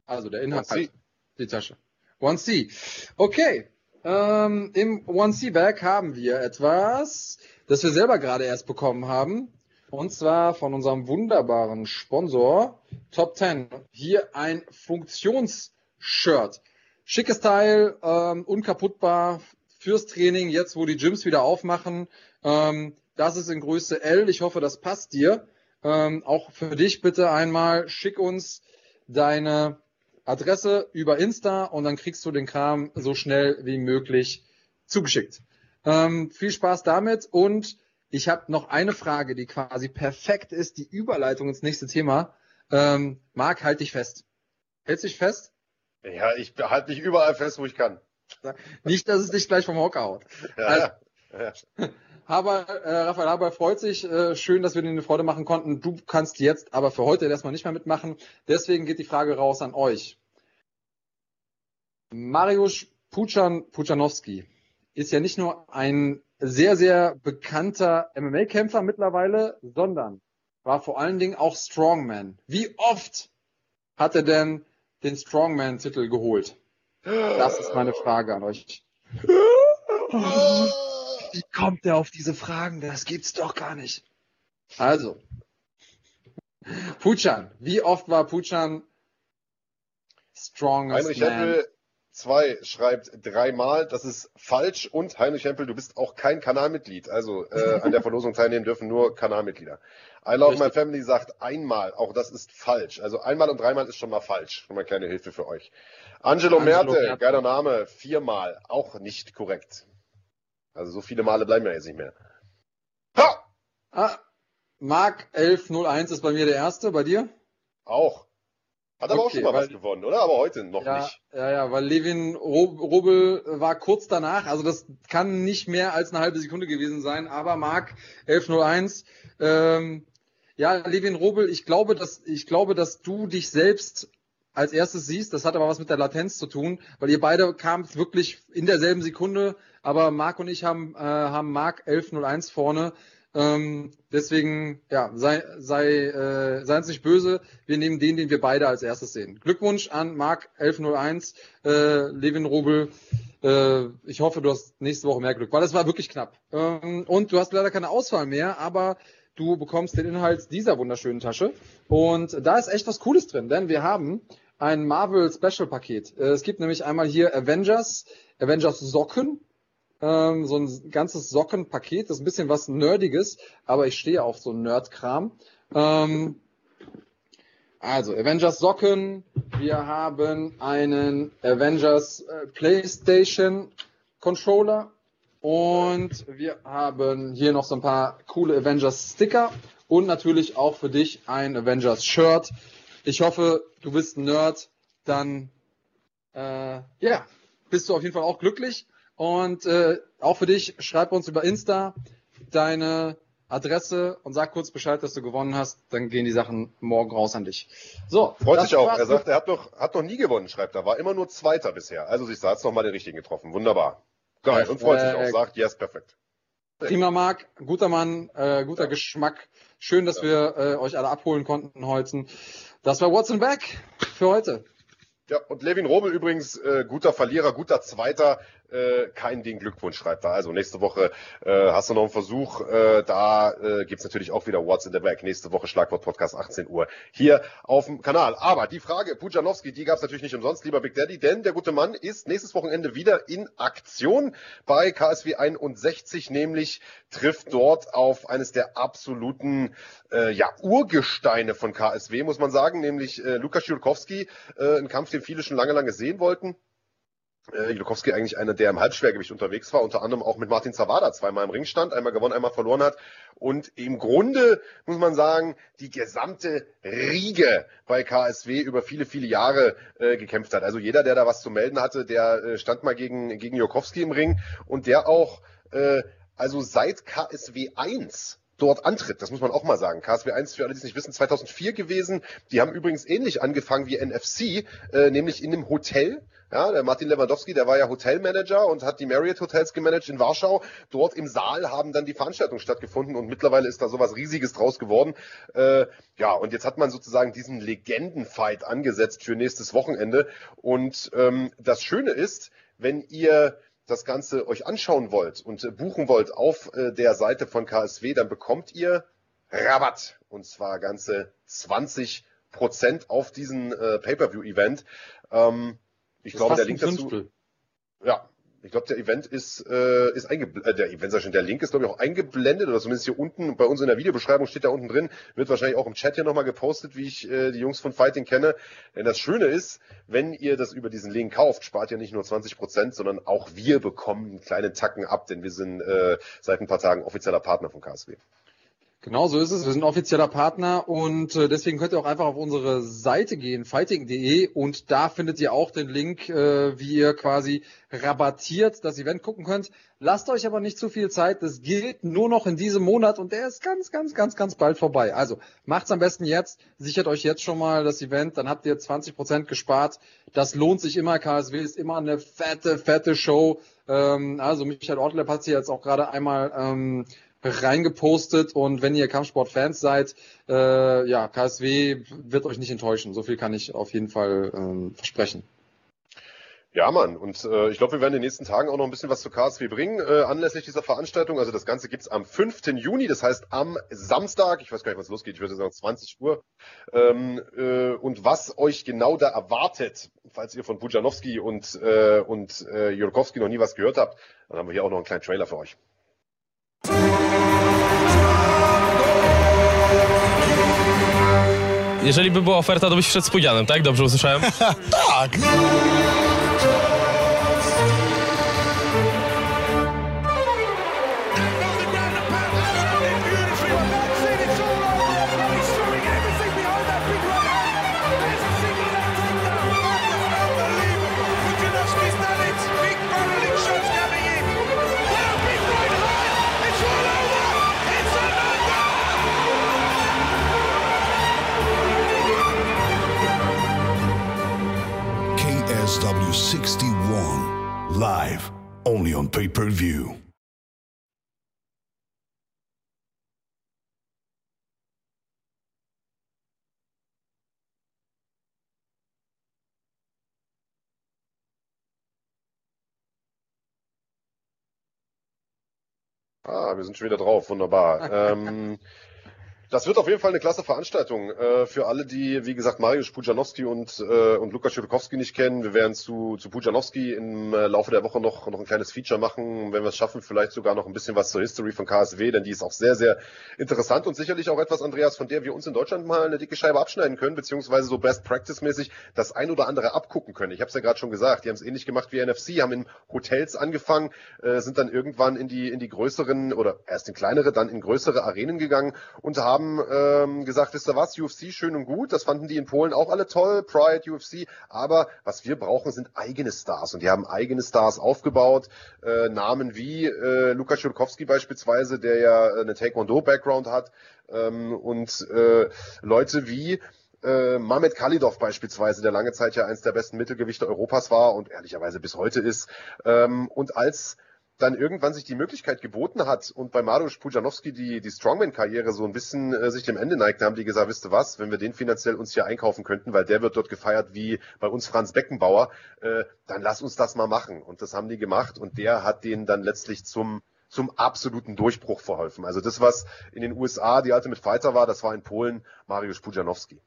[SPEAKER 2] Also der Inhalt hat die Tasche. One C. Okay. Ähm, Im One C Bag haben wir etwas, das wir selber gerade erst bekommen haben. Und zwar von unserem wunderbaren Sponsor Top 10. Hier ein Funktionsshirt. Schickes Teil, ähm, unkaputtbar fürs Training, jetzt wo die Gyms wieder aufmachen. Ähm, das ist in Größe L. Ich hoffe, das passt dir. Ähm, auch für dich bitte einmal schick uns deine Adresse über Insta und dann kriegst du den Kram so schnell wie möglich zugeschickt. Ähm, viel Spaß damit und ich habe noch eine Frage, die quasi perfekt ist, die Überleitung ins nächste Thema. Ähm, Marc, halt dich fest. Hältst dich fest?
[SPEAKER 1] Ja, ich halte mich überall fest, wo ich kann.
[SPEAKER 2] Nicht, dass es dich gleich vom Hocker haut.
[SPEAKER 1] Ja,
[SPEAKER 2] Also-
[SPEAKER 1] ja.
[SPEAKER 2] Haber, äh, Raphael Haber freut sich. Äh, schön, dass wir dir eine Freude machen konnten. Du kannst jetzt aber für heute erstmal nicht mehr mitmachen. Deswegen geht die Frage raus an euch. Mariusz Puchan, Puchanowski ist ja nicht nur ein sehr, sehr bekannter MMA-Kämpfer mittlerweile, sondern war vor allen Dingen auch Strongman. Wie oft hat er denn den Strongman-Titel geholt? Das ist meine Frage an euch. Wie kommt der auf diese Fragen? Das gibt's doch gar nicht. Also, Puchan. Wie oft war Puchan strongest
[SPEAKER 1] Heinrich
[SPEAKER 2] man?
[SPEAKER 1] Hempel 2 schreibt dreimal, das ist falsch und Heinrich Hempel, du bist auch kein Kanalmitglied. Also äh, an der (laughs) Verlosung teilnehmen dürfen nur Kanalmitglieder. I Love My
[SPEAKER 2] Richtig.
[SPEAKER 1] Family sagt einmal, auch das ist falsch. Also einmal und dreimal ist schon mal falsch. Schon mal kleine Hilfe für euch. Angelo,
[SPEAKER 2] Angelo
[SPEAKER 1] Merte,
[SPEAKER 2] Merte.
[SPEAKER 1] geiler Name, viermal, auch nicht korrekt. Also so viele Male bleiben ja jetzt nicht mehr. Ha!
[SPEAKER 2] Ah, Mark 1101 ist bei mir der erste, bei dir?
[SPEAKER 1] Auch. Hat aber auch
[SPEAKER 2] Okay,
[SPEAKER 1] schon mal was
[SPEAKER 2] weil-
[SPEAKER 1] gewonnen, oder? Aber heute noch
[SPEAKER 2] Ja,
[SPEAKER 1] nicht.
[SPEAKER 2] ja, ja, weil Levin Rob- Robel war kurz danach, also das kann nicht mehr als eine halbe Sekunde gewesen sein, aber Mark 1101, ähm, ja, Levin Robel, ich glaube, dass, ich glaube, dass du dich selbst als erstes siehst, das hat aber was mit der Latenz zu tun, weil ihr beide kamt wirklich in derselben Sekunde, aber Marc und ich haben, äh, haben Mark 1101 vorne. Ähm, deswegen, ja, sei, sei, äh, sei uns nicht böse. Wir nehmen den, den wir beide als erstes sehen. Glückwunsch an Mark 1101, äh, Levin Robel. Äh, ich hoffe, du hast nächste Woche mehr Glück, weil das war wirklich knapp. Ähm, und du hast leider keine Auswahl mehr, aber du bekommst den Inhalt dieser wunderschönen Tasche. Und da ist echt was Cooles drin, denn wir haben ein Marvel Special Paket. Äh, es gibt nämlich einmal hier Avengers, Avengers Socken, ähm, so ein ganzes Sockenpaket. Das ist ein bisschen was Nerdiges, aber ich stehe auf so Nerd-Kram. Ähm, also, Avengers Socken. Wir haben einen Avengers äh, PlayStation Controller. Und wir haben hier noch so ein paar coole Avengers Sticker. Und natürlich auch für dich ein Avengers Shirt. Ich hoffe, du bist ein Nerd. Dann, äh, ja, bist du auf jeden Fall auch glücklich. Und äh, auch für dich, schreib uns über Insta deine Adresse und sag kurz Bescheid, dass du gewonnen hast. Dann gehen die Sachen morgen raus an dich. So,
[SPEAKER 1] Freut sich auch. Er sagt, er hat noch, hat noch nie gewonnen, schreibt er. War immer nur Zweiter bisher. Also sich hat noch mal den richtigen getroffen. Wunderbar. Geil. Und freut sich auch. Sagt, yes, perfekt.
[SPEAKER 2] Prima, Marc. Guter Mann, äh, guter Geschmack. Schön, dass wir äh, euch alle abholen konnten heute. Das war What's in Back für heute.
[SPEAKER 1] Ja, und Levin Robel übrigens, äh, guter Verlierer, guter Zweiter. Äh, kein Ding Glückwunsch, schreibt. Also nächste Woche äh, hast du noch einen Versuch. Äh, da äh, gibt's natürlich auch wieder What's in the Back. Nächste Woche Schlagwort Podcast 18 Uhr hier auf dem Kanal. Aber die Frage, Pujanowski, die gab's natürlich nicht umsonst, lieber Big Daddy, denn der gute Mann ist nächstes Wochenende wieder in Aktion bei KSW 61, nämlich trifft dort auf eines der absoluten äh, ja, Urgesteine von KSW, muss man sagen, nämlich äh, Lukas Jurkowski, äh, ein Kampf, den viele schon lange, lange sehen wollten. Äh, Jurkowski eigentlich einer, der im Halbschwergewicht unterwegs war, unter anderem auch mit Martin Zawada zweimal im Ring stand, einmal gewonnen, einmal verloren hat und im Grunde, muss man sagen, die gesamte Riege bei KSW über viele, viele Jahre äh, gekämpft hat. Also jeder, der da was zu melden hatte, der äh, stand mal gegen, gegen Jurkowski im Ring und der auch, äh, also seit KSW 1 dort antritt. Das muss man auch mal sagen. KSW 1, für alle, die es nicht wissen, 2004 gewesen. Die haben übrigens ähnlich angefangen wie NFC, äh, nämlich in einem Hotel. Ja, der Martin Lewandowski, der war ja Hotelmanager und hat die Marriott Hotels gemanagt in Warschau. Dort im Saal haben dann die Veranstaltungen stattgefunden und mittlerweile ist da sowas Riesiges draus geworden. Äh, ja, und jetzt hat man sozusagen diesen Legendenfight angesetzt für nächstes Wochenende. Und ähm, das Schöne ist, wenn ihr das Ganze euch anschauen wollt und buchen wollt auf äh, der Seite von KSW, dann bekommt ihr Rabatt. Und zwar ganze 20 Prozent auf diesen äh, Pay-Per-View-Event. Ähm, ich glaube, der Link dazu. Ja, ich glaube, der Event ist, äh, ist eingeblendet, äh, der Event, schon, der Link ist, glaube ich, auch eingeblendet, oder zumindest hier unten, bei uns in der Videobeschreibung steht da unten drin, wird wahrscheinlich auch im Chat hier nochmal gepostet, wie ich äh, die Jungs von Fighting kenne. Denn das Schöne ist, wenn ihr das über diesen Link kauft, spart ihr nicht nur 20 Prozent, sondern auch wir bekommen einen kleinen Tacken ab, denn wir sind äh, seit ein paar Tagen offizieller Partner von KSW.
[SPEAKER 2] Genau so ist es. Wir sind offizieller Partner und äh, deswegen könnt ihr auch einfach auf unsere Seite gehen, fighting.de und da findet ihr auch den Link, äh, wie ihr quasi rabattiert das Event gucken könnt. Lasst euch aber nicht zu viel Zeit. Das gilt nur noch in diesem Monat und der ist ganz, ganz, ganz, ganz bald vorbei. Also macht's am besten jetzt. Sichert euch jetzt schon mal das Event. Dann habt ihr 20 Prozent gespart. Das lohnt sich immer. KSW ist immer eine fette, fette Show. Ähm, also Michael Ortleb hat sie jetzt auch gerade einmal ähm, reingepostet und wenn ihr Kampfsport-Fans seid, äh, ja, KSW wird euch nicht enttäuschen. So viel kann ich auf jeden Fall ähm, versprechen.
[SPEAKER 1] Ja, Mann. Und äh, ich glaube, wir werden in den nächsten Tagen auch noch ein bisschen was zu KSW bringen, äh, anlässlich dieser Veranstaltung. Also das Ganze gibt's am 5. Juni, das heißt am Samstag. Ich weiß gar nicht, was losgeht. Ich würde sagen 20 Uhr. Ähm, äh, und was euch genau da erwartet, falls ihr von Bujanowski und, äh, und äh, Jurkowski noch nie was gehört habt, dann haben wir hier auch noch einen kleinen Trailer für euch.
[SPEAKER 6] Jeżeli by była oferta, to byś wszedł z Pudzianem, tak? Dobrze usłyszałem? (laughs)
[SPEAKER 7] tak! Only on pay per view.
[SPEAKER 1] Ah, wir sind schon wieder drauf. Wunderbar. (laughs) ähm, Das wird auf jeden Fall eine klasse Veranstaltung äh, für alle, die, wie gesagt, Mariusz Pujanowski und, äh, und Lukas Schirkowski nicht kennen. Wir werden zu, zu Pujanowski im äh, Laufe der Woche noch, noch ein kleines Feature machen, wenn wir es schaffen, vielleicht sogar noch ein bisschen was zur History von KSW, denn die ist auch sehr, sehr interessant und sicherlich auch etwas, Andreas, von der wir uns in Deutschland mal eine dicke Scheibe abschneiden können, beziehungsweise so Best Practice-mäßig das ein oder andere abgucken können. Ich habe es ja gerade schon gesagt, die haben es ähnlich gemacht wie NFC, haben in Hotels angefangen, äh, sind dann irgendwann in die, in die größeren oder erst in kleinere, dann in größere Arenen gegangen und haben haben ähm, gesagt, wisst ihr was, UFC schön und gut, das fanden die in Polen auch alle toll, Pride, UFC, aber was wir brauchen, sind eigene Stars und die haben eigene Stars aufgebaut, äh, Namen wie äh, Lukas Schulkowski beispielsweise, der ja eine Taekwondo-Background hat ähm, und äh, Leute wie äh, Mamed Khalidov beispielsweise, der lange Zeit ja eins der besten Mittelgewichte Europas war und ehrlicherweise bis heute ist. Ähm, und als dann irgendwann sich die Möglichkeit geboten hat und bei Mariusz Pujanowski die, die Strongman-Karriere so ein bisschen äh, sich dem Ende neigt, haben die gesagt, wisst ihr was, wenn wir den finanziell uns hier einkaufen könnten, weil der wird dort gefeiert wie bei uns Franz Beckenbauer, äh, dann lass uns das mal machen. Und das haben die gemacht und der hat denen dann letztlich zum zum absoluten Durchbruch verholfen. Also das, was in den USA die Ultimate Fighter war, das war in Polen Mariusz Pujanowski.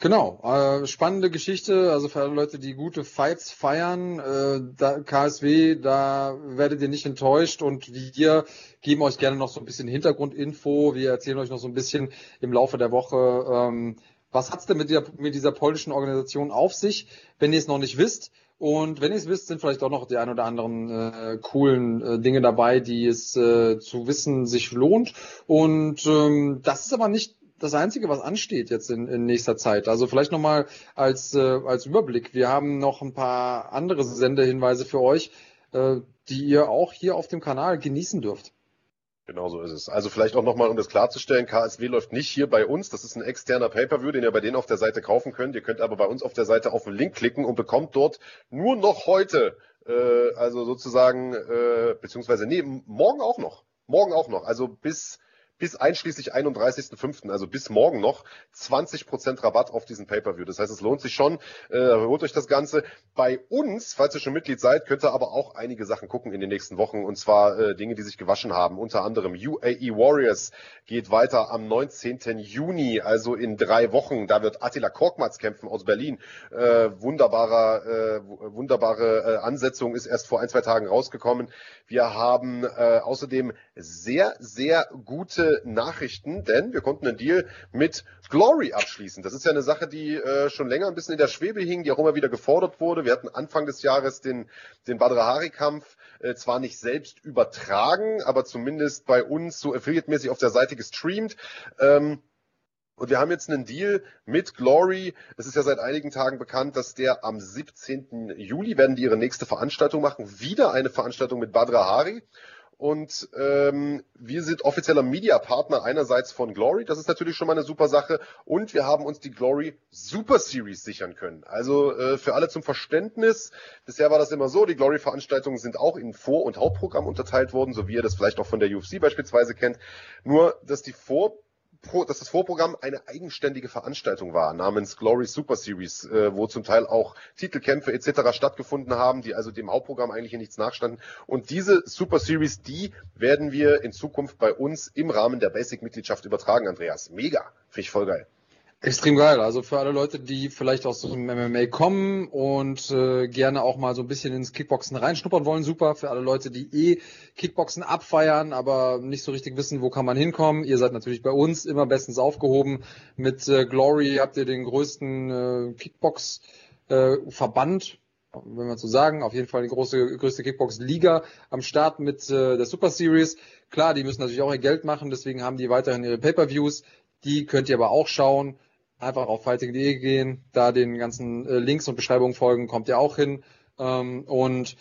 [SPEAKER 2] Genau, äh, spannende Geschichte, also für alle Leute, die gute Fights feiern, äh, da, KSW, da werdet ihr nicht enttäuscht und wir geben euch gerne noch so ein bisschen Hintergrundinfo, wir erzählen euch noch so ein bisschen im Laufe der Woche, ähm, was hat's denn mit dieser, mit dieser polnischen Organisation auf sich, wenn ihr es noch nicht wisst. Und wenn ihr es wisst, sind vielleicht auch noch die ein oder anderen äh, coolen äh, Dinge dabei, die es äh, zu wissen sich lohnt. Und ähm, das ist aber nicht das Einzige, was ansteht jetzt in, in nächster Zeit. Also vielleicht nochmal als, äh, als Überblick. Wir haben noch ein paar andere Sendehinweise für euch, äh, die ihr auch hier auf dem Kanal genießen dürft.
[SPEAKER 1] Genau so ist es. Also vielleicht auch nochmal, um das klarzustellen, KSW läuft nicht hier bei uns. Das ist ein externer Pay-Per-View, den ihr bei denen auf der Seite kaufen könnt. Ihr könnt aber bei uns auf der Seite auf den Link klicken und bekommt dort nur noch heute, äh, also sozusagen, äh, beziehungsweise, nee, morgen auch noch. Morgen auch noch. Also bis bis einschließlich 31.05., also bis morgen noch, 20% Rabatt auf diesen Pay-Per-View. Das heißt, es lohnt sich schon. Äh, holt euch das Ganze. Bei uns, falls ihr schon Mitglied seid, könnt ihr aber auch einige Sachen gucken in den nächsten Wochen. Und zwar äh, Dinge, die sich gewaschen haben. Unter anderem UAE Warriors geht weiter am 19. Juni, also in drei Wochen. Da wird Attila Korkmaz kämpfen aus Berlin. Äh, wunderbarer, äh, wunderbare äh, Ansetzung ist erst vor ein, zwei Tagen rausgekommen. Wir haben äh, außerdem sehr, sehr gute Nachrichten, denn wir konnten einen Deal mit Glory abschließen. Das ist ja eine Sache, die äh, schon länger ein bisschen in der Schwebe hing, die auch immer wieder gefordert wurde. Wir hatten Anfang des Jahres den, den Badr-Hari-Kampf äh, zwar nicht selbst übertragen, aber zumindest bei uns so affiliate-mäßig auf der Seite gestreamt. Ähm, und wir haben jetzt einen Deal mit Glory. Es ist ja seit einigen Tagen bekannt, dass der am 17. Juli werden die ihre nächste Veranstaltung machen. Wieder eine Veranstaltung mit Badra Hari. Und ähm, wir sind offizieller Media-Partner einerseits von Glory, das ist natürlich schon mal eine super Sache. Und wir haben uns die Glory Super Series sichern können. Also äh, für alle zum Verständnis, bisher war das immer so, die Glory-Veranstaltungen sind auch in Vor- und Hauptprogramm unterteilt worden, so wie ihr das vielleicht auch von der UFC beispielsweise kennt. Nur, dass die Vor- dass das Vorprogramm eine eigenständige Veranstaltung war, namens Glory Super Series, äh, wo zum Teil auch Titelkämpfe etc. stattgefunden haben, die also dem Hauptprogramm eigentlich in nichts nachstanden. Und diese Super Series, die werden wir in Zukunft bei uns im Rahmen der Basic-Mitgliedschaft übertragen, Andreas. Mega. Finde ich voll geil.
[SPEAKER 2] Extrem geil. Also für alle Leute, die vielleicht aus dem MMA kommen und äh, gerne auch mal so ein bisschen ins Kickboxen reinschnuppern wollen, super. Für alle Leute, die eh Kickboxen abfeiern, aber nicht so richtig wissen, wo kann man hinkommen. Ihr seid natürlich bei uns immer bestens aufgehoben. Mit äh, Glory habt ihr den größten äh, Kickbox-Verband, äh, wenn man so sagen. Auf jeden Fall die große, größte Kickbox-Liga am Start mit äh, der Super Series. Klar, die müssen natürlich auch ihr Geld machen, deswegen haben die weiterhin ihre Pay-Per-Views. Die könnt ihr aber auch schauen einfach auf fighting.de gehen, da den ganzen äh, Links und Beschreibungen folgen, kommt ihr auch hin. Ähm, und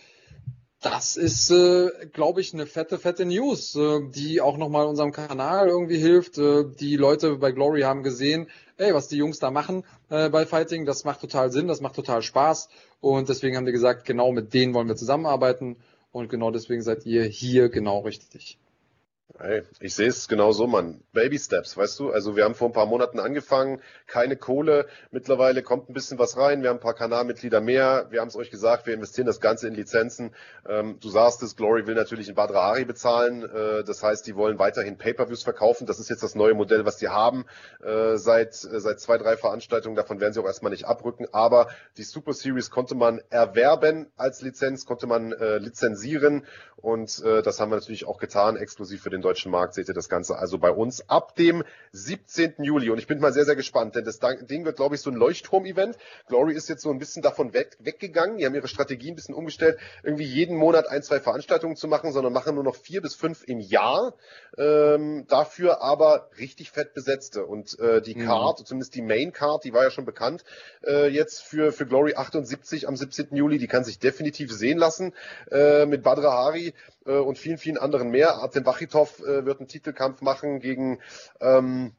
[SPEAKER 2] das ist, äh, glaube ich, eine fette, fette News, äh, die auch nochmal unserem Kanal irgendwie hilft. Äh, die Leute bei Glory haben gesehen, ey, was die Jungs da machen äh, bei Fighting, das macht total Sinn, das macht total Spaß. Und deswegen haben die gesagt, genau mit denen wollen wir zusammenarbeiten. Und genau deswegen seid ihr hier genau richtig.
[SPEAKER 1] Hey, ich sehe es genau so, Mann. Baby Steps, weißt du? Also wir haben vor ein paar Monaten angefangen, keine Kohle. Mittlerweile kommt ein bisschen was rein. Wir haben ein paar Kanalmitglieder mehr. Wir haben es euch gesagt, wir investieren das Ganze in Lizenzen. Ähm, du sagst es, Glory will natürlich in Badra Hari bezahlen. Äh, das heißt, die wollen weiterhin Pay-Per-Views verkaufen. Das ist jetzt das neue Modell, was die haben. Äh, seit, äh, seit zwei, drei Veranstaltungen. Davon werden sie auch erstmal nicht abrücken. Aber die Super Series konnte man erwerben als Lizenz, konnte man äh, lizenzieren. Und äh, das haben wir natürlich auch getan, exklusiv für den deutschen Markt seht ihr das Ganze also bei uns ab dem 17. Juli. Und ich bin mal sehr, sehr gespannt, denn das Ding wird, glaube ich, so ein Leuchtturm-Event. Glory ist jetzt so ein bisschen davon weg, weggegangen. Die haben ihre Strategie ein bisschen umgestellt, irgendwie jeden Monat ein, zwei Veranstaltungen zu machen, sondern machen nur noch vier bis fünf im Jahr. Ähm, dafür aber richtig fett besetzte. Und äh, die mhm. Card, zumindest die Main Card, die war ja schon bekannt, äh, jetzt für, für Glory 78 am 17. Juli, die kann sich definitiv sehen lassen. Äh, mit Badra Hari äh, und vielen, vielen anderen mehr. Artem Wachitov äh, wird einen Titelkampf machen gegen ähm,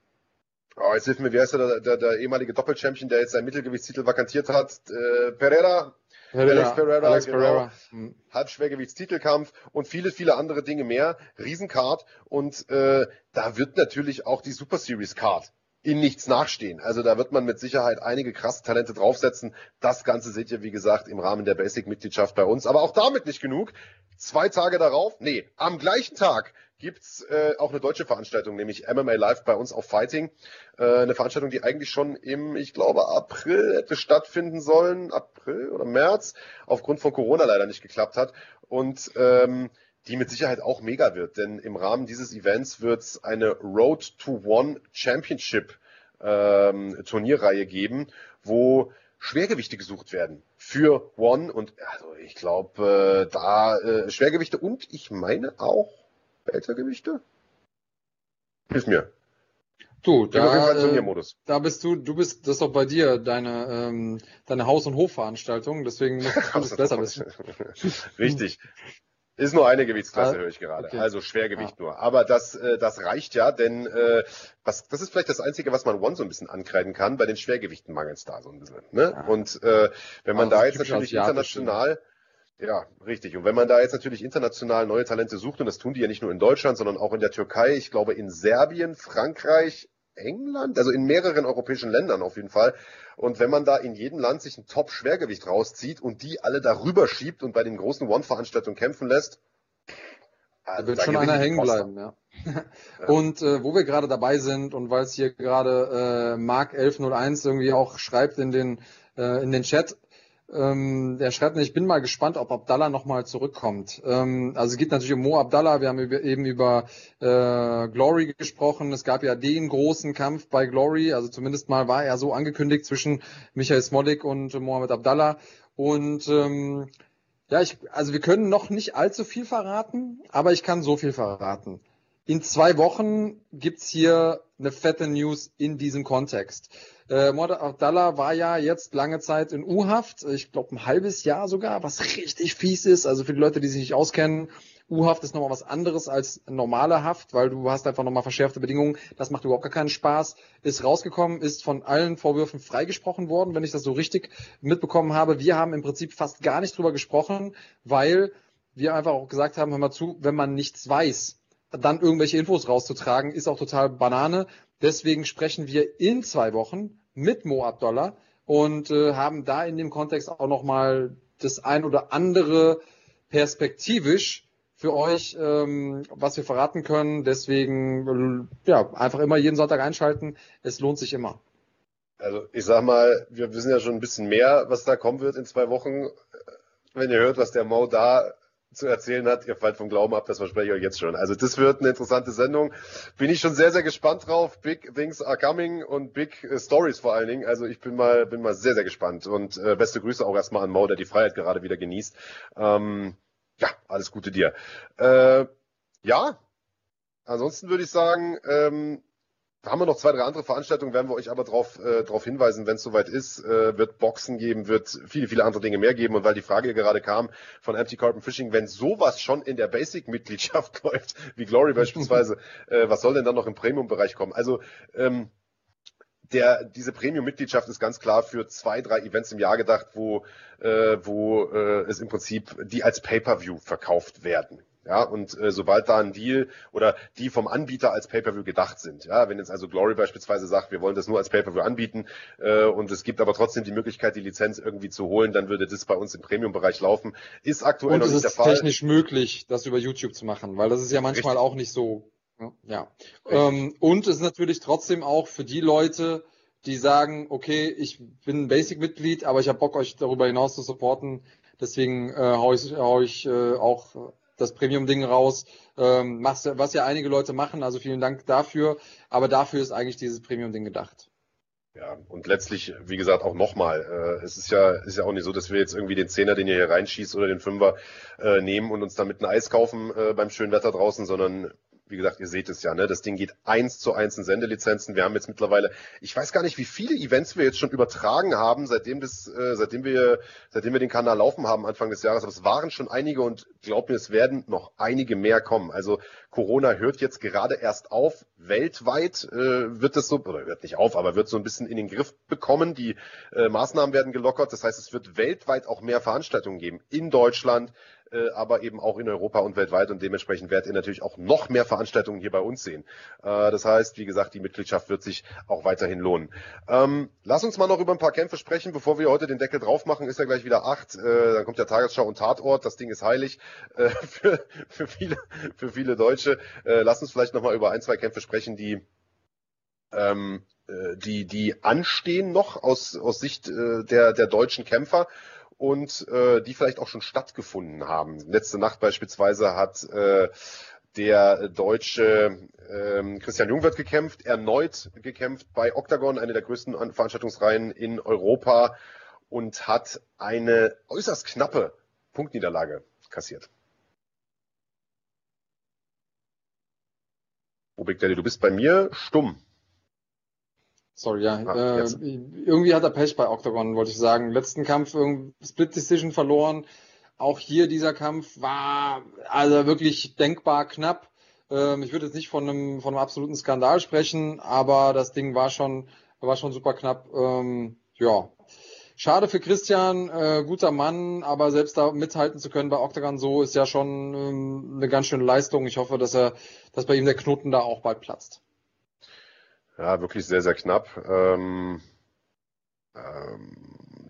[SPEAKER 1] Oh, jetzt hilft mir, wer ist der, der, der ehemalige Doppelchampion, der jetzt seinen Mittelgewichtstitel vakantiert hat? Äh, Pereira? Pereira, Alex Pereira, Alex genau. Pereira. Mhm. Halbschwergewichtstitelkampf und viele, viele andere Dinge mehr. Riesencard und äh, da wird natürlich auch die Super Series Card in nichts nachstehen. Also da wird man mit Sicherheit einige krasse Talente draufsetzen. Das Ganze seht ihr, wie gesagt, im Rahmen der Basic-Mitgliedschaft bei uns. Aber auch damit nicht genug. Zwei Tage darauf, nee, am gleichen Tag gibt's äh, auch eine deutsche Veranstaltung, nämlich MMA Live bei uns auf Fighting. Äh, eine Veranstaltung, die eigentlich schon im, ich glaube, April hätte stattfinden sollen, April oder März, aufgrund von Corona leider nicht geklappt hat. Und ähm, die mit Sicherheit auch mega wird, denn im Rahmen dieses Events wird es eine Road to One Championship ähm, Turnierreihe geben, wo Schwergewichte gesucht werden für One und also ich glaube äh, da äh, Schwergewichte und ich meine auch Weltergewichte. Hilf mir.
[SPEAKER 2] Du, da, äh, da bist du, du bist, das ist doch bei dir deine, ähm, deine Haus- und Hofveranstaltung, deswegen (laughs) musst du das besser wissen.
[SPEAKER 1] Richtig. Ist nur eine Gewichtsklasse,
[SPEAKER 2] Ah,
[SPEAKER 1] höre ich gerade.
[SPEAKER 2] okay.
[SPEAKER 1] Also Schwergewicht nur. Aber das, äh, das reicht ja, denn äh, was, das ist vielleicht das Einzige, was man One so ein bisschen ankreiden kann. Bei den Schwergewichten mangelt es da so ein bisschen. Ne?
[SPEAKER 2] Ja.
[SPEAKER 1] Und äh, wenn man
[SPEAKER 2] Aber
[SPEAKER 1] da jetzt natürlich international ja, richtig. Und wenn man da jetzt natürlich international neue Talente sucht, und das tun die ja nicht nur in Deutschland, sondern auch in der Türkei, ich glaube in Serbien, Frankreich, England, also in mehreren europäischen Ländern auf jeden Fall. Und wenn man da in jedem Land sich ein Top-Schwergewicht rauszieht und die alle darüber schiebt und bei den großen One-Veranstaltungen kämpfen lässt,
[SPEAKER 2] Da wird
[SPEAKER 1] da
[SPEAKER 2] schon einer hängen bleiben, ja. Und äh, wo wir gerade dabei sind und weil es hier gerade äh, Mark1101 irgendwie auch schreibt in den, äh, in den Chat, ähm, der schreibt, ich bin mal gespannt, ob Abdallah nochmal zurückkommt. Ähm, also es geht natürlich um Mo Abdallah, wir haben über, eben über äh, Glory gesprochen. Es gab ja den großen Kampf bei Glory, also zumindest mal war er so angekündigt zwischen Michael Smolik und Mohamed Abdallah. Und ähm, ja, ich, also wir können noch nicht allzu viel verraten, aber ich kann so viel verraten. In zwei Wochen gibt's hier eine fette News in diesem Kontext. Äh, Mohamed Abdallah war ja jetzt lange Zeit in U-Haft, ich glaube ein halbes Jahr sogar, was richtig fies ist. Also für die Leute, die sich nicht auskennen, U-Haft ist nochmal was anderes als normale Haft, weil du hast einfach nochmal verschärfte Bedingungen. Das macht überhaupt gar keinen Spaß. Ist rausgekommen, ist von allen Vorwürfen freigesprochen worden, wenn ich das so richtig mitbekommen habe. Wir haben im Prinzip fast gar nicht drüber gesprochen, weil wir einfach auch gesagt haben, hör mal zu, wenn man nichts weiß, dann irgendwelche Infos rauszutragen, ist auch total Banane. Deswegen sprechen wir in zwei Wochen mit Mo Abdallah und äh, haben da in dem Kontext auch nochmal das ein oder andere perspektivisch für euch, ähm, was wir verraten können. Deswegen äh, ja einfach immer jeden Sonntag einschalten. Es lohnt sich immer.
[SPEAKER 1] Also ich sag mal, wir wissen ja schon ein bisschen mehr, was da kommen wird in zwei Wochen. Wenn ihr hört, was der Mo da zu erzählen hat, ihr fallt vom Glauben ab, das verspreche ich euch jetzt schon. Also das wird eine interessante Sendung. Bin ich schon sehr, sehr gespannt drauf. Big things are coming und big äh, stories vor allen Dingen. Also ich bin mal, bin mal sehr, sehr gespannt. Und äh, beste Grüße auch erstmal an Mo, der die Freiheit gerade wieder genießt. Ähm, ja, alles Gute dir. Äh, ja, ansonsten würde ich sagen, ähm, haben wir noch zwei, drei andere Veranstaltungen, werden wir euch aber darauf äh, drauf hinweisen, wenn es soweit ist. Äh, wird Boxen geben, wird viele, viele andere Dinge mehr geben. Und weil die Frage gerade kam von Empty Carbon Fishing, wenn sowas schon in der Basic-Mitgliedschaft (laughs) läuft, wie Glory beispielsweise, (laughs) äh, was soll denn dann noch im Premium-Bereich kommen? Also ähm, der, diese Premium-Mitgliedschaft ist ganz klar für zwei, drei Events im Jahr gedacht, wo, äh, wo äh, es im Prinzip die als Pay-per-View verkauft werden. Ja, und äh, sobald da ein Deal oder die vom Anbieter als Pay-per-View gedacht sind, ja, wenn jetzt also Glory beispielsweise sagt, wir wollen das nur als Pay-per-View anbieten äh, und es gibt aber trotzdem die Möglichkeit, die Lizenz irgendwie zu holen, dann würde das bei uns im Premium-Bereich laufen. Ist aktuell
[SPEAKER 2] Und
[SPEAKER 1] noch
[SPEAKER 2] es
[SPEAKER 1] nicht der
[SPEAKER 2] ist
[SPEAKER 1] Fall.
[SPEAKER 2] technisch möglich, das über YouTube zu machen, weil das ist ja manchmal
[SPEAKER 1] Richtig.
[SPEAKER 2] auch nicht so. Ja. Ähm, und es ist natürlich trotzdem auch für die Leute, die sagen, okay, ich bin ein Basic-Mitglied, aber ich habe Bock, euch darüber hinaus zu supporten. Deswegen äh, hau ich, hau ich äh, auch das Premium-Ding raus, ähm, machst, was ja einige Leute machen. Also vielen Dank dafür. Aber dafür ist eigentlich dieses Premium-Ding gedacht.
[SPEAKER 1] Ja, und letztlich, wie gesagt, auch nochmal, äh, es ist ja, ist ja auch nicht so, dass wir jetzt irgendwie den Zehner, den ihr hier reinschießt oder den Fünfer äh, nehmen und uns damit ein Eis kaufen äh, beim schönen Wetter draußen, sondern wie gesagt, ihr seht es ja, ne? Das Ding geht eins zu eins in Sendelizenzen. Wir haben jetzt mittlerweile, ich weiß gar nicht, wie viele Events wir jetzt schon übertragen haben, seitdem das, äh, seitdem wir, seitdem wir den Kanal laufen haben Anfang des Jahres. Aber es waren schon einige und glaubt mir, es werden noch einige mehr kommen. Also Corona hört jetzt gerade erst auf. Weltweit äh, wird es so, oder hört nicht auf, aber wird so ein bisschen in den Griff bekommen. Die äh, Maßnahmen werden gelockert. Das heißt, es wird weltweit auch mehr Veranstaltungen geben. In Deutschland, äh, aber eben auch in Europa und weltweit. Und dementsprechend werdet ihr natürlich auch noch mehr Veranstaltungen hier bei uns sehen. Äh, das heißt, wie gesagt, die Mitgliedschaft wird sich auch weiterhin lohnen. Ähm, lass uns mal noch über ein paar Kämpfe sprechen, bevor wir heute den Deckel drauf machen. Ist ja gleich wieder acht. Äh, dann kommt ja Tagesschau und Tatort. Das Ding ist heilig äh, (laughs) für, für, viele, für viele Deutsche. Äh, lass uns vielleicht noch mal über ein, zwei Kämpfe sprechen, die ähm, äh, die, die anstehen noch aus, aus Sicht äh, der, der deutschen Kämpfer und äh, die vielleicht auch schon stattgefunden haben. Letzte Nacht beispielsweise hat äh, der deutsche ähm, Christian Jungwirth gekämpft, erneut gekämpft bei Octagon, eine der größten An- Veranstaltungsreihen in Europa und hat eine äußerst knappe Punktniederlage kassiert. Big Daddy, du bist bei mir stumm.
[SPEAKER 2] Sorry, ja.
[SPEAKER 1] Ah,
[SPEAKER 2] äh, irgendwie hat er Pech bei Octagon, wollte ich sagen. Letzten Kampf Split Decision verloren. Auch hier dieser Kampf war also wirklich denkbar knapp. Ähm, ich würde jetzt nicht von einem, von einem absoluten Skandal sprechen, aber das Ding war schon, war schon super knapp. Ähm, ja. Schade für Christian, äh, guter Mann, aber selbst da mithalten zu können bei Octagon so ist ja schon ähm, eine ganz schöne Leistung. Ich hoffe, dass er, dass bei ihm der Knoten da auch bald platzt.
[SPEAKER 1] Ja, wirklich sehr, sehr knapp. Ähm, ähm,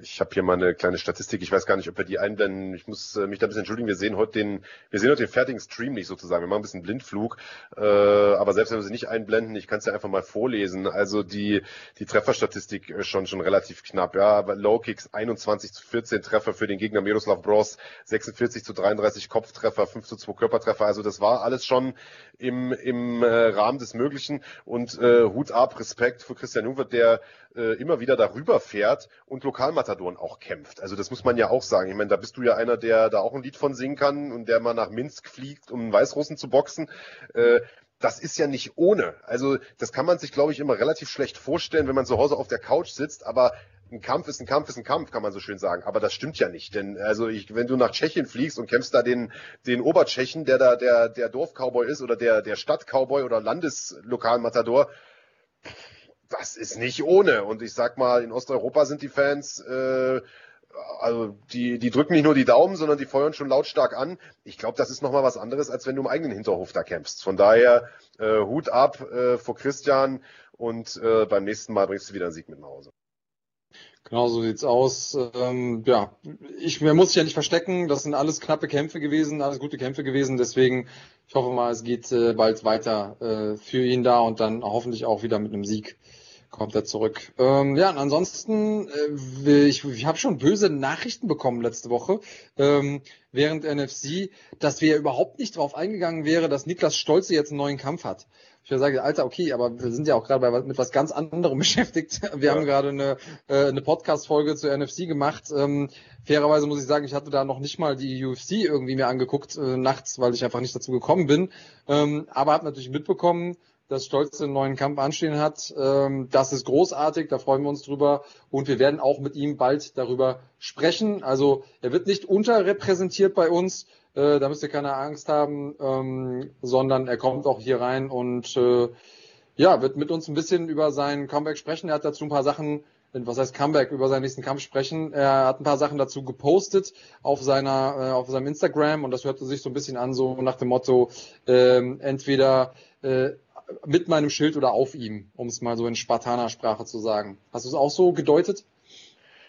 [SPEAKER 1] ich habe hier mal eine kleine Statistik. Ich weiß gar nicht, ob wir die einblenden. Ich muss äh, mich da ein bisschen entschuldigen. Wir sehen heute den, wir sehen heute den fertigen Stream nicht sozusagen. Wir machen ein bisschen Blindflug. Äh, aber selbst wenn wir sie nicht einblenden, ich kann es ja einfach mal vorlesen. Also die, die Trefferstatistik ist schon, schon relativ knapp. Ja, aber Low Kicks 21 zu 14 Treffer für den Gegner Miroslav Bros, 46 zu 33 Kopftreffer, 5 zu 2 Körpertreffer. Also das war alles schon im, im äh, Rahmen des Möglichen. Und äh, Hut ab, Respekt für Christian Jungwirth, der äh, immer wieder darüber fährt und Lokalmatadoren auch kämpft. Also das muss man ja auch sagen. Ich meine, da bist du ja einer, der da auch ein Lied von singen kann und der mal nach Minsk fliegt, um einen Weißrussen zu boxen. Äh, das ist ja nicht ohne. Also das kann man sich, glaube ich, immer relativ schlecht vorstellen, wenn man zu Hause auf der Couch sitzt, aber ein Kampf ist ein Kampf ist ein Kampf, kann man so schön sagen. Aber das stimmt ja nicht. Denn also ich, wenn du nach Tschechien fliegst und kämpfst da den, den Obertschechen, der da der, der Dorfcowboy ist oder der, der Stadtcowboy oder Landeslokalmatador, das ist nicht ohne. Und ich sag mal, in Osteuropa sind die Fans, äh, also die, die drücken nicht nur die Daumen, sondern die feuern schon lautstark an. Ich glaube, das ist nochmal was anderes, als wenn du im eigenen Hinterhof da kämpfst. Von daher äh, Hut ab äh, vor Christian und äh, beim nächsten Mal bringst du wieder einen Sieg mit nach Hause.
[SPEAKER 2] Genau so sieht's aus. Ähm, ja, ich mir muss ich ja nicht verstecken. Das sind alles knappe Kämpfe gewesen, alles gute Kämpfe gewesen. Deswegen, ich hoffe mal, es geht äh, bald weiter äh, für ihn da und dann hoffentlich auch wieder mit einem Sieg kommt er zurück. Ähm, ja, und ansonsten, äh, ich, ich habe schon böse Nachrichten bekommen letzte Woche ähm, während NFC, dass wir überhaupt nicht darauf eingegangen wäre, dass Niklas Stolze jetzt einen neuen Kampf hat. Ich sage, Alter, okay, aber wir sind ja auch gerade mit was ganz anderem (laughs) beschäftigt. Wir ja. haben gerade eine, äh, eine Podcast-Folge zur NFC gemacht. Ähm, fairerweise muss ich sagen, ich hatte da noch nicht mal die UFC irgendwie mir angeguckt äh, nachts, weil ich einfach nicht dazu gekommen bin. Ähm, aber habe natürlich mitbekommen, dass Stolz einen neuen Kampf anstehen hat. Ähm, das ist großartig, da freuen wir uns drüber und wir werden auch mit ihm bald darüber sprechen. Also er wird nicht unterrepräsentiert bei uns, äh, da müsst ihr keine Angst haben, ähm, sondern er kommt auch hier rein und äh, ja, wird mit uns ein bisschen über sein Comeback sprechen. Er hat dazu ein paar Sachen, was heißt Comeback, über seinen nächsten Kampf sprechen. Er hat ein paar Sachen dazu gepostet auf seiner, äh, auf seinem Instagram und das hörte sich so ein bisschen an, so nach dem Motto, ähm, entweder äh, mit meinem Schild oder auf ihm, um es mal so in Spartaner-Sprache zu sagen. Hast du es auch so gedeutet?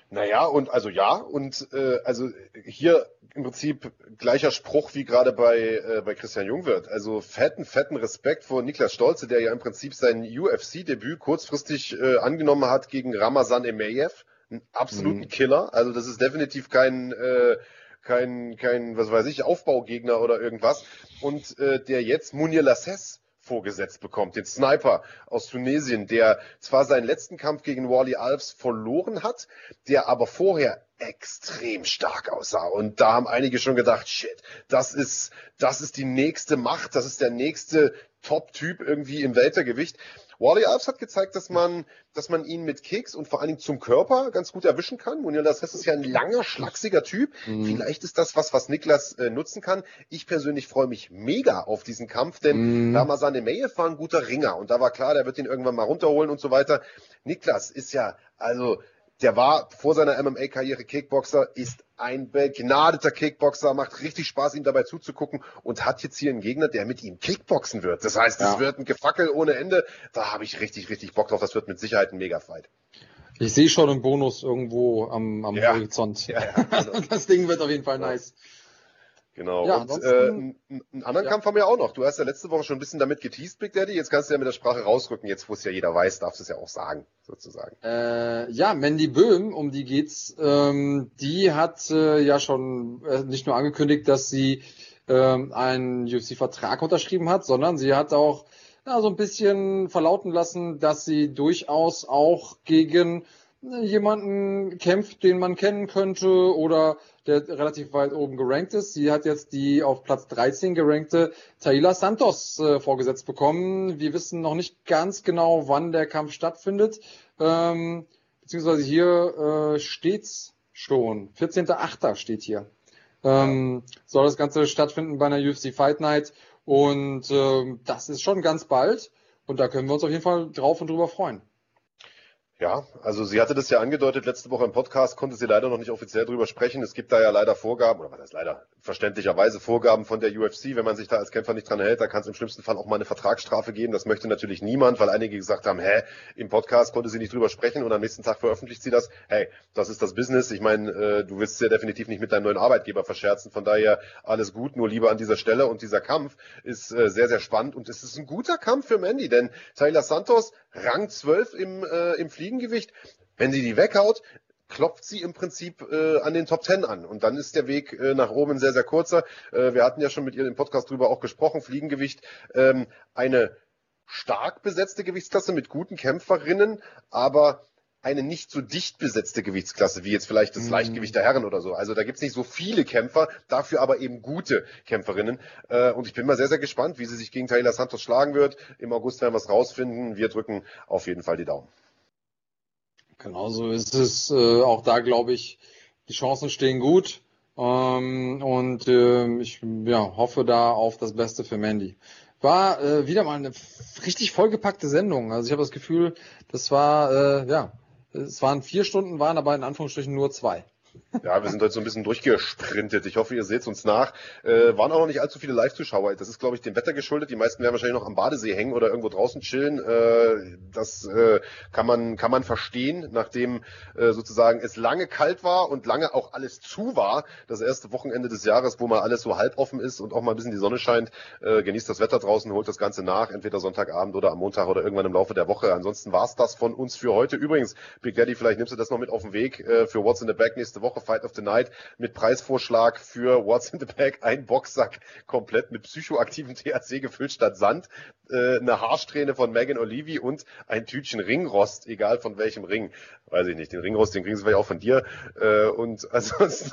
[SPEAKER 1] Naja, und also ja, und äh, also hier im Prinzip gleicher Spruch wie gerade bei, äh, bei Christian Jungwirth. Also fetten, fetten Respekt vor Niklas Stolze, der ja im Prinzip sein UFC-Debüt kurzfristig äh, angenommen hat gegen Ramazan Emeyev. Einen absoluten mhm. Killer. Also das ist definitiv kein, äh, kein, kein, was weiß ich, Aufbaugegner oder irgendwas. Und äh, der jetzt Munir Lasses vorgesetzt bekommt, den Sniper aus Tunesien, der zwar seinen letzten Kampf gegen Wally Alves verloren hat, der aber vorher extrem stark aussah. Und da haben einige schon gedacht, shit, das ist, das ist die nächste Macht, das ist der nächste Top-Typ irgendwie im Weltergewicht. Wally Alves hat gezeigt, dass man, dass man ihn mit Kicks und vor allen Dingen zum Körper ganz gut erwischen kann. Munir das ist ja ein langer, schlachsiger Typ. Mhm. Vielleicht ist das was, was Niklas äh, nutzen kann. Ich persönlich freue mich mega auf diesen Kampf, denn mhm. Ramazan Emeyev war ein guter Ringer und da war klar, der wird ihn irgendwann mal runterholen und so weiter. Niklas ist ja, also, der war vor seiner MMA-Karriere Kickboxer, ist ein begnadeter Kickboxer, macht richtig Spaß, ihm dabei zuzugucken und hat jetzt hier einen Gegner, der mit ihm Kickboxen wird. Das heißt, es ja. wird ein Gefackel ohne Ende. Da habe ich richtig, richtig Bock drauf. Das wird mit Sicherheit ein Mega-Fight.
[SPEAKER 2] Ich sehe schon einen Bonus irgendwo am, am ja. Horizont. Ja, (laughs) genau. das Ding wird auf jeden Fall nice.
[SPEAKER 1] Genau. Ja, und äh, einen anderen ja. Kampf haben wir ja auch noch. Du hast ja letzte Woche schon ein bisschen damit geteased, Big Daddy. Jetzt kannst du ja mit der Sprache rausrücken. Jetzt, wo es ja jeder weiß, darfst du es ja auch sagen, sozusagen.
[SPEAKER 2] Äh, ja, Mandy Böhm, um die geht's. Ähm, die hat äh, ja schon äh, nicht nur angekündigt, dass sie ähm, einen UFC-Vertrag unterschrieben hat, sondern sie hat auch ja, so ein bisschen verlauten lassen, dass sie durchaus auch gegen jemanden kämpft, den man kennen könnte oder der relativ weit oben gerankt ist. Sie hat jetzt die auf Platz 13 gerankte Taila Santos äh, vorgesetzt bekommen. Wir wissen noch nicht ganz genau, wann der Kampf stattfindet. Ähm, beziehungsweise hier äh, steht's schon. 14.8. steht hier. ähm, soll das Ganze stattfinden bei einer UFC Fight Night. Und äh, das ist schon ganz bald. Und da können wir uns auf jeden Fall drauf und drüber freuen.
[SPEAKER 1] Ja, also sie hatte das ja angedeutet letzte Woche im Podcast, konnte sie leider noch nicht offiziell drüber sprechen. Es gibt da ja leider Vorgaben, oder was heißt leider, verständlicherweise Vorgaben von der UFC. Wenn man sich da als Kämpfer nicht dran hält, dann kann es im schlimmsten Fall auch mal eine Vertragsstrafe geben. Das möchte natürlich niemand, weil einige gesagt haben, hä, im Podcast konnte sie nicht drüber sprechen und am nächsten Tag veröffentlicht sie das. Hey, das ist das Business. Ich meine, äh, du willst ja definitiv nicht mit deinem neuen Arbeitgeber verscherzen. Von daher alles gut, nur lieber an dieser Stelle. Und dieser Kampf ist äh, sehr, sehr spannend und es ist ein guter Kampf für Mandy, denn Taylor Santos, Rang 12 im, äh, im Fliegengewicht, wenn sie die weghaut, klopft sie im Prinzip äh, an den Top Ten an. Und dann ist der Weg äh, nach oben sehr, sehr kurzer. Äh, wir hatten ja schon mit ihr im Podcast drüber auch gesprochen. Fliegengewicht, ähm, eine stark besetzte Gewichtsklasse mit guten Kämpferinnen, aber eine nicht so dicht besetzte Gewichtsklasse, wie jetzt vielleicht das Leichtgewicht der Herren oder so. Also da gibt's nicht so viele Kämpfer, dafür aber eben gute Kämpferinnen. Äh, und ich bin mal sehr, sehr gespannt, wie sie sich gegen Taylor Santos schlagen wird. Im August werden wir es rausfinden. Wir drücken auf jeden Fall die Daumen.
[SPEAKER 2] Genauso ist es äh, auch da, glaube ich, die Chancen stehen gut. Ähm, und äh, ich ja, hoffe da auf das Beste für Mandy. War äh, wieder mal eine richtig vollgepackte Sendung. Also ich habe das Gefühl, das war, äh, ja, es waren vier Stunden, waren aber in Anführungsstrichen nur zwei.
[SPEAKER 1] Ja, wir sind heute so ein bisschen durchgesprintet. Ich hoffe, ihr seht uns nach. Äh, waren auch noch nicht allzu viele Live-Zuschauer. Das ist, glaube ich, dem Wetter geschuldet. Die meisten werden wahrscheinlich noch am Badesee hängen oder irgendwo draußen chillen. Äh, das äh, kann man kann man verstehen, nachdem äh, sozusagen es lange kalt war und lange auch alles zu war. Das erste Wochenende des Jahres, wo mal alles so halb offen ist und auch mal ein bisschen die Sonne scheint. Äh, genießt das Wetter draußen, holt das Ganze nach, entweder Sonntagabend oder am Montag oder irgendwann im Laufe der Woche. Ansonsten war's das von uns für heute. Übrigens, Big Daddy, vielleicht nimmst du das noch mit auf den Weg äh, für What's in the Back nächste Woche. Fight of the Night mit Preisvorschlag für What's in the Bag, ein Boxsack komplett mit psychoaktivem THC gefüllt statt Sand, äh, eine Haarsträhne von Megan Olivi und ein Tütchen Ringrost, egal von welchem Ring. Weiß ich nicht, den Ringrost, den kriegen sie vielleicht auch von dir. Äh, und (laughs) ansonsten,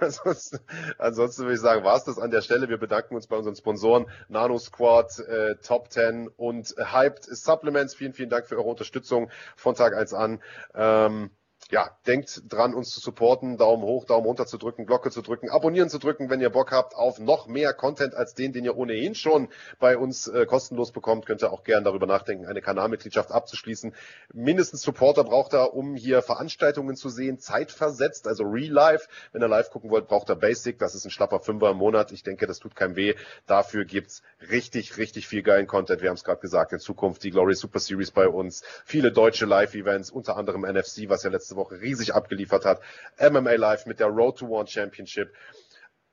[SPEAKER 1] ansonsten, ansonsten würde ich sagen, war es das an der Stelle. Wir bedanken uns bei unseren Sponsoren Nano Squad, äh, Top 10 und Hyped Supplements. Vielen, vielen Dank für eure Unterstützung von Tag 1 an. Ähm, ja, denkt dran, uns zu supporten, Daumen hoch, Daumen runter zu drücken, Glocke zu drücken, abonnieren zu drücken, wenn ihr Bock habt auf noch mehr Content als den, den ihr ohnehin schon bei uns äh, kostenlos bekommt, könnt ihr auch gern darüber nachdenken, eine Kanalmitgliedschaft abzuschließen. Mindestens Supporter braucht er, um hier Veranstaltungen zu sehen, zeitversetzt, also Real Life. Wenn ihr live gucken wollt, braucht er Basic, das ist ein schlapper Fünfer im Monat. Ich denke, das tut keinem weh. Dafür gibt's richtig, richtig viel geilen Content. Wir haben es gerade gesagt, in Zukunft die Glory Super Series bei uns, viele deutsche Live-Events, unter anderem NFC, was ja letzte Woche Woche riesig abgeliefert hat. MMA Live mit der Road to One Championship.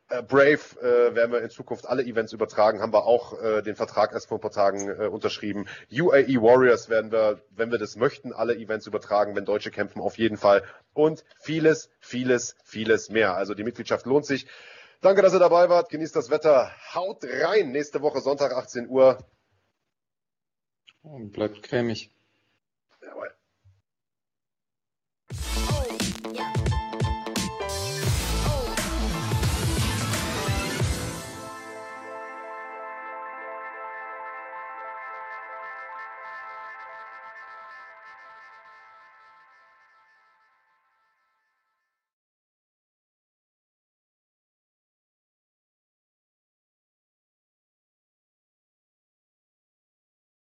[SPEAKER 1] Äh, Brave äh, werden wir in Zukunft alle Events übertragen, haben wir auch äh, den Vertrag erst vor ein paar Tagen äh, unterschrieben. UAE Warriors werden wir, wenn wir das möchten, alle Events übertragen, wenn Deutsche kämpfen, auf jeden Fall. Und vieles, vieles, vieles mehr. Also die Mitgliedschaft lohnt sich. Danke, dass ihr dabei wart. Genießt das Wetter. Haut rein. Nächste Woche Sonntag 18 Uhr.
[SPEAKER 2] Und bleibt cremig. Bye.